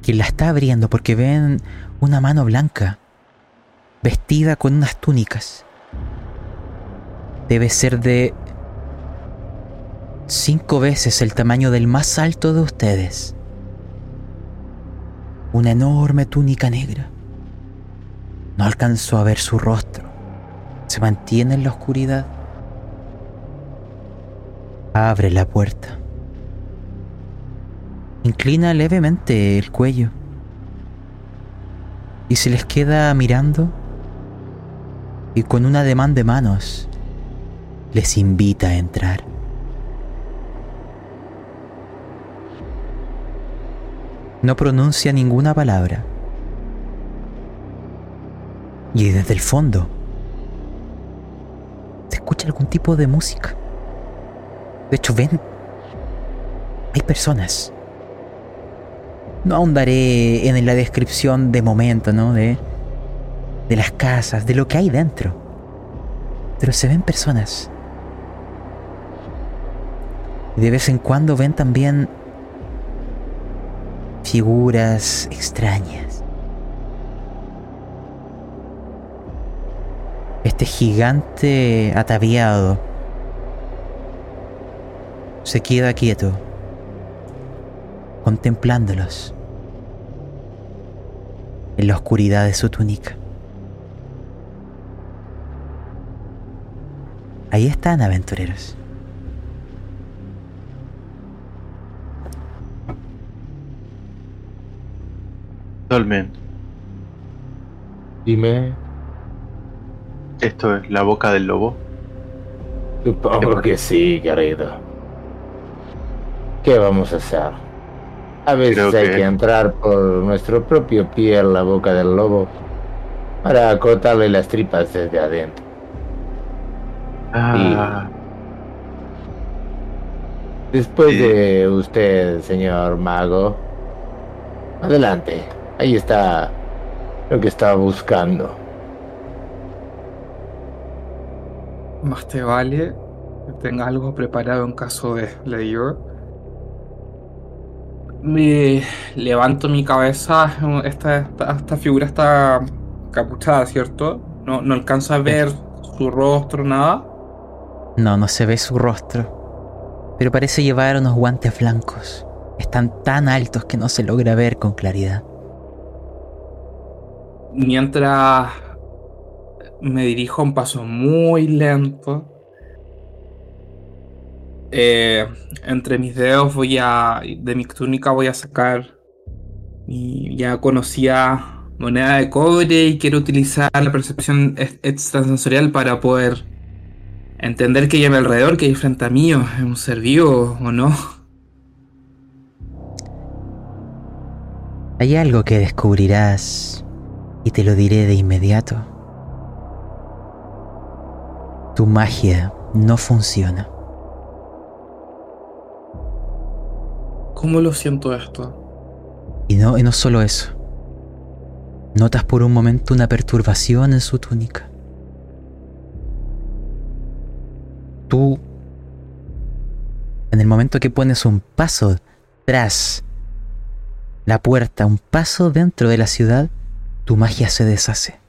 Quien la está abriendo porque ven una mano blanca. Vestida con unas túnicas. Debe ser de cinco veces el tamaño del más alto de ustedes. Una enorme túnica negra. No alcanzó a ver su rostro. Se mantiene en la oscuridad. Abre la puerta. Inclina levemente el cuello. Y se les queda mirando. Y con un ademán de manos les invita a entrar. No pronuncia ninguna palabra. Y desde el fondo se escucha algún tipo de música. De hecho, ven, hay personas. No ahondaré en la descripción de momento, ¿no? De, de las casas, de lo que hay dentro. Pero se ven personas. Y de vez en cuando ven también figuras extrañas. Este gigante ataviado se queda quieto, contemplándolos en la oscuridad de su túnica. Ahí están, aventureros. Totalmente. Dime. ¿Esto es la boca del lobo? Supongo que sí, querido. ¿Qué vamos a hacer? A veces Creo hay que- que entrar por nuestro propio pie en la boca del lobo para cortarle las tripas desde adentro. Ah, Después Sí. de usted, señor mago, adelante. Ahí está lo que estaba buscando. Más te vale que tengas algo preparado en caso de, le digo. Me levanto mi cabeza, esta, esta, esta figura está capuchada, ¿cierto? No, no alcanzo a ver su rostro, nada. No, no se ve su rostro. Pero parece llevar unos guantes blancos. Están tan altos que no se logra ver con claridad. Mientras me dirijo a un paso muy lento. Eh, entre mis dedos voy a. De mi túnica voy a sacar. Mi ya conocía moneda de cobre y quiero utilizar la percepción ex- extrasensorial para poder entender que hay a mi alrededor, que hay frente a mí, es un ser vivo o no. Hay algo que descubrirás y te lo diré de inmediato. Tu magia no funciona. ¿Cómo lo siento esto? Y no, y no solo eso. Notas por un momento una perturbación en su túnica. Tú, en el momento que pones un paso tras la puerta, un paso dentro de la ciudad, tu magia se deshace.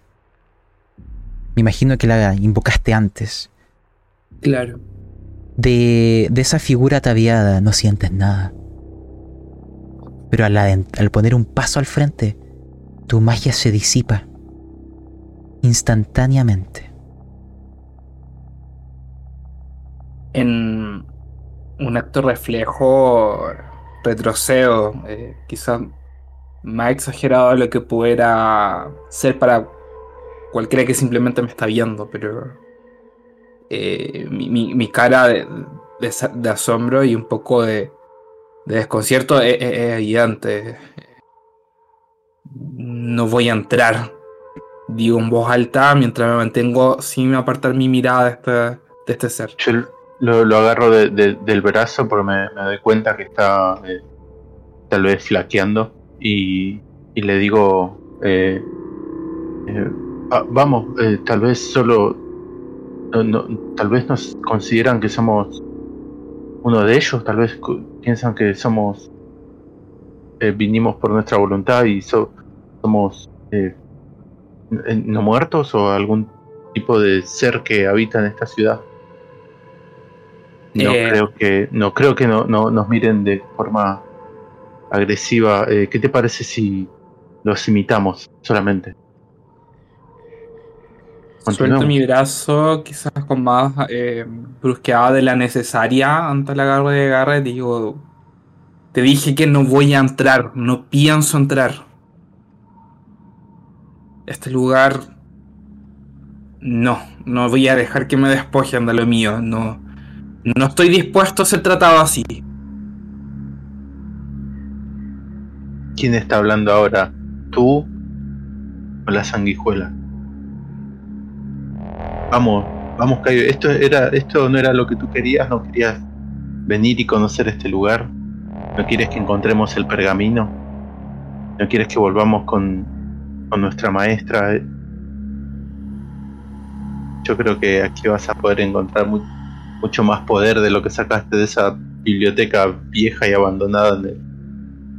Me imagino que la invocaste antes. Claro. De, de esa figura ataviada no sientes nada. Pero al, al poner un paso al frente, tu magia se disipa instantáneamente. en un acto reflejo retrocedo, eh, quizás más exagerado de lo que pudiera ser para cualquiera que simplemente me está viendo, pero eh, mi, mi- cara de, asombro y un poco de, de desconcierto es, es-. No voy a entrar, digo en voz alta mientras me mantengo sin apartar mi mirada de este, de este ser. Yo lo, lo agarro de- de- del brazo porque me, me doy cuenta que está eh, tal vez flaqueando y, y le digo, eh, eh, "Va- vamos, eh, tal vez solo, no- no- tal vez nos consideran que somos uno de ellos, tal vez piensan que somos, eh, vinimos por nuestra voluntad y so- somos no muertos o algún tipo de ser que habita en esta ciudad. No creo que no creo que no, no nos miren de forma agresiva. Eh, ¿Qué te parece si los imitamos solamente? Suelto mi brazo, quizás con más eh, brusquedad de la necesaria ante la garra de Garrett. Digo, te dije que no voy a entrar, no pienso entrar. Este lugar, no, no voy a dejar que me despojen de lo mío. No, no estoy dispuesto a ser tratado así. ¿Quién está hablando ahora? ¿Tú o la sanguijuela? Vamos, vamos, Cayo. Esto era, esto no era lo que tú querías. No querías venir y conocer este lugar. No quieres que encontremos el pergamino. No quieres que volvamos con, con nuestra maestra. Yo creo que aquí vas a poder encontrar mu- mucho más poder de lo que sacaste de esa biblioteca vieja y abandonada en el,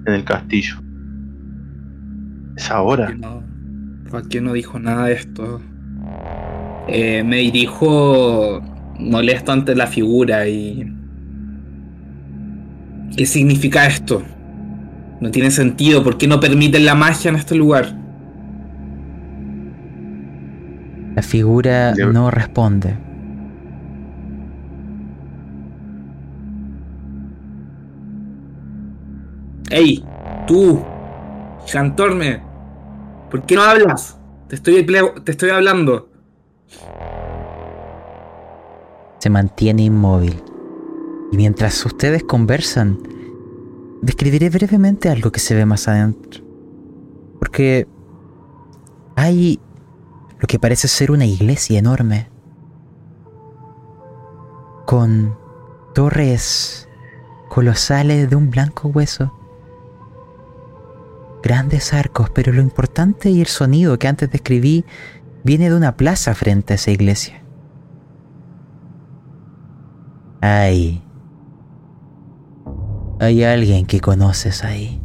en el castillo. Es ahora. No, no dijo nada de esto. Eh, me dirijo molesto ante la figura y... ¿Qué significa esto? No tiene sentido. ¿Por qué no permiten la magia en este lugar? La figura no responde. ¡Ey! ¡Tú! ¡Chantorme! ¿Por qué no hablas? Te estoy, te estoy hablando. Se mantiene inmóvil. Y mientras ustedes conversan, describiré brevemente algo que se ve más adentro. Porque hay lo que parece ser una iglesia enorme. Con torres colosales de un blanco hueso. Grandes arcos, pero lo importante y el sonido que antes describí viene de una plaza frente a esa iglesia. Hay... Hay alguien que conoces ahí.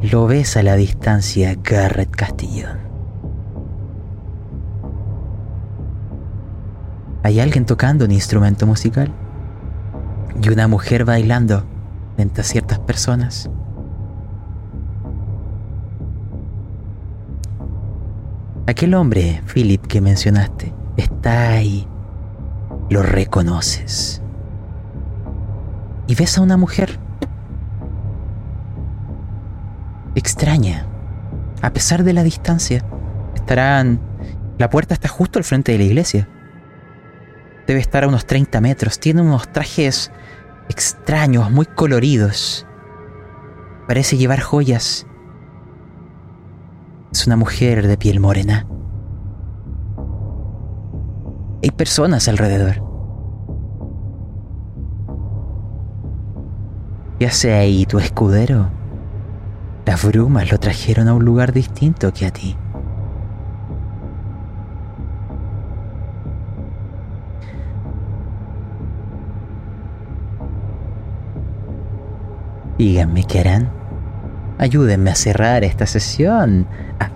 Lo ves a la distancia, Garrett Castillón. Hay alguien tocando un instrumento musical. Y una mujer bailando frente a ciertas personas. Aquel hombre, Philip, que mencionaste, está ahí. Lo reconoces. Y ves a una mujer. Extraña. A pesar de la distancia. Estarán... La puerta está justo al frente de la iglesia. Debe estar a unos 30 metros. Tiene unos trajes extraños, muy coloridos. Parece llevar joyas. Es una mujer de piel morena. Hay personas alrededor. ¿Qué hace ahí tu escudero? Las brumas lo trajeron a un lugar distinto que a ti. Díganme qué harán. Ayúdenme a cerrar esta sesión. Ah,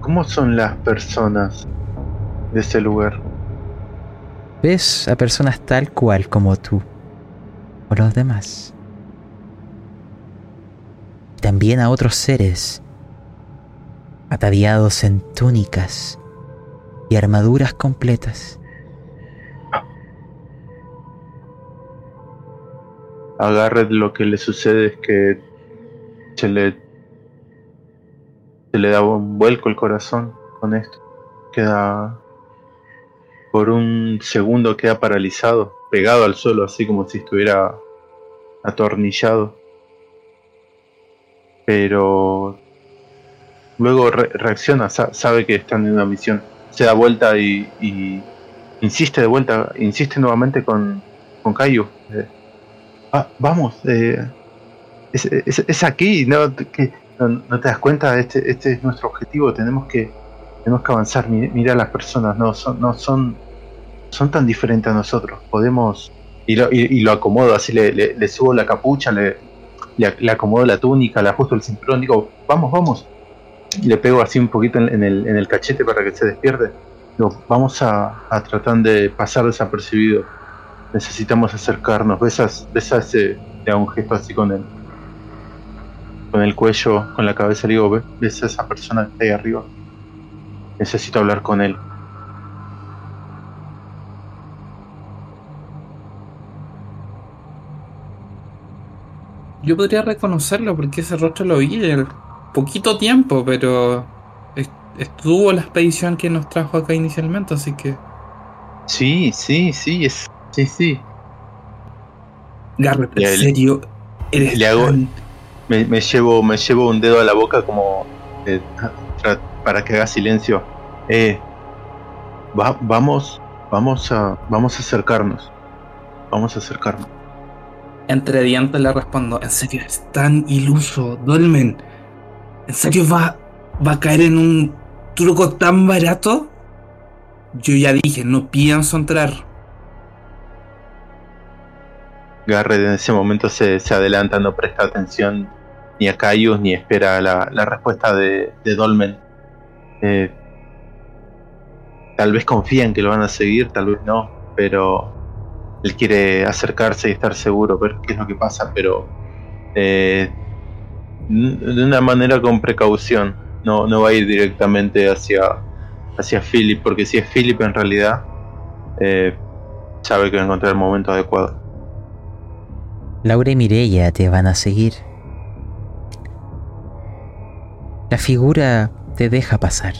¿Cómo son las personas de ese lugar? ves a personas tal cual como tú o los demás. También a otros seres ataviados en túnicas y armaduras completas. A Garrett lo que le sucede es que se le, se le da un vuelco el corazón con esto. Queda por un segundo queda paralizado, pegado al suelo, así como si estuviera atornillado. Pero luego reacciona, sabe que están en una misión, se da vuelta y, insiste de vuelta, insiste nuevamente con, con Caillou. Ah, vamos, eh, es, aquí, ¿no? Que, no, te das cuenta, este, este es nuestro objetivo, tenemos que, tenemos que avanzar, mira a las personas, no son, no son, son tan diferentes a nosotros, podemos, y lo, y, lo acomodo, así le, subo la capucha, le, le, acomodo la túnica, le ajusto el cinturón, digo, vamos, vamos, le pego así un poquito en, el, en el cachete para que se despierte, vamos a, a tratar de pasar desapercibido, necesitamos acercarnos, besas, besas ese, le hago un gesto así con él con el cuello, con la cabeza, le digo, ¿ves a esa persona que está ahí arriba? Necesito hablar con él. Yo podría reconocerlo porque ese rostro lo vi en poquito tiempo, pero estuvo la expedición que nos trajo acá inicialmente, así que. Sí, sí, sí, es, sí, sí. Garrett, en serio, eres le hago, me, llevo, me llevo un dedo a la boca como eh, para que haga silencio. Eh, vamos, vamos a, vamos a acercarnos. Vamos a acercarnos. Entre dientes le respondo, ¿en serio es tan iluso, Dolmen? ¿En serio va, va a caer en un truco tan barato? Yo ya dije, no pienso entrar. Garrett en ese momento se, se adelanta, no presta atención ni a Caius ni espera la, respuesta de, Dolmen. Eh, tal vez confía en que lo van a seguir, tal vez no, pero él quiere acercarse y estar seguro, ver qué es lo que pasa, pero eh, de una manera con precaución. No, no va a ir directamente hacia, hacia Philip, porque si es Philip en realidad, eh, sabe que va a encontrar el momento adecuado. Laura y Mirella te van a seguir. La figura te deja pasar.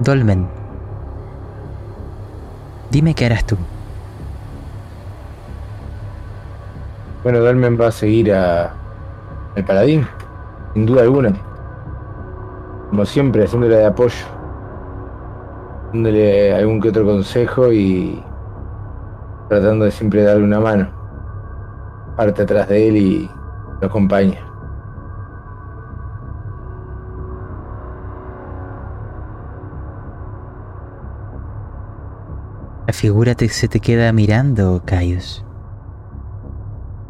Dolmen, dime qué harás tú. Bueno, Dolmen va a seguir a el paladín, sin duda alguna. Como siempre, haciéndole de apoyo, dándole algún que otro consejo y tratando de siempre darle una mano. Parte atrás de él y lo acompaña. La figura se te queda mirando, Caius.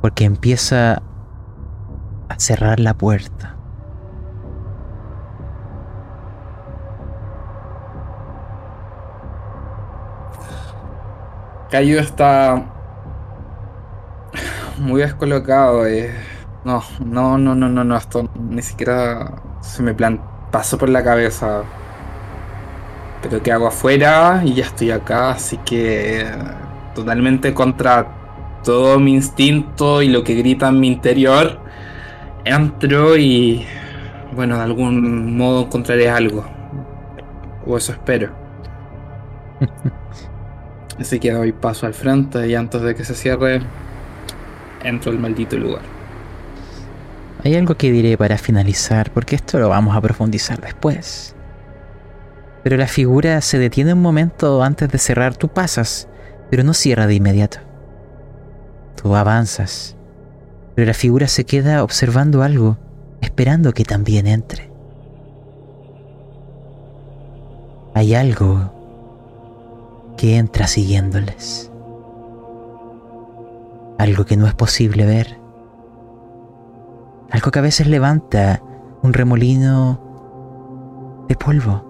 Porque empieza a cerrar la puerta. Cayo está muy descolocado. Eh. No, no, no, no, no, no, esto ni siquiera se me plan pasó por la cabeza. Pero ¿qué hago afuera? Y ya estoy acá, así que totalmente contra todo mi instinto y lo que grita en mi interior. Entro y bueno, de algún modo encontraré algo. O eso espero. Así que doy paso al frente y antes de que se cierre, entro al maldito lugar. Hay algo que diré para finalizar, porque esto lo vamos a profundizar después. Pero la figura se detiene un momento antes de cerrar. Tú pasas, pero no cierra de inmediato. Tú avanzas, pero la figura se queda observando algo, esperando que también entre. Hay algo que entra siguiéndoles. Algo que no es posible ver. Algo que a veces levanta un remolino de polvo.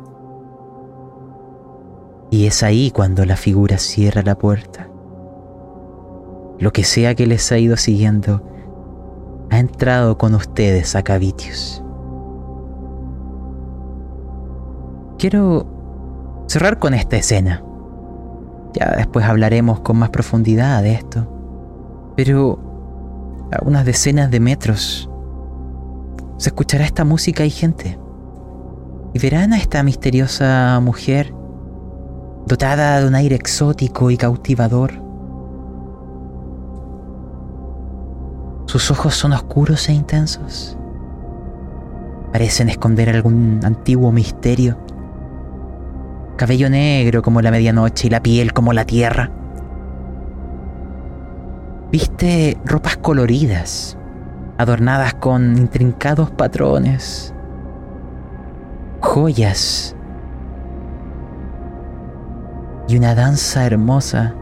Y es ahí cuando la figura cierra la puerta. Lo que sea que les ha ido siguiendo ha entrado con ustedes a Cavitius. Quiero cerrar con esta escena. Ya después hablaremos con más profundidad de esto. Pero a unas decenas de metros se escuchará esta música y gente. Y verán a esta misteriosa mujer dotada de un aire exótico y cautivador. Sus ojos son oscuros e intensos. Parecen esconder algún antiguo misterio. Cabello negro como la medianoche y la piel como la tierra. Viste ropas coloridas, adornadas con intrincados patrones, joyas y una danza hermosa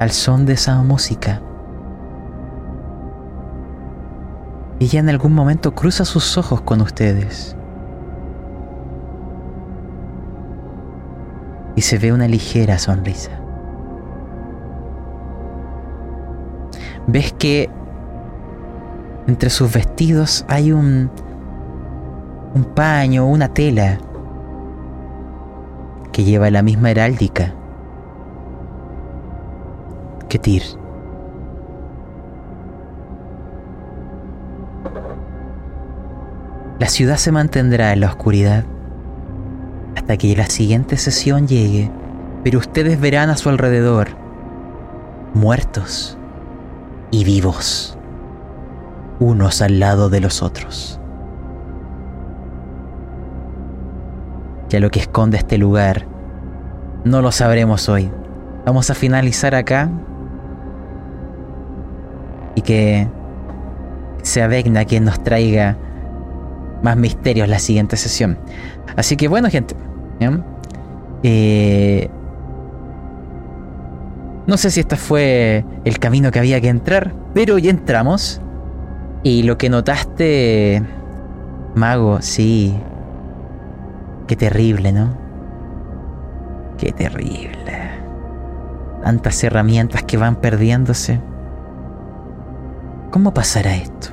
al son de esa música. Ella en algún momento cruza sus ojos con ustedes. Y se ve una ligera sonrisa. Ves que entre sus vestidos hay un un paño, una tela que lleva la misma heráldica que Tyr. La ciudad se mantendrá en la oscuridad hasta que la siguiente sesión llegue, pero ustedes verán a su alrededor muertos y vivos, unos al lado de los otros. Ya lo que esconde este lugar no lo sabremos hoy. Vamos a finalizar acá y que sea Vecna quien nos traiga más misterios la siguiente sesión. Así que bueno, gente. Eh, no sé si este fue el camino que había que entrar, pero ya entramos. Y lo que notaste, Mago, sí. Qué terrible, ¿no? Qué terrible. Tantas herramientas que van perdiéndose. ¿Cómo pasará esto?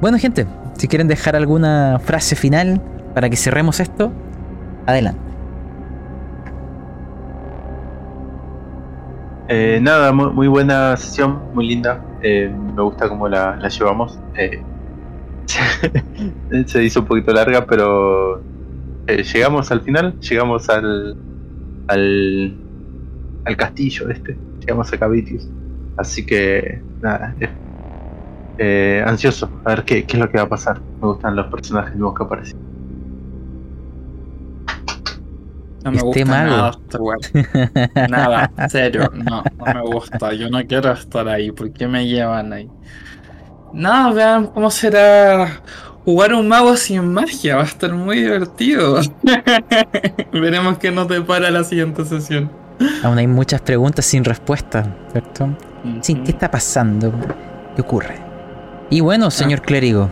Bueno, gente, si quieren dejar alguna frase final para que cerremos esto, adelante. Eh, nada, muy, buena sesión, muy linda. Eh, me gusta cómo la, llevamos. Eh, se hizo un poquito larga, pero llegamos al final, llegamos al, al, al castillo este, llegamos a Cavitius. Así que nada, eh, ansioso a ver qué, qué, es lo que va a pasar. Me gustan los personajes nuevos que aparecen. No me gusta nada este Nada, serio, no, no me gusta. Yo no quiero estar ahí. ¿Por qué me llevan ahí? No, vean cómo será jugar un mago sin magia. Va a estar muy divertido. Veremos qué nos depara la siguiente sesión. Aún hay muchas preguntas sin respuesta, ¿cierto? Sí, ¿qué está pasando? ¿Qué ocurre? Y bueno, señor ah. clérigo.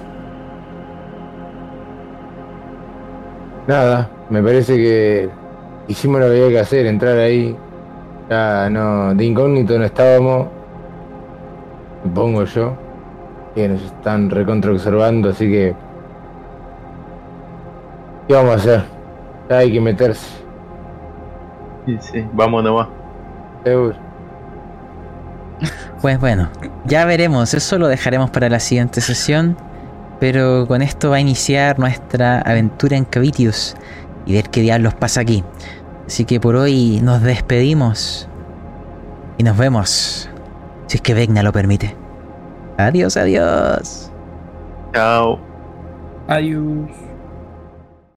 Nada, me parece que hicimos lo que había que hacer, entrar ahí. Ya no, de incógnito no estábamos. Supongo yo. Que nos están recontra observando, así que. ¿Qué vamos a hacer? Ya hay que meterse. Sí, sí, vamos nomás. Seguro. Pues bueno, ya veremos, eso lo dejaremos para la siguiente sesión, pero con esto va a iniciar nuestra aventura en Cavitius y ver qué diablos pasa aquí. Así que por hoy nos despedimos y nos vemos, si es que Vegna lo permite. Adiós, adiós. Chao. Adiós.